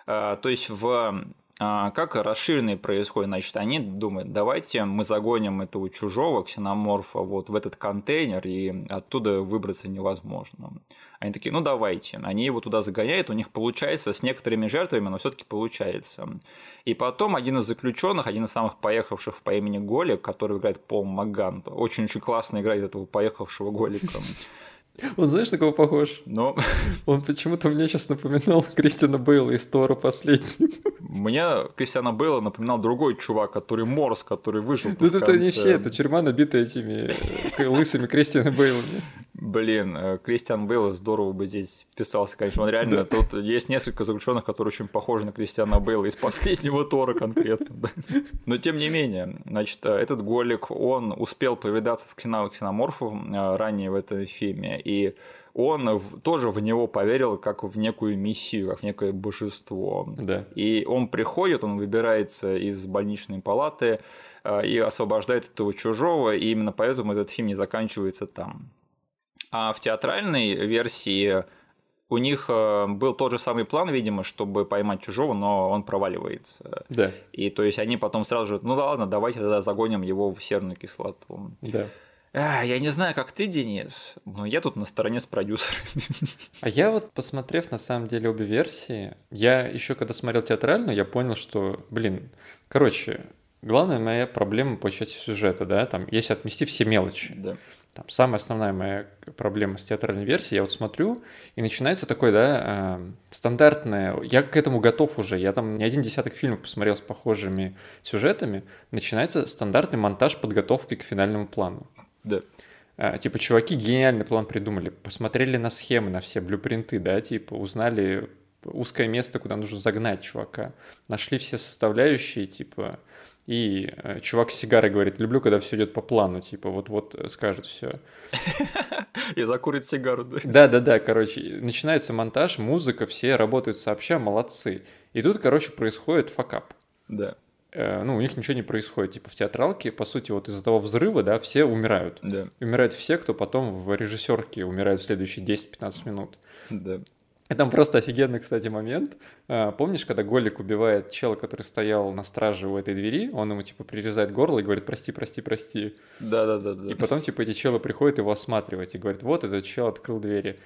A: А, то есть в как расширенный происходит, значит, они думают, давайте мы загоним этого чужого ксеноморфа вот в этот контейнер, и оттуда выбраться невозможно. Они такие, ну давайте. Они его туда загоняют, у них получается с некоторыми жертвами, но все-таки получается. И потом один из заключенных, один из самых поехавших по имени Голик, который играет Пол Маган, очень-очень классно играет этого поехавшего Голика,
B: Он знаешь, на кого похож?
A: Но
B: Он почему-то мне сейчас напоминал Кристиана Бейла из Тора последнего.
A: мне Кристиана Бейла напоминал другой чувак, который Морс, который выжил.
B: Ну они
A: конце.
B: все, это тюрьма набита этими э, лысыми Кристиана Бейлами.
A: Блин, э, Кристиан Бейл здорово бы здесь вписался, конечно. Он реально, тут есть несколько заключенных, которые очень похожи на Кристиана Бейла из последнего Тора конкретно. да. Но тем не менее, значит, э, этот Голик, он успел повидаться с ксено- ксеноморфом э, ранее в этом фильме, и он в- тоже в него поверил как в некую миссию, как в некое божество.
B: Да.
A: И он приходит, он выбирается из больничной палаты и освобождает этого чужого, и именно поэтому этот фильм не заканчивается там. А в театральной версии у них э, был тот же самый план, видимо, чтобы поймать чужого, но он проваливается.
B: Да,
A: И то есть они потом сразу же, ну да ладно, давайте тогда загоним его в серную кислоту.
B: да.
A: А, я не знаю, как ты, Денис, но я тут на стороне с продюсерами.
B: А я вот, посмотрев на самом деле обе версии, я еще когда смотрел театральную, я понял, что, блин, короче, главная моя проблема по части сюжета, да, там, если отмести все мелочи,
A: Да.
B: Там, самая основная моя проблема с театральной версией, я вот смотрю, и начинается такой, да, э, стандартное, я к этому готов уже, я там не один десяток фильмов посмотрел с похожими сюжетами, начинается стандартный монтаж подготовки к финальному плану.
A: Да.
B: А, типа, чуваки гениальный план придумали, посмотрели на схемы, на все блюпринты, да, типа, узнали узкое место, куда нужно загнать чувака, нашли все составляющие, типа, и э, чувак с сигарой говорит, люблю, когда все идет по плану, типа, вот-вот э, скажет все.
A: И закурит сигару, да.
B: Да-да-да, короче, начинается монтаж, музыка, все работают сообща, молодцы. И тут, короче, происходит факап.
A: Да,
B: Э, Ну, у них ничего не происходит. Типа в театралке, по сути, вот из-за того взрыва, да, все умирают.
A: да,
B: Умирают все, кто потом в режиссерке умирают в следующие 10-15 минут.
A: да.
B: Там просто офигенный, кстати, момент. А, Помнишь, когда Голик убивает чела, который стоял на страже у этой двери, он ему, типа, прирезает горло и говорит «прости, прости, прости».
A: Да, да, да, да.
B: И потом, типа, эти челы приходят его осматривать и говорят «вот, этот чел открыл двери».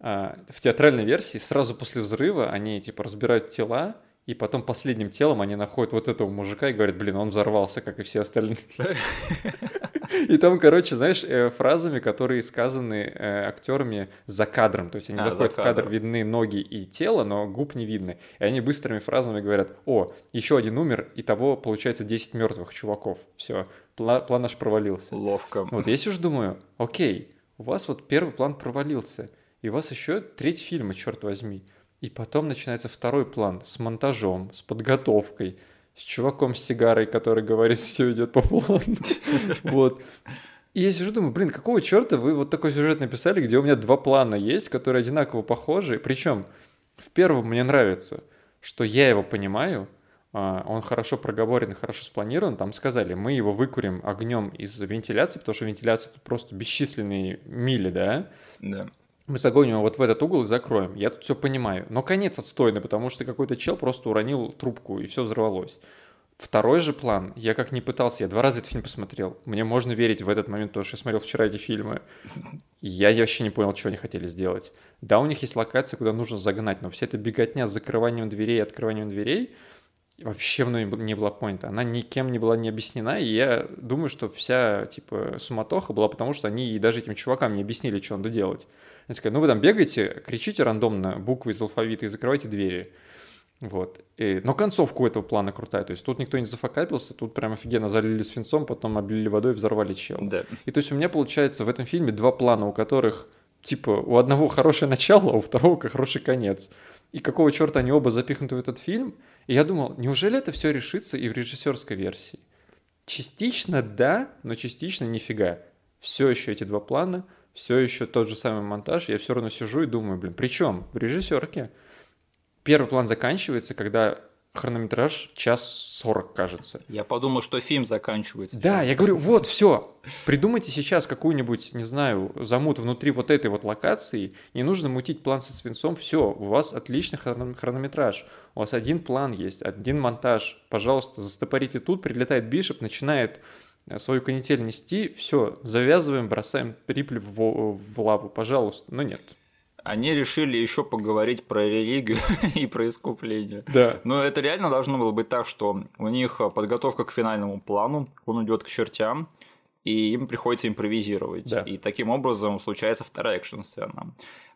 B: А, В театральной версии сразу после взрыва они, типа, разбирают тела, и потом последним телом они находят вот этого мужика и говорят, блин, он взорвался, как и все остальные. И там, короче, знаешь, э, фразами, которые сказаны э, актерами за кадром. То есть они
A: А, за
B: заходят в кадр, видны ноги и тело, но губ не видно. И они быстрыми фразами говорят, о, еще один умер, и того получается 10 мертвых чуваков. Все, план наш провалился.
A: Ловко.
B: Вот я сижу думаю, окей, у вас вот первый план провалился, и у вас еще треть фильма, черт возьми. И потом начинается второй план с монтажом, с подготовкой, с чуваком с сигарой, который говорит, все идет по плану. Вот. И я сижу, думаю, блин, какого черта вы вот такой сюжет написали, где у меня два плана есть, которые одинаково похожи. Причем в первом мне нравится, что я его понимаю, а, он хорошо проговорен хорошо спланирован. Там сказали, мы его выкурим огнем из вентиляции, потому что вентиляция это просто бесчисленные мили, да?
A: Да.
B: Мы загоним его вот в этот угол и закроем. Я тут все понимаю. Но конец отстойный, потому что какой-то чел просто уронил трубку, и все взорвалось. Второй же план, я как не пытался, я два раза этот фильм посмотрел. Мне можно верить в этот момент, потому что я смотрел вчера эти фильмы. Я вообще не понял, что они хотели сделать. Да, у них есть локация, куда нужно загнать, но вся эта беготня с закрыванием дверей и открыванием дверей вообще мной не была понята. Она никем не была не объяснена, и я думаю, что вся, типа, суматоха была потому, что они даже этим чувакам не объяснили, что надо делать. Они сказали, ну вы там бегаете, кричите рандомно буквы из алфавита и закрывайте двери. Вот. И- но концовка у этого плана крутая. То есть тут никто не зафакапился, тут прям офигенно залили свинцом, потом облили водой и взорвали чел.
A: Да.
B: И то есть у меня получается в этом фильме два плана, у которых типа у одного хорошее начало, а у второго хороший конец. И какого черта они оба запихнуты в этот фильм? И я думал, неужели это все решится и в режиссерской версии? Частично да, но частично нифига. Все еще эти два плана, все еще тот же самый монтаж. Я все равно сижу и думаю, блин, причем в режиссерке первый план заканчивается, когда хронометраж час сорок, кажется.
A: Я подумал, что фильм заканчивается.
B: Да, я говорю, вот, все. Придумайте сейчас какую-нибудь, не знаю, замут внутри вот этой вот локации. Не нужно мутить план со свинцом. Все, у вас отличный хрон- хронометраж. У вас один план есть, один монтаж. Пожалуйста, застопорите тут. Прилетает Бишоп, начинает свою канитель нести. Все, завязываем, бросаем Рипли в, в лаву. Пожалуйста. Но нет.
A: Они решили еще поговорить про религию и про искупление.
B: Да.
A: Но это реально должно было быть так, что у них подготовка к финальному плану, он идет к чертям, и им приходится импровизировать.
B: Да.
A: И таким образом случается вторая экшн-сцена.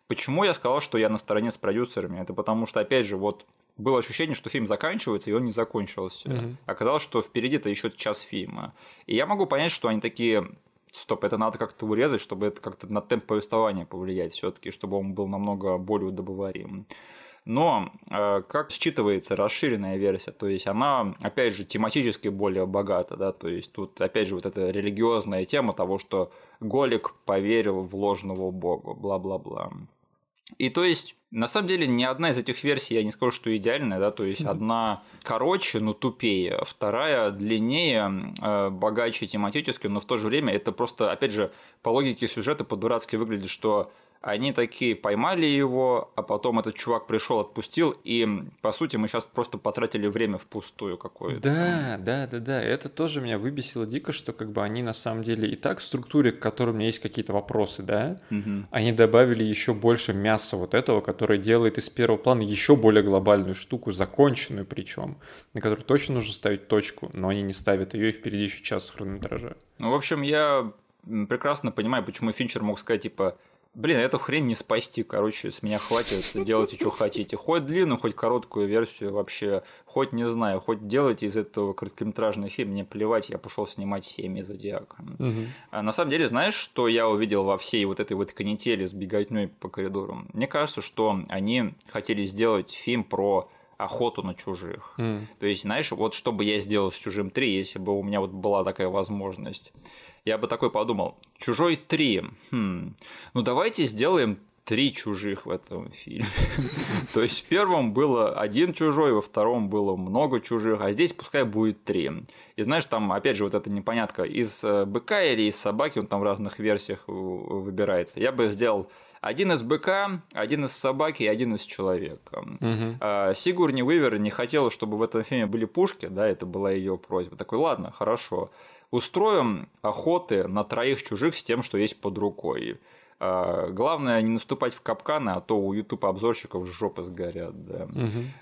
A: Почему я сказал, что я на стороне с продюсерами? Это потому что, опять же, вот было ощущение, что фильм заканчивается, и он не закончился.
B: Мгм.
A: Оказалось, что впереди-то еще час фильма. И я могу понять, что они такие, стоп, это надо как-то урезать, чтобы это как-то на темп повествования повлиять все-таки, чтобы он был намного более удобоварим. Но э, как считывается расширенная версия, то есть она, опять же, тематически более богата, да, то есть тут, опять же, вот эта религиозная тема того, что Голик поверил в ложного бога, бла-бла-бла. И то есть, на самом деле, ни одна из этих версий, я не скажу, что идеальная, да, то есть одна короче, но тупее, вторая длиннее, э, богаче тематически, но в то же время это просто, опять же, по логике сюжета по-дурацки выглядит, что они такие поймали его, а потом этот чувак пришел, отпустил, и по сути мы сейчас просто потратили время впустую какое-то.
B: Да, да, да, да. Это тоже меня выбесило дико, что как бы они на самом деле и так в структуре, к которой у меня есть какие-то вопросы, да,
A: Мгм.
B: они добавили еще больше мяса вот этого, которое делает из первого плана еще более глобальную штуку, законченную причем, на которую точно нужно ставить точку, но они не ставят ее, и впереди еще час хронометража.
A: Ну, в общем, я прекрасно понимаю, почему Финчер мог сказать, типа, блин, эту хрень не спасти, короче, с меня хватит, делайте, что хотите. Хоть длинную, хоть короткую версию вообще, хоть, не знаю, хоть делайте из этого короткометражный фильм, мне плевать, я пошел снимать «Семьи Зодиака». А на самом деле, знаешь, что я увидел во всей вот этой вот канители с беготней по коридорам? Мне кажется, что они хотели сделать фильм про охоту на чужих.
B: М.
A: То есть, знаешь, вот что бы я сделал с «Чужим 3», если бы у меня вот была такая возможность. Я бы такой подумал, «Чужой 3», хм, ну давайте сделаем три чужих в этом фильме. То есть в первом было один чужой, во втором было много чужих, а здесь пускай будет три. И знаешь, там опять же вот эта непонятка, из э, быка или из собаки, он там в разных версиях выбирается. Я бы сделал один из быка, один из собаки и один из человека.
B: Мгм.
A: А, Сигурни Уивер не хотела, чтобы в этом фильме были пушки, да, это была ее просьба. Такой, ладно, хорошо, устроим охоты на троих чужих с тем, что есть под рукой. А, Главное не наступать в капканы, а то у YouTube обзорщиков жопы сгорят, да.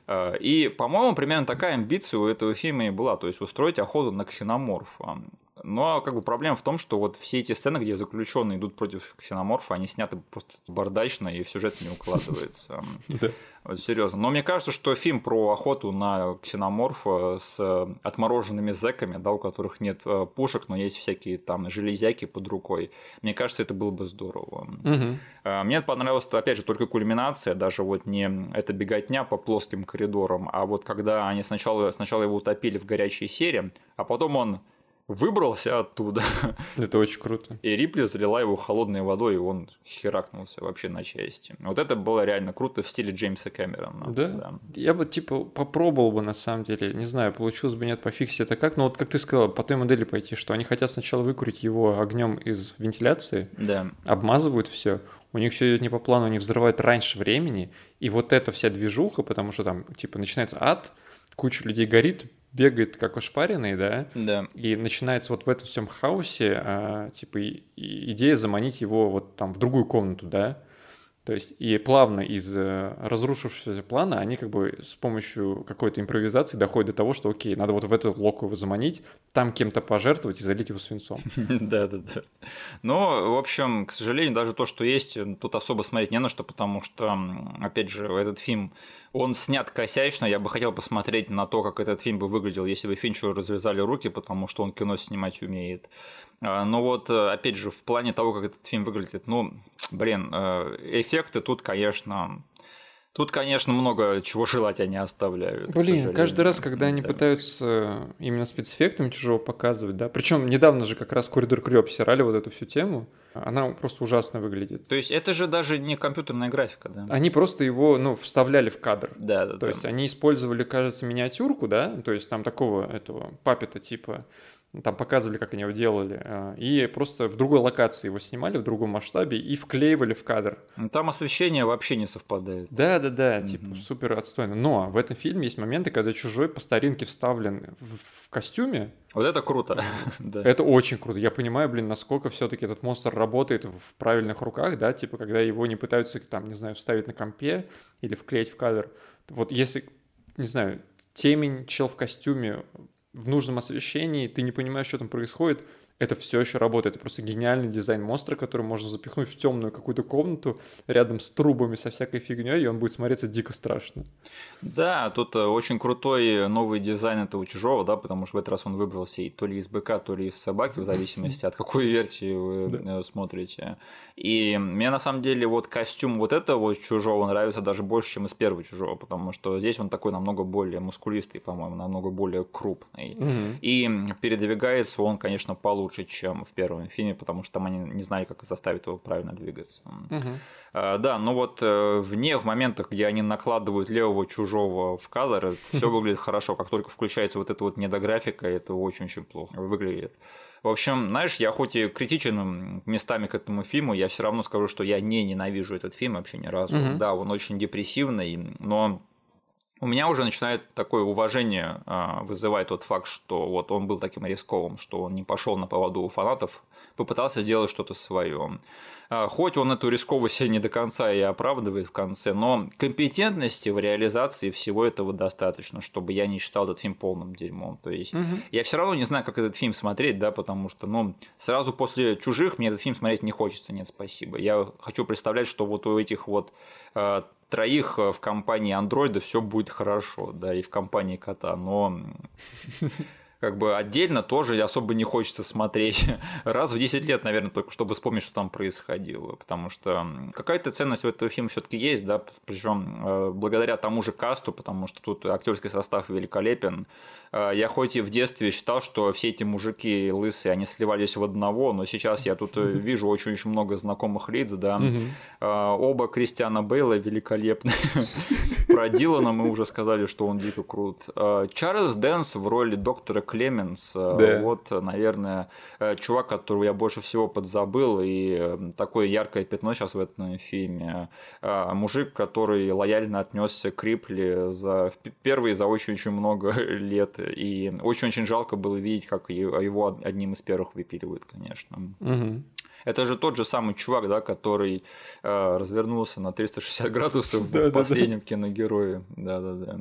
A: А, И, по-моему, примерно такая амбиция у этого фильма и была, то есть устроить охоту на ксеноморфа. Но как бы проблема в том, что вот все эти сцены, где заключенные идут против ксеноморфа, они сняты просто бардачно и в сюжет не укладывается. Вот серьезно. Но мне кажется, что фильм про охоту на ксеноморфа с э, отмороженными зэками, да, у которых нет э, пушек, но есть всякие там железяки под рукой, мне кажется, это было бы здорово. Э, Мне понравилась, опять же, только кульминация, даже вот не эта беготня по плоским коридорам, а вот когда они сначала, сначала его утопили в горячей сере, а потом он выбрался оттуда,
B: Это очень круто.
A: и Рипли залила его холодной водой, и он херакнулся вообще на части. Вот это было реально круто в стиле Джеймса Кэмерона.
B: Да? Я бы, типа, попробовал бы, на самом деле, не знаю, получилось бы, нет, пофиксить это как, но вот как ты сказал, по той модели пойти, что они хотят сначала выкурить его огнем из вентиляции,
A: Да.
B: обмазывают все, у них все идет не по плану, они взрывают раньше времени, и вот эта вся движуха, потому что там, типа, начинается ад, куча людей горит, бегает как ошпаренные, да,
A: Да.
B: и начинается вот в этом всем хаосе, а, типа, и- и идея заманить его вот там в другую комнату, да, то есть и плавно из э, разрушившегося плана они как бы с помощью какой-то импровизации доходят до того, что окей, надо вот в эту локу его заманить, там кем-то пожертвовать и залить его свинцом.
A: Да, да, да. Но, в общем, к сожалению, даже то, что есть, тут особо смотреть не на что, потому что, опять же, этот фильм, он снят косячно. Я бы хотел посмотреть на то, как этот фильм бы выглядел, если бы Финчеру развязали руки, потому что он кино снимать умеет. А, Но вот, э, опять же, в плане того, как этот фильм выглядит, ну, блин, э, эффекты тут, конечно, Тут, конечно, много чего желать они оставляют.
B: Блин, каждый раз, когда они
A: Да.
B: пытаются именно спецэффектами чужого показывать, да, причем недавно же как раз Коридор Крю обсирали вот эту всю тему, она просто ужасно выглядит.
A: То есть это же даже не компьютерная графика, да?
B: Они просто его, ну, вставляли в кадр.
A: Да, да,
B: То есть они использовали, кажется, миниатюрку, да, то есть там такого этого папета типа, там показывали, как они его делали, а, и просто в другой локации его снимали, в другом масштабе и вклеивали в кадр.
A: Ну, Там освещение вообще не совпадает.
B: Да, да, да,
A: Мгм.
B: типа супер отстойно. Но в этом фильме есть моменты, когда чужой по старинке вставлен в, в костюме.
A: Вот это круто.
B: Это очень круто. Я понимаю, блин, насколько все-таки этот монстр работает в правильных руках, да, типа, когда его не пытаются, там, не знаю, вставить на компе или вклеить в кадр. Вот если, не знаю, темень, чел в костюме в нужном освещении, ты не понимаешь, что там происходит, это все еще работает. Это просто гениальный дизайн монстра, который можно запихнуть в темную какую-то комнату рядом с трубами со всякой фигней, и он будет смотреться дико страшно.
A: Да, тут э, очень крутой новый дизайн этого чужого, да, потому что в этот раз он выбрался и то ли из быка, то ли из собаки, в зависимости от какой версии вы. Э, смотрите. И мне на самом деле вот костюм вот этого чужого нравится даже больше, чем из первого чужого, потому что здесь он такой намного более мускулистый, по-моему, намного более крупный. И передвигается он, конечно, получше лучше, чем в первом фильме, потому что там они не знали, как заставить его правильно двигаться. Угу. Да, но вот э, вне, в моментах, где они накладывают левого чужого в кадр, все выглядит хорошо. Как только включается вот эта вот недографика, это очень-очень плохо выглядит. В общем, знаешь, я хоть и критичен местами к этому фильму, я все равно скажу, что я не ненавижу этот фильм вообще ни разу. Угу. Да, он очень депрессивный, но у меня уже начинает такое уважение а, вызывать тот факт, что вот он был таким рисковым, что он не пошел на поводу у фанатов, попытался сделать что-то свое. А, хоть он эту рисковость не до конца и оправдывает в конце, но компетентности в реализации всего этого достаточно, чтобы я не считал этот фильм полным дерьмом. То есть угу. я все равно не знаю, как этот фильм смотреть, да, потому что, ну, сразу после чужих мне этот фильм смотреть не хочется, нет, спасибо. Я хочу представлять, что вот у этих вот а, троих э, в компании андроида все будет хорошо, да, и в компании кота, но как бы отдельно тоже особо не хочется смотреть. Раз в 10 лет, наверное, только чтобы вспомнить, что там происходило. Потому что какая-то ценность у этого фильма все-таки есть, да, причем э, благодаря тому же касту, потому что тут актерский состав великолепен. Э, я хоть и в детстве считал, что все эти мужики лысые, они сливались в одного, но сейчас я тут э, вижу очень-очень много знакомых лиц, да. Оба Кристиана Бейла великолепны. Про Дилана мы уже сказали, что он дико крут. Чарльз Дэнс в роли доктора Клеменс, э, да. вот, наверное, э, чувак, которого я больше всего подзабыл, и э, такое яркое пятно сейчас в этом фильме. Мужик, который лояльно отнесся к Рипли за первые за очень-очень много лет, и очень-очень жалко было видеть, как его одним из первых выпиливают, конечно. Угу. Это же тот же самый чувак, да, который э, развернулся на 360 градусов в последнем киногерое. Да-да-да.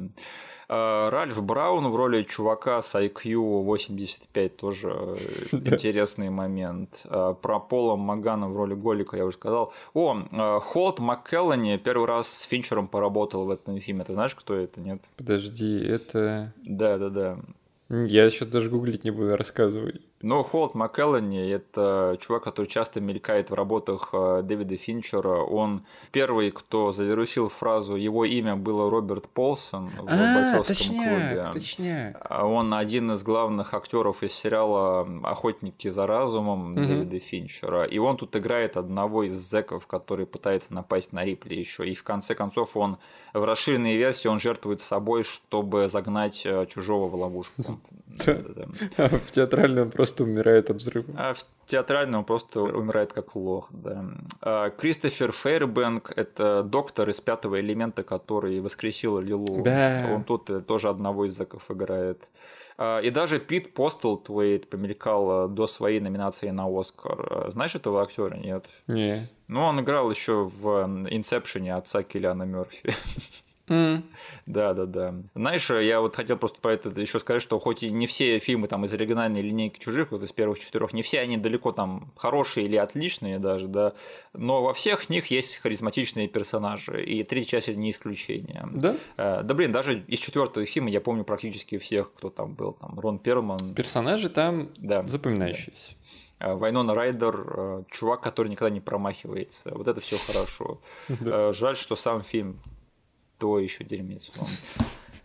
A: А, Ральф Браун в роли чувака с IQ 85 тоже э, интересный момент. А, про Пола Магана в роли Голика я уже сказал. О, Холт МакКеллани первый раз с Финчером поработал в этом фильме. Ты знаешь, кто это, нет?
B: Подожди, это...
A: Да-да-да.
B: Я сейчас даже гуглить не буду, рассказывай.
A: Но Холт МакКеллани – это чувак, который часто мелькает в работах э, Дэвида Финчера. Он первый, кто завирусил фразу «Его имя было Роберт Полсон» в а, бойцовском клубе.
B: Точняк.
A: А он один из главных актеров из сериала «Охотники за разумом» угу. Дэвида Финчера. И он тут играет одного из зэков, который пытается напасть на Рипли еще. И в конце концов он в расширенной версии он жертвует собой, чтобы загнать э, чужого в ловушку.
B: В театральном просто умирает от взрыва.
A: А в театральном просто умирает как лох, да. А Кристофер Фейрбэнк – это доктор из пятого элемента, который воскресил Лилу.
B: Да.
A: Он тут э, тоже одного из заков играет. А, и даже Пит Постлтвейт помелькал до своей номинации на Оскар. Знаешь этого актера, нет?
B: Не.
A: Ну, он играл еще в «Инсепшене» отца Киллиана Мерфи.
B: Mm.
A: Да, да, да. Знаешь, я вот хотел просто про это еще сказать, что хоть и не все фильмы там из оригинальной линейки чужих, вот из первых четырех, не все они далеко там хорошие или отличные даже, да, но во всех них есть харизматичные персонажи, и третья часть это не исключение.
B: Да?
A: Э, да, блин, даже из четвертого фильма я помню практически всех, кто там был, там Рон Перлман.
B: Персонажи там да. запоминающиеся.
A: Да. Э, Вайнона Райдер, э, чувак, который никогда не промахивается. Вот это все хорошо. Жаль, что сам фильм то еще дерьмец.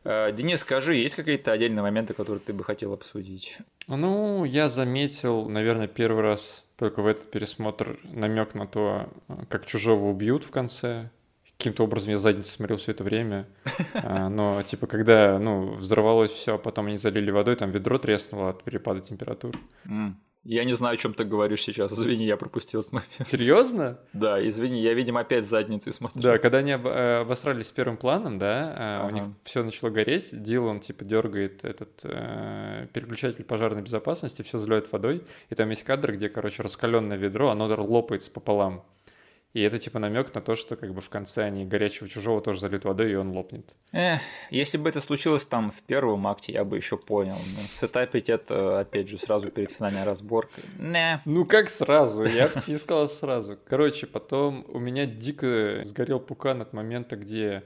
A: Э, Денис, скажи, есть какие-то отдельные моменты, которые ты бы хотел обсудить?
B: Ну, я заметил, наверное, первый раз только в этот пересмотр намек на то, как чужого убьют в конце. Каким-то образом я задницу смотрел все это время. А, но, типа, когда, ну, взорвалось все, а потом они залили водой, там ведро треснуло от перепада температур.
A: Я не знаю, о чем ты говоришь сейчас. Извини, я пропустил этот момент.
B: Серьезно?
A: Да, извини, я, видимо, опять задницу смотрю.
B: Да, когда они э, обосрались с первым планом, да, ага. Э, у них все начало гореть. Дилан, типа, дергает этот э, переключатель пожарной безопасности, все заливает водой. И там есть кадр, где, короче, раскаленное ведро, оно лопается пополам. И это типа намек на то, что как бы в конце они горячего чужого тоже зальют водой, и он лопнет.
A: Эх, если бы это случилось там в первом акте, я бы еще понял. Но сетапить это, опять же, сразу перед финальной разборкой. Не.
B: Ну как сразу? Я бы не сказал сразу. Короче, потом у меня дико сгорел пукан от момента, где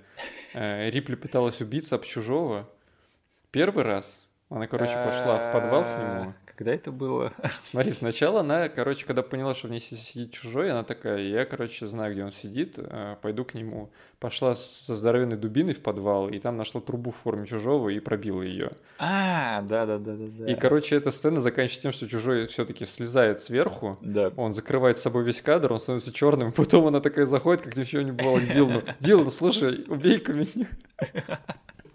B: э, Рипли пыталась убиться об чужого. Первый раз. Она, короче, пошла в подвал к нему.
A: Когда это было?
B: Смотри, сначала она, короче, когда поняла, что в ней сидит чужой, она такая, я, короче, знаю, где он сидит, э, пойду к нему. Пошла со здоровенной дубиной в подвал, и там нашла трубу в форме чужого и пробила ее.
A: А, да, да, да, да, да.
B: И, короче, эта сцена заканчивается тем, что чужой все-таки слезает сверху,
A: Да.
B: он закрывает с собой весь кадр, он становится черным, потом она такая заходит, как ничего не бывало, к. Дилан, слушай, убей-ка меня.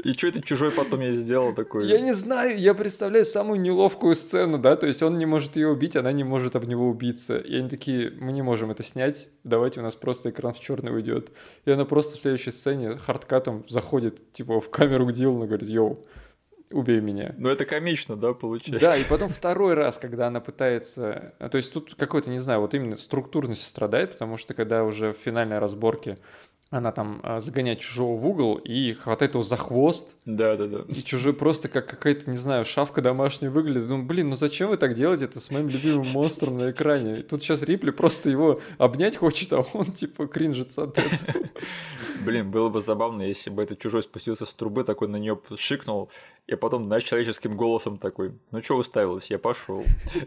A: И что это чужой потом я сделал такой?
B: Я не знаю, я представляю самую неловкую сцену, да, то есть он не может ее убить, она не может об него убиться. И они такие, мы не можем это снять, давайте у нас просто экран в черный уйдет. И она просто в следующей сцене хардкатом заходит, типа, в камеру к Дилану, говорит, йоу, убей меня.
A: Ну это комично, да, получается?
B: Да, и потом второй раз, когда она пытается... То есть тут какой-то, не знаю, вот именно структурность страдает, потому что когда уже в финальной разборке она там а, загоняет чужого в угол и хватает его за хвост,
A: Да, да, да.
B: и чужой просто как какая-то, не знаю, шавка домашняя выглядит. Ну, блин, ну зачем вы так делаете это с моим любимым монстром на экране? И тут сейчас Рипли просто его обнять хочет, а он типа кринжится от этого.
A: Блин, было бы забавно, если бы этот чужой спустился с трубы, такой на нее шикнул, и потом, знаешь, человеческим голосом такой, ну что уставилась, я пошел.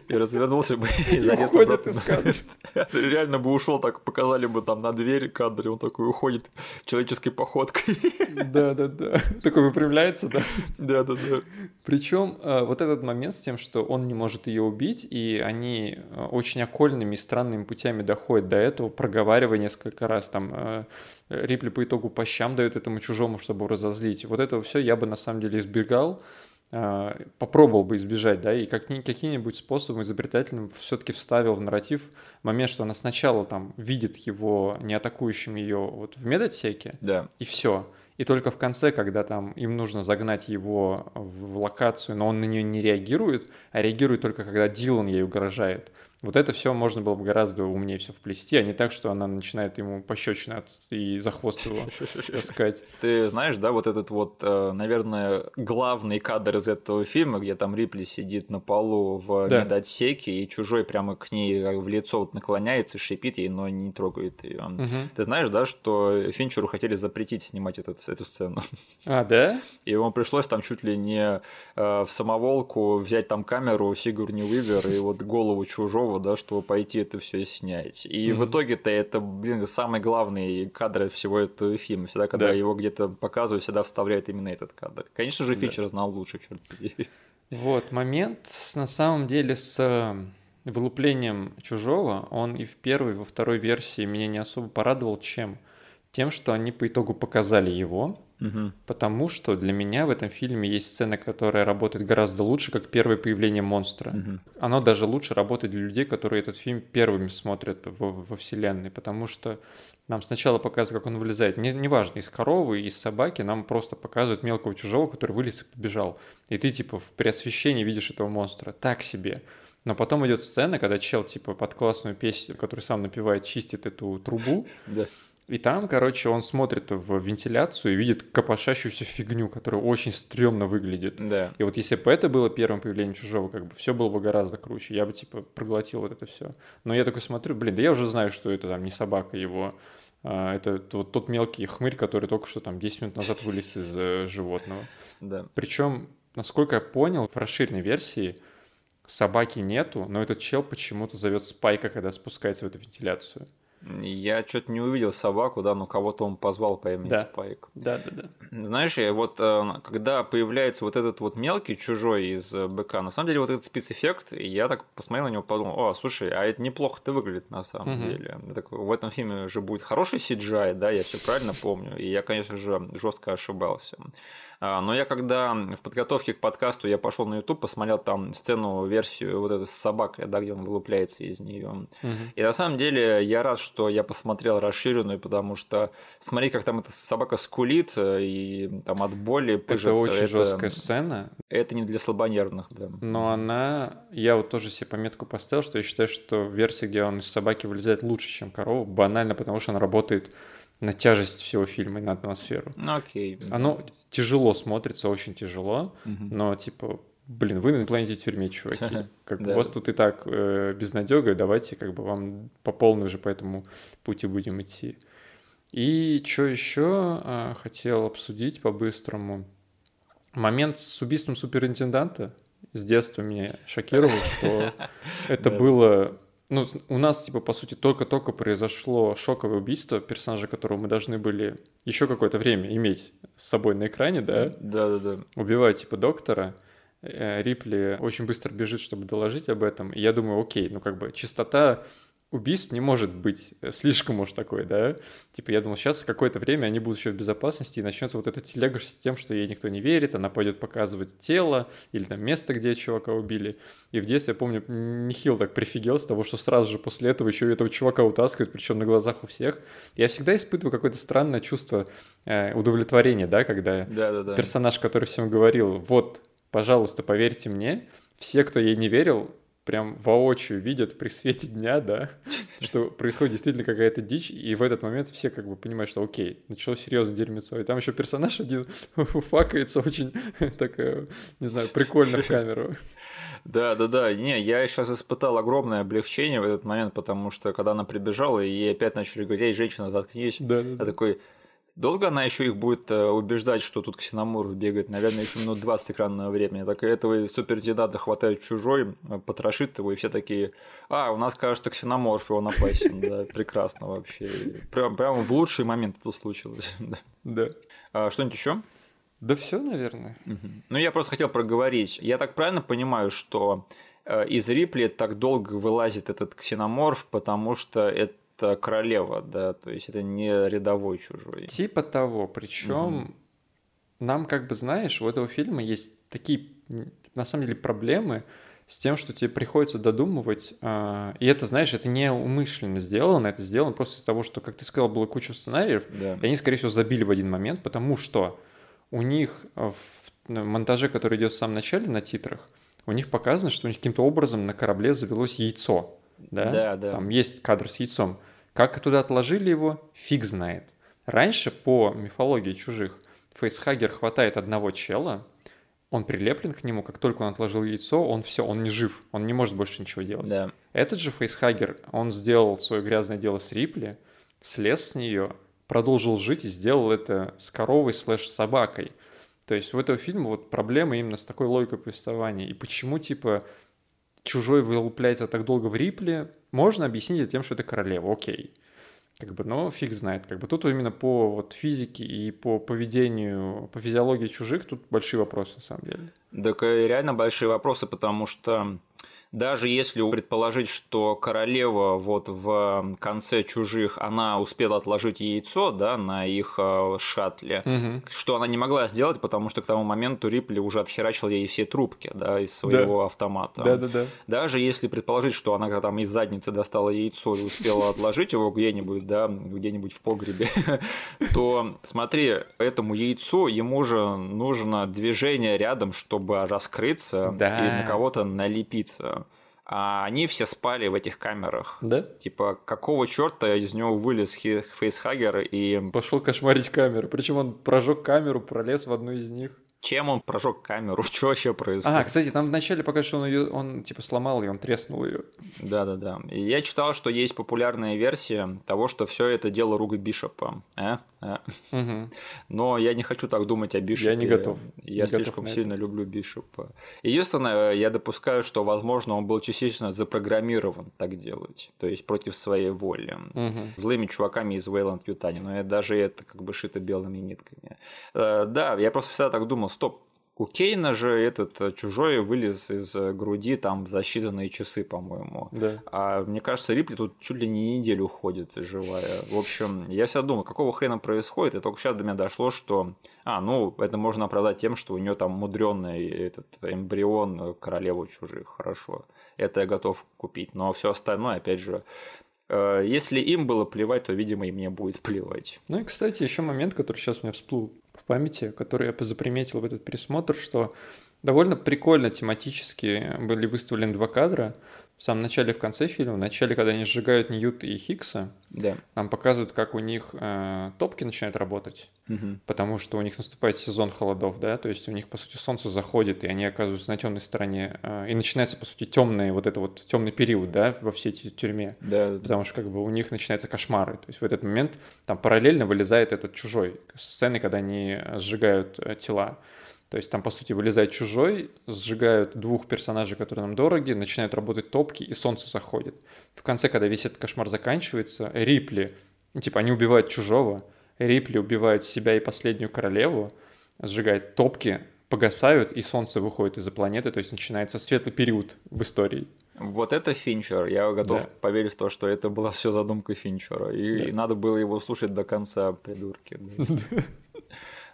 A: И развернулся бы и залез
B: Уходит
A: обратно.
B: из кадра.
A: Реально бы ушел, так показали бы там на дверь кадр, и он такой уходит человеческой походкой.
B: Да-да-да. Такой выпрямляется, да.
A: Да, да, да.
B: Причем э, вот этот момент с тем, что он не может ее убить, и они э, очень окольными и странными путями доходят до этого, проговаривая несколько раз, там э, Рипли по итогу по щам дает этому чужому, чтобы разозлить. Вот этого все я бы на самом деле избегал, попробовал бы избежать, да, и как ни- каким-нибудь способом изобретательным все-таки вставил в нарратив момент, что она сначала там видит его не атакующим ее вот в медотсеке,
A: Да.
B: и все. И только в конце, когда там им нужно загнать его в локацию, но он на нее не реагирует, а реагирует только когда Дилан ей угрожает. Вот это все можно было бы гораздо умнее все вплести, а не так, что она начинает ему пощечины от- и за хвост его таскать.
A: Ты знаешь, да, вот этот вот, э, наверное, главный кадр из этого фильма, где там Рипли сидит на полу в
B: Да.
A: медотсеке, и чужой прямо к ней э, в лицо вот наклоняется, шипит ей, но не трогает ее.
B: Мгм.
A: Ты знаешь, да, что Финчеру хотели запретить снимать этот, эту сцену.
B: А, да?
A: И ему пришлось там чуть ли не э, в самоволку взять там камеру Сигурни Уивер и вот голову чужого, да, чтобы пойти это все снять. И в
B: Мгм.
A: итоге-то это, блин, самый главный кадр всего этого фильма. Всегда, когда
B: Да.
A: его где-то показывают, всегда вставляют именно этот кадр. Конечно же,
B: Да.
A: Финчер знал лучше, черт побери.
B: Вот, момент на самом деле с э, вылуплением чужого, он и в первой, и во второй версии меня не особо порадовал чем? Тем, что они по итогу показали его,
A: Мгм.
B: потому что для меня в этом фильме есть сцена, которая работает гораздо лучше, как первое появление монстра.
A: Мгм.
B: Оно даже лучше работает для людей, которые этот фильм первыми смотрят во, во вселенной, потому что нам сначала показывают, как он вылезает, не- неважно, из коровы, из собаки, нам просто показывают мелкого чужого, который вылез и побежал. И ты типа в преосвещении видишь этого монстра. Так себе. Но потом идет сцена, когда чел типа под классную песню, который сам напевает, чистит эту трубу. И там, короче, он смотрит в вентиляцию и видит копошащуюся фигню, которая очень стрёмно выглядит.
A: Да.
B: И вот если бы это было первым появлением чужого, как бы все было бы гораздо круче. Я бы типа проглотил вот это все. Но я такой смотрю, блин, да я уже знаю, что это там не собака его. а, это вот тот мелкий хмырь, который только что там 10 минут назад вылез из э, животного.
A: Да.
B: Причем, насколько я понял, в расширенной версии собаки нету, но этот чел почему-то зовет Спайка, когда спускается в эту вентиляцию.
A: Я что-то не увидел собаку, да, но кого-то он позвал по имени
B: Да.
A: Спайк.
B: Да, да, да.
A: Знаешь, я вот э, когда появляется вот этот вот мелкий чужой из э, БК, на самом деле вот этот спецэффект, я так посмотрел на него, подумал, о, слушай, а это неплохо-то выглядит на самом
B: Мгм.
A: деле. Я такой, в этом фильме же будет хороший CGI, да, я все правильно помню, и я, конечно же, жестко ошибался. А, но я когда в подготовке к подкасту я пошел на YouTube, посмотрел там сцену, версию вот эту с собакой, да, где он вылупляется из нее.
B: Мгм.
A: И на самом деле я рад, что я посмотрел расширенную, потому что смотри, как там эта собака скулит э, и там от боли
B: Это
A: пыжится.
B: очень жесткая сцена,
A: Это не для слабонервных, да.
B: но она... Я вот тоже себе пометку поставил, что я считаю, что версия, где он из собаки вылезает лучше, чем корова, банально, потому что она работает на тяжесть всего фильма и на атмосферу.
A: Ну окей.
B: Оно тяжело смотрится, очень тяжело,
A: Мгм.
B: но типа, блин, вы на планете тюрьме, чуваки. Как бы у вас тут и так э, безнадега, давайте как бы вам по полной уже по этому пути будем идти. И что еще а, хотел обсудить по-быстрому? Момент с убийством суперинтенданта с детства меня шокировал, что это было... Ну, у нас, типа, по сути, только-только произошло шоковое убийство персонажа, которого мы должны были еще какое-то время иметь с собой на экране, да?
A: Да-да-да.
B: убивает типа доктора, э, Рипли очень быстро бежит, чтобы доложить об этом. И я думаю, окей, ну как бы чистота убийств не может быть э, слишком уж такой, да? Типа я думал, сейчас какое-то время они будут еще в безопасности, и начнется вот эта телега с тем, что ей никто не верит, она пойдет показывать тело или там место, где чувака убили. И в детстве, я помню, Нихил так прифигел с того, что сразу же после этого еще и этого чувака утаскивают, причем на глазах у всех. Я всегда испытываю какое-то странное чувство э, удовлетворения, да, когда
A: Да-да-да.
B: персонаж, который всем говорил, вот, пожалуйста, поверьте мне, все, кто ей не верил, прям воочию видят при свете дня, да, что происходит действительно какая-то дичь, и в этот момент все как бы понимают, что окей, началось серьезное дерьмецо, и там еще персонаж один факается очень так, не знаю, прикольно в камеру.
A: Да, да, да. Не, я сейчас испытал огромное облегчение в этот момент, потому что когда она прибежала, и ей опять начали говорить, эй, женщина, заткнись.
B: Да,
A: Я такой, долго она еще их будет э, убеждать, что тут ксеноморф бегает? Наверное, еще минут 20 экранного времени. Так и этого суперинтенданта хватает чужой, э, потрошит его, и все такие, а, у нас, кажется, ксеноморф, и он опасен. Да, прекрасно вообще. Прям, прям в лучший момент это случилось. Да. А, Что-нибудь еще?
B: Да все, наверное.
A: Мгм. Ну, я просто хотел проговорить. Я так правильно понимаю, что э, из Рипли так долго вылазит этот ксеноморф, потому что это королева, да, то есть это не рядовой чужой.
B: Типа того, причем
A: Мгм.
B: нам как бы знаешь, у этого фильма есть такие на самом деле проблемы с тем, что тебе приходится додумывать, а, и это, знаешь, это не умышленно сделано, это сделано просто из того, что, как ты сказал, было куча сценариев,
A: Да.
B: и они, скорее всего, забили в один момент, потому что у них э, в монтаже, который идет в самом начале на титрах, у них показано, что у них каким-то образом на корабле завелось яйцо. Да?
A: Да, да.
B: Там есть кадр с яйцом. Как туда отложили его, фиг знает. Раньше по мифологии чужих Фейсхагер хватает одного чела, он прилеплен к нему, как только он отложил яйцо, он все, он не жив, он не может больше ничего делать.
A: Да.
B: Этот же Фейсхагер, он сделал свое грязное дело с Рипли, слез с нее, продолжил жить и сделал это с коровой слэш собакой. То есть у этого фильма вот проблема именно с такой логикой повествования. И почему, типа, чужой вылупляется так долго в Рипле, можно объяснить это тем, что это королева, окей. Как бы, но фиг знает. Как бы тут именно по вот физике и по поведению, по физиологии чужих тут большие вопросы на самом деле.
A: Так э, реально большие вопросы, потому что даже если предположить, что королева вот в конце чужих, она успела отложить яйцо, да, на их э, шаттле,
B: Мгм.
A: что она не могла сделать, потому что к тому моменту Рипли уже отхерачил ей все трубки, да, из своего автомата.
B: Да-да-да.
A: Даже если предположить, что она там из задницы достала яйцо и успела отложить его где-нибудь, да, где-нибудь в погребе, то смотри, этому яйцу ему же нужно движение рядом, чтобы раскрыться
B: Да.
A: и на кого-то налепиться. А они все спали в этих камерах.
B: Да?
A: Типа, какого черта из него вылез Фейсхагер и
B: Пошел кошмарить камеру. Причем он прожег камеру, пролез в одну из них.
A: Чем он прожег камеру? Что вообще происходит?
B: А, кстати, там вначале пока что он ее, он типа сломал ее, он треснул ее.
A: Да-да-да. И я читал, что есть популярная версия того, что все это дело Руга Бишопа. А? А? Но я не хочу так думать о Бишопе.
B: Я не готов.
A: Я
B: Не
A: слишком
B: готов
A: сильно люблю Бишопа. Единственное, я допускаю, что, возможно, он был частично запрограммирован так делать. То есть против своей воли. Злыми чуваками из Вейланд Ютани. Но это, даже это как бы шито белыми нитками. Э, Да, я просто всегда так думал, стоп, у Кейна же этот э, чужой вылез из э, груди там за считанные часы, по-моему.
B: Да.
A: А мне кажется, Рипли тут чуть ли не неделю уходит живая. В общем, я всегда думал, какого хрена происходит, и только сейчас до меня дошло, что... А, ну, это можно оправдать тем, что у нее там мудренный этот эмбрион королевы чужих. Хорошо. Это я готов купить. Но все остальное, опять же, э, если им было плевать, то, видимо, и мне будет плевать.
B: Ну и, кстати, еще момент, который сейчас у меня всплыл в памяти, который я заприметил в этот пересмотр, что довольно прикольно тематически были выставлены два кадра в самом начале и в конце фильма. В начале, когда они сжигают Ньюта и Хиггса,
A: Да.
B: нам показывают, как у них э, топки начинают работать,
A: Мгм.
B: потому что у них наступает сезон холодов, да, то есть у них, по сути, солнце заходит, и они оказываются на темной стороне, э, и начинается, по сути, темный вот это вот темный период, да, во всей этой тюрьме.
A: Да, да.
B: Потому что как бы у них начинаются кошмары. То есть в этот момент там параллельно вылезает этот чужой. Сцены, когда они сжигают э, тела. То есть там, по сути, вылезает чужой, сжигают двух персонажей, которые нам дороги, начинают работать топки, и солнце заходит. В конце, когда весь этот кошмар заканчивается, Рипли, ну, типа, они убивают чужого, Рипли убивают себя и последнюю королеву, сжигает топки, погасают, и солнце выходит из-за планеты, то есть начинается светлый период в истории.
A: Вот это Финчер. Я готов
B: Да.
A: поверить в то, что это была все задумка Финчера. И
B: Да.
A: надо было его слушать до конца, придурки.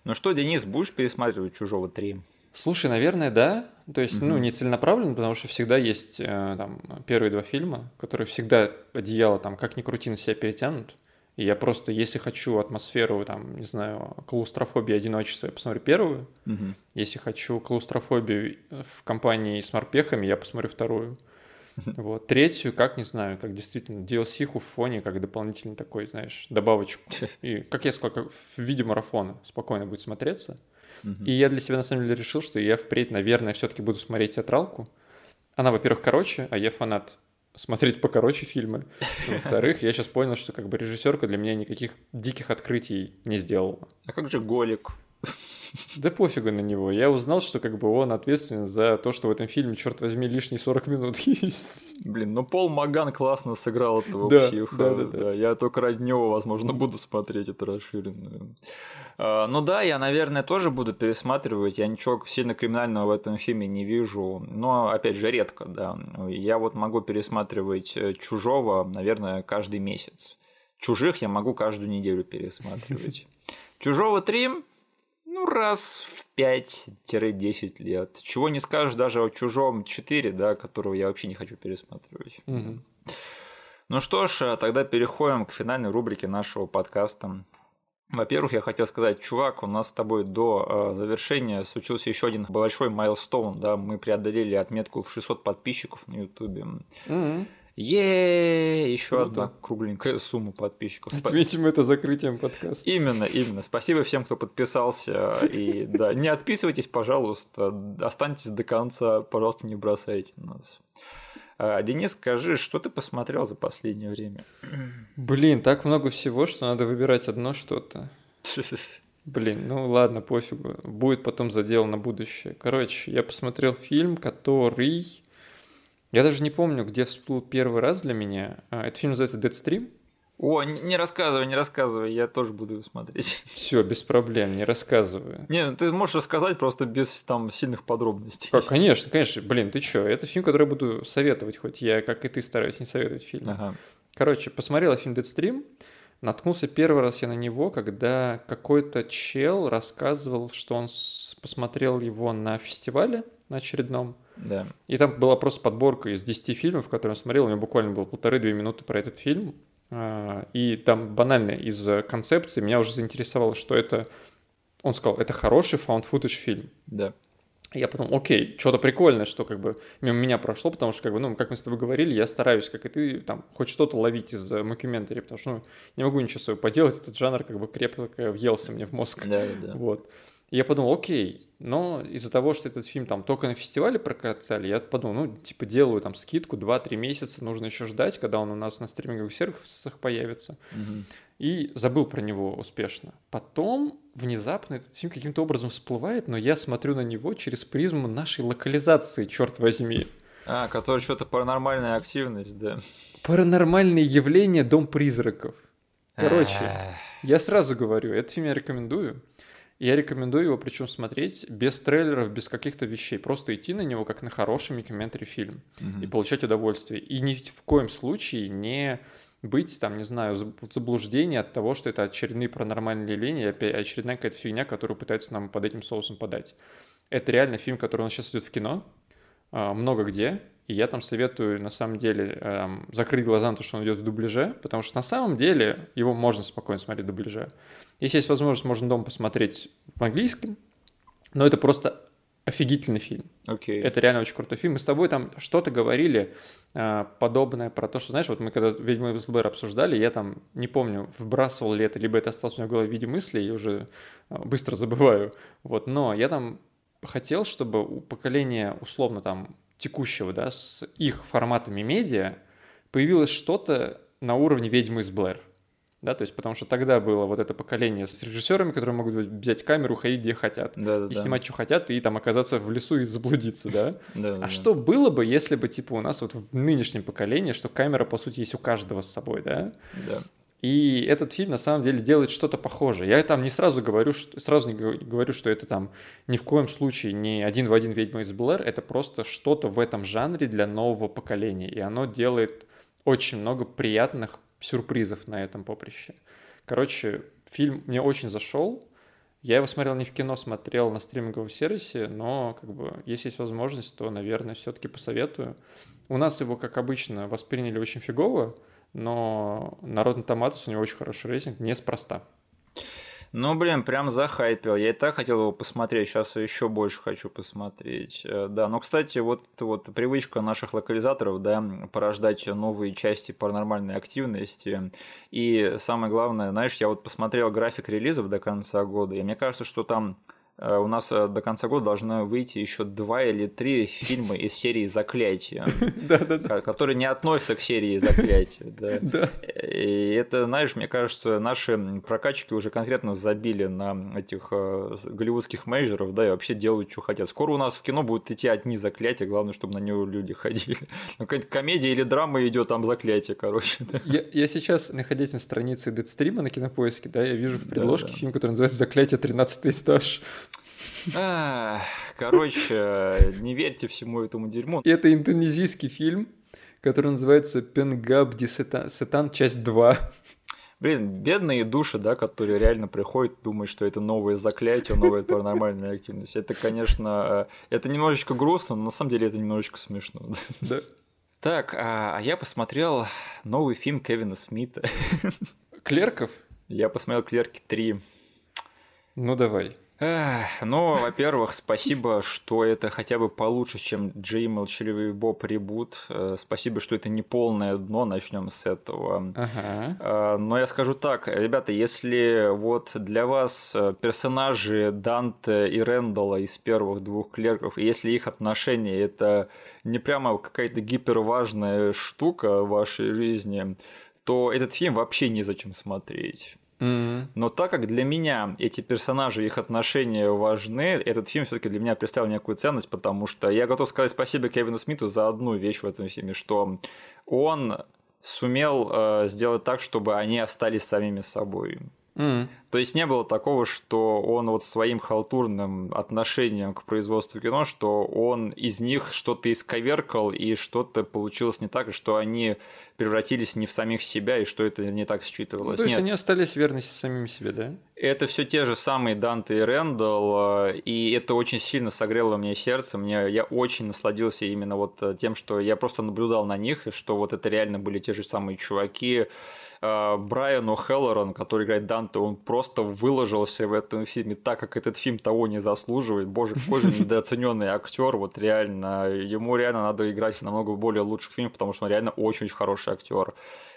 A: Ну что, Денис, будешь пересматривать «Чужого 3»?
B: Слушай, наверное, да. То есть, ну,
A: Мгм.
B: не целенаправленно, потому что всегда есть э, там первые два фильма, которые всегда одеяло там как ни крути на себя перетянут. И я просто, если хочу атмосферу, там, не знаю, клаустрофобии, одиночества, я посмотрю первую.
A: Мгм.
B: Если хочу клаустрофобию в компании с морпехами, я посмотрю вторую. Вот. Третью, как не знаю, как действительно DLC-ху в фоне, как дополнительный такой, знаешь, добавочку. И, как я сказал, как в виде марафона спокойно будет смотреться. И я для себя на самом деле решил, что я впредь, наверное, все-таки буду смотреть театралку. Она, во-первых, короче, а я фанат смотреть покороче фильмы. Во-вторых, я сейчас понял, что как бы режиссерка для меня никаких диких открытий не сделала.
A: А как же Голик?
B: Да пофигу на него. Я узнал, что как бы он ответственен за то, что в этом фильме, черт возьми, лишние 40 минут есть.
A: Блин, ну Пол Маган классно сыграл этого
B: Да,
A: психа.
B: да, да, да.
A: Я только ради него, возможно, буду смотреть это расширенную. А, ну да, я, наверное, тоже буду пересматривать. Я ничего сильно криминального в этом фильме не вижу. Но, опять же, редко, да. Я вот могу пересматривать э, «Чужого», наверное, каждый месяц. «Чужих» я могу каждую неделю пересматривать. «Чужого 3» ну, раз в 5-10 лет. Чего не скажешь даже о «Чужом 4», да, которого я вообще не хочу пересматривать.
B: Мгм.
A: Ну что ж, а тогда переходим к финальной рубрике нашего подкаста. Во-первых, я хотел сказать, чувак, у нас с тобой до э, завершения случился еще один большой майлстоун, да, мы преодолели отметку в 600 подписчиков на ютубе.
B: Мгм.
A: Е, еще
B: Круто.
A: одна кругленькая сумма подписчиков.
B: Отметим это закрытием подкаста.
A: Именно, именно. Спасибо всем, кто подписался. И да, не отписывайтесь, пожалуйста. Останьтесь до конца, пожалуйста, не бросайте нас. А, Денис, скажи, что ты посмотрел за последнее время?
B: Блин, так много всего, что надо выбирать одно что-то. Блин, ну ладно, пофигу. Будет потом задел на будущее. Короче, я посмотрел фильм, который... Я даже не помню, где всплыл первый раз для меня. А, Этот фильм называется Deadstream.
A: О, не рассказывай, не рассказывай, я тоже буду его смотреть.
B: Все, без проблем, не рассказываю.
A: Не, ну ты можешь рассказать просто без там сильных подробностей.
B: Как, конечно, конечно. Блин, ты чё? Это фильм, который я буду советовать, хоть я, как и ты, стараюсь не советовать фильм.
A: Ага.
B: Короче, посмотрел я фильм Deadstream. Наткнулся первый раз я на него, когда какой-то чел рассказывал, что он посмотрел его на фестивале на очередном.
A: Да.
B: И там была просто подборка из 10 фильмов, которые он смотрел. У него буквально было полторы-две минуты про этот фильм. А, И там банально из э, концепции меня уже заинтересовало, что это... Он сказал, это хороший found footage фильм.
A: Да.
B: Я подумал, окей, что-то прикольное, что как бы мимо меня прошло, потому что, как бы, ну, как мы с тобой говорили, я стараюсь, как и ты, там, хоть что-то ловить из мокюментари, потому что, ну, не могу ничего своего поделать, этот жанр как бы крепко въелся мне в мозг.
A: Да, да, да.
B: Вот. И я подумал, окей, но из-за того, что этот фильм там только на фестивале прокатали, я подумал, ну, типа, делаю там скидку 2-3 месяца, нужно еще ждать, когда он у нас на стриминговых сервисах появится.
A: Мгм.
B: И забыл про него успешно. Потом внезапно этот фильм каким-то образом всплывает, но я смотрю на него через призму нашей локализации, черт возьми.
A: А, который что-то паранормальная активность, да.
B: Паранормальные явления Дом призраков. Короче, я сразу говорю, этот фильм я рекомендую. Я рекомендую его причем смотреть без трейлеров, без каких-то вещей. Просто идти на него как на хороший микроментри фильм mm-hmm. и получать удовольствие. И ни в коем случае не быть, там, не знаю, в заблуждении от того, что это очередные паранормальные явления, очередная какая-то фигня, которую пытаются нам под этим соусом подать. Это реально фильм, который у нас сейчас идет в кино, а, много где, и я там советую, на самом деле, эм, закрыть глаза на то, что он идет в дубляже, потому что на самом деле его можно спокойно смотреть в дубляже. Если есть возможность, можно дома посмотреть в английском, но это просто офигительный фильм.
A: Okay.
B: Это реально очень крутой фильм. Мы с тобой там что-то говорили э, подобное про то, что, знаешь, вот мы когда «Ведьму из Блэр» обсуждали, я там, не помню, вбрасывал ли это, либо это осталось у меня в голове в виде мысли, и уже э, быстро забываю. Вот, но я там хотел, чтобы у поколения, условно, там, текущего, да, с их форматами медиа, появилось что-то на уровне «Ведьмы из Блэр». Да, то есть потому что тогда было вот это поколение с режиссерами, которые могут взять камеру, ходить где хотят,
A: да, да,
B: и
A: да.
B: снимать, что хотят, и там оказаться в лесу и заблудиться, да?
A: Да,
B: а что было бы, если бы, типа, у нас вот в нынешнем поколении, что камера, по сути, есть у каждого с собой, да?
A: Да.
B: И этот фильм на самом деле делает что-то похожее. Я там не сразу говорю, что, сразу не говорю, что это там ни в коем случае не один в один «Ведьма из Блэр», это просто что-то в этом жанре для нового поколения. И оно делает очень много приятных сюрпризов на этом поприще. Короче, фильм мне очень зашел. Я его смотрел не в кино, смотрел на стриминговом сервисе, но как бы если есть возможность, то, наверное, все-таки посоветую. У нас его, как обычно, восприняли очень фигово, но Народный Томатус у него очень хороший рейтинг, неспроста.
A: Ну, блин, прям захайпил. Я и так хотел его посмотреть, сейчас еще больше хочу посмотреть. Э, да, но, кстати, вот вот привычка наших локализаторов, да, порождать новые части паранормальной активности. И самое главное, знаешь, я вот посмотрел график релизов до конца года, и мне кажется, что там у нас э, до конца года должно выйти еще два или три фильма из серии «Заклятие», которые не относятся к серии «Заклятие». И это, знаешь, мне кажется, наши прокачки уже конкретно забили на этих э, голливудских мейджеров, да, и вообще делают, что хотят. Скоро у нас в кино будут идти одни «Заклятия», главное, чтобы на него люди ходили. Ну, какая-нибудь комедия или драма идет, там «Заклятие», короче.
B: Я, сейчас, находясь на странице Дедстрима на Кинопоиске, да, я вижу в предложке фильм, который называется «Заклятие. 13 этаж».
A: Короче, не верьте всему этому дерьму.
B: Это индонезийский фильм, который называется «Пенгаб Сетан. Часть 2».
A: Блин, бедные души, да, которые реально приходят, думают, что это новое заклятие, новая паранормальная активность. Это, конечно, э, это немножечко грустно, но на самом деле это немножечко смешно.
B: Да.
A: Так, а, а я посмотрел новый фильм Кевина Смита.
B: Клерков?
A: Я посмотрел Клерки 3.
B: Ну давай.
A: Ну, во-первых, спасибо, что это хотя бы получше, чем Джей Молчаливый Боб ребут. Э, спасибо, что это не полное дно, начнем с этого.
B: Ага.
A: Э, но я скажу так, ребята, если вот для вас э, персонажи Данте и Рэндалла из первых двух клерков, если их отношения это не прямо какая-то гиперважная штука в вашей жизни, то этот фильм вообще незачем смотреть.
B: Mm-hmm.
A: Но так как для меня эти персонажи, их отношения важны, этот фильм все-таки для меня представил некую ценность, потому что я готов сказать спасибо Кевину Смиту за одну вещь в этом фильме, что он сумел э, сделать так, чтобы они остались самими собой.
B: Mm.
A: То есть не было такого, что он вот своим халтурным отношением к производству кино, что он из них что-то исковеркал и что-то получилось не так, и что они превратились не в самих себя, и что это не так считывалось. Ну,
B: то есть
A: Нет.
B: они остались верны самим себе, да?
A: Это все те же самые Данте и Рэндалл, э, и это очень сильно согрело мне сердце. Мне, я очень насладился именно вот э, тем, что я просто наблюдал на них, что вот это реально были те же самые чуваки, Брайан О'Хеллоран, который играет Данте, он просто выложился в этом фильме так, как этот фильм того не заслуживает. Боже, какой же недооцененный актер, вот реально. Ему реально надо играть в намного более лучших фильмах, потому что он реально очень-очень хороший актер.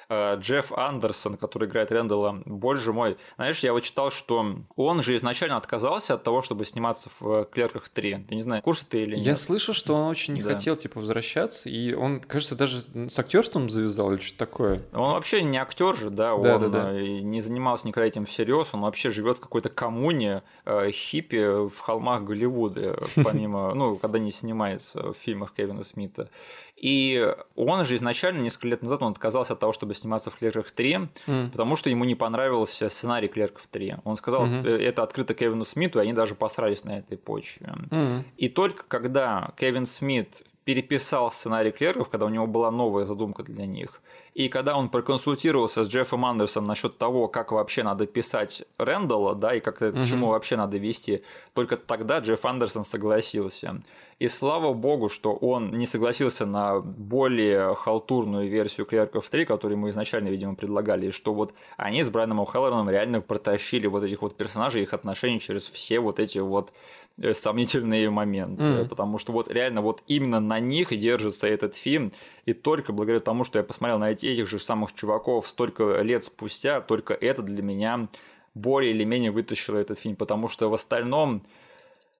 A: Э, Джефф Андерсон, который играет Рэндалла, боже мой. Знаешь, я вот читал, что он же изначально отказался от того, чтобы сниматься в «Клерках 3». Ты не знаю, курс ты или нет?
B: Я слышал, что он очень не
A: Да.
B: хотел, типа, возвращаться, и он, кажется, даже с актерством завязал или что-то такое.
A: Он вообще не актер же, да,
B: Да,
A: он
B: да, да.
A: э, не занимался никогда этим всерьез, он вообще живет в какой-то коммуне э, хиппи в холмах Голливуда, помимо, ну, когда не снимается в фильмах Кевина Смита. И он же изначально, несколько лет назад, он отказался от того, чтобы сниматься в «Клерках 3», mm. потому что ему не понравился сценарий «Клерков 3». Он сказал, mm-hmm. это открыто Кевину Смиту, и они даже посрались на этой почве. Mm-hmm. И только когда Кевин Смит переписал сценарий «Клерков», когда у него была новая задумка для них, и когда он проконсультировался с Джеффом Андерсом насчет того, как вообще надо писать Рэндалла, да, и как mm-hmm. к чему вообще надо вести, только тогда Джефф Андерсон согласился. И слава богу, что он не согласился на более халтурную версию Клерков 3, которую мы изначально, видимо, предлагали, и что вот они с Брайаном О'Хеллораном реально протащили вот этих вот персонажей, их отношения через все вот эти вот э, сомнительные моменты, mm. потому что вот реально вот именно на них и держится этот фильм, и только благодаря тому, что я посмотрел на эти, этих же самых чуваков столько лет спустя, только это для меня более или менее вытащило этот фильм, потому что в остальном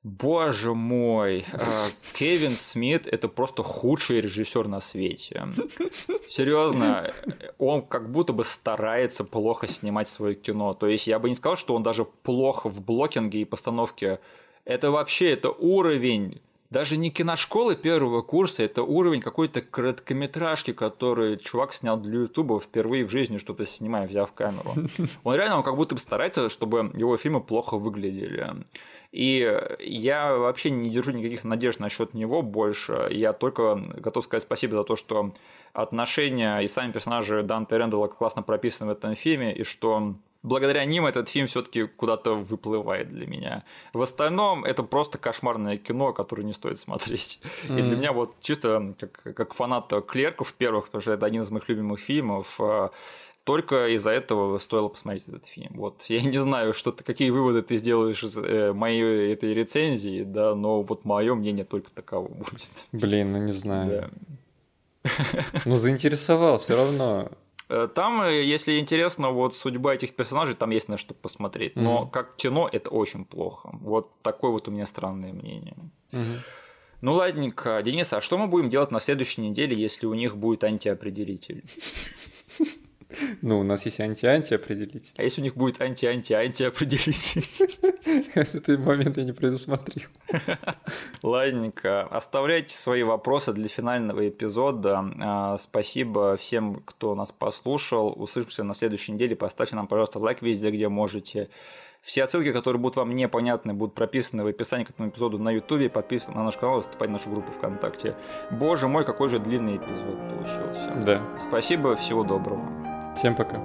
A: Боже мой, э, Кевин Смит это просто худший режиссер на свете. Серьезно, он как будто бы старается плохо снимать свое кино. То есть я бы не сказал, что он даже плохо в блокинге и постановке. Это вообще это уровень даже не киношколы первого курса, это уровень какой-то короткометражки, который чувак снял для Ютуба впервые в жизни, что-то снимая, взяв камеру. Он реально он как будто бы старается, чтобы его фильмы плохо выглядели. И я вообще не держу никаких надежд насчет него больше. Я только готов сказать спасибо за то, что отношения и сами персонажи Данте Рэндалла классно прописаны в этом фильме, и что благодаря ним этот фильм все-таки куда-то выплывает для меня. В остальном это просто кошмарное кино, которое не стоит смотреть. Mm-hmm. И для меня вот чисто как, как фанат клерков первых, потому что это один из моих любимых фильмов, э, только из-за этого стоило посмотреть этот фильм. Вот я не знаю, что ты, какие выводы ты сделаешь из э, моей этой рецензии, да, но вот мое мнение только таково будет.
B: Блин, ну не знаю. Да. Ну заинтересовал все равно.
A: Э, там, э, если интересно, вот судьба этих персонажей, там есть на что посмотреть. Но mm-hmm. как кино это очень плохо. Вот такое вот у меня странное мнение. Mm-hmm. Ну ладненько, Денис, а что мы будем делать на следующей неделе, если у них будет антиопределитель?
B: Ну, у нас есть анти-анти определить.
A: А если у них будет анти-анти-анти определить?
B: Этот момент я не предусмотрел.
A: Ладненько. Оставляйте свои вопросы для финального эпизода. А, спасибо всем, кто нас послушал. Услышимся на следующей неделе. Поставьте нам, пожалуйста, лайк везде, где можете. Все ссылки, которые будут вам непонятны, будут прописаны в описании к этому эпизоду на YouTube. Подписывайтесь на наш канал, вступайте в нашу группу ВКонтакте. Боже мой, какой же длинный эпизод получился.
B: Да.
A: Спасибо, всего доброго.
B: Всем пока.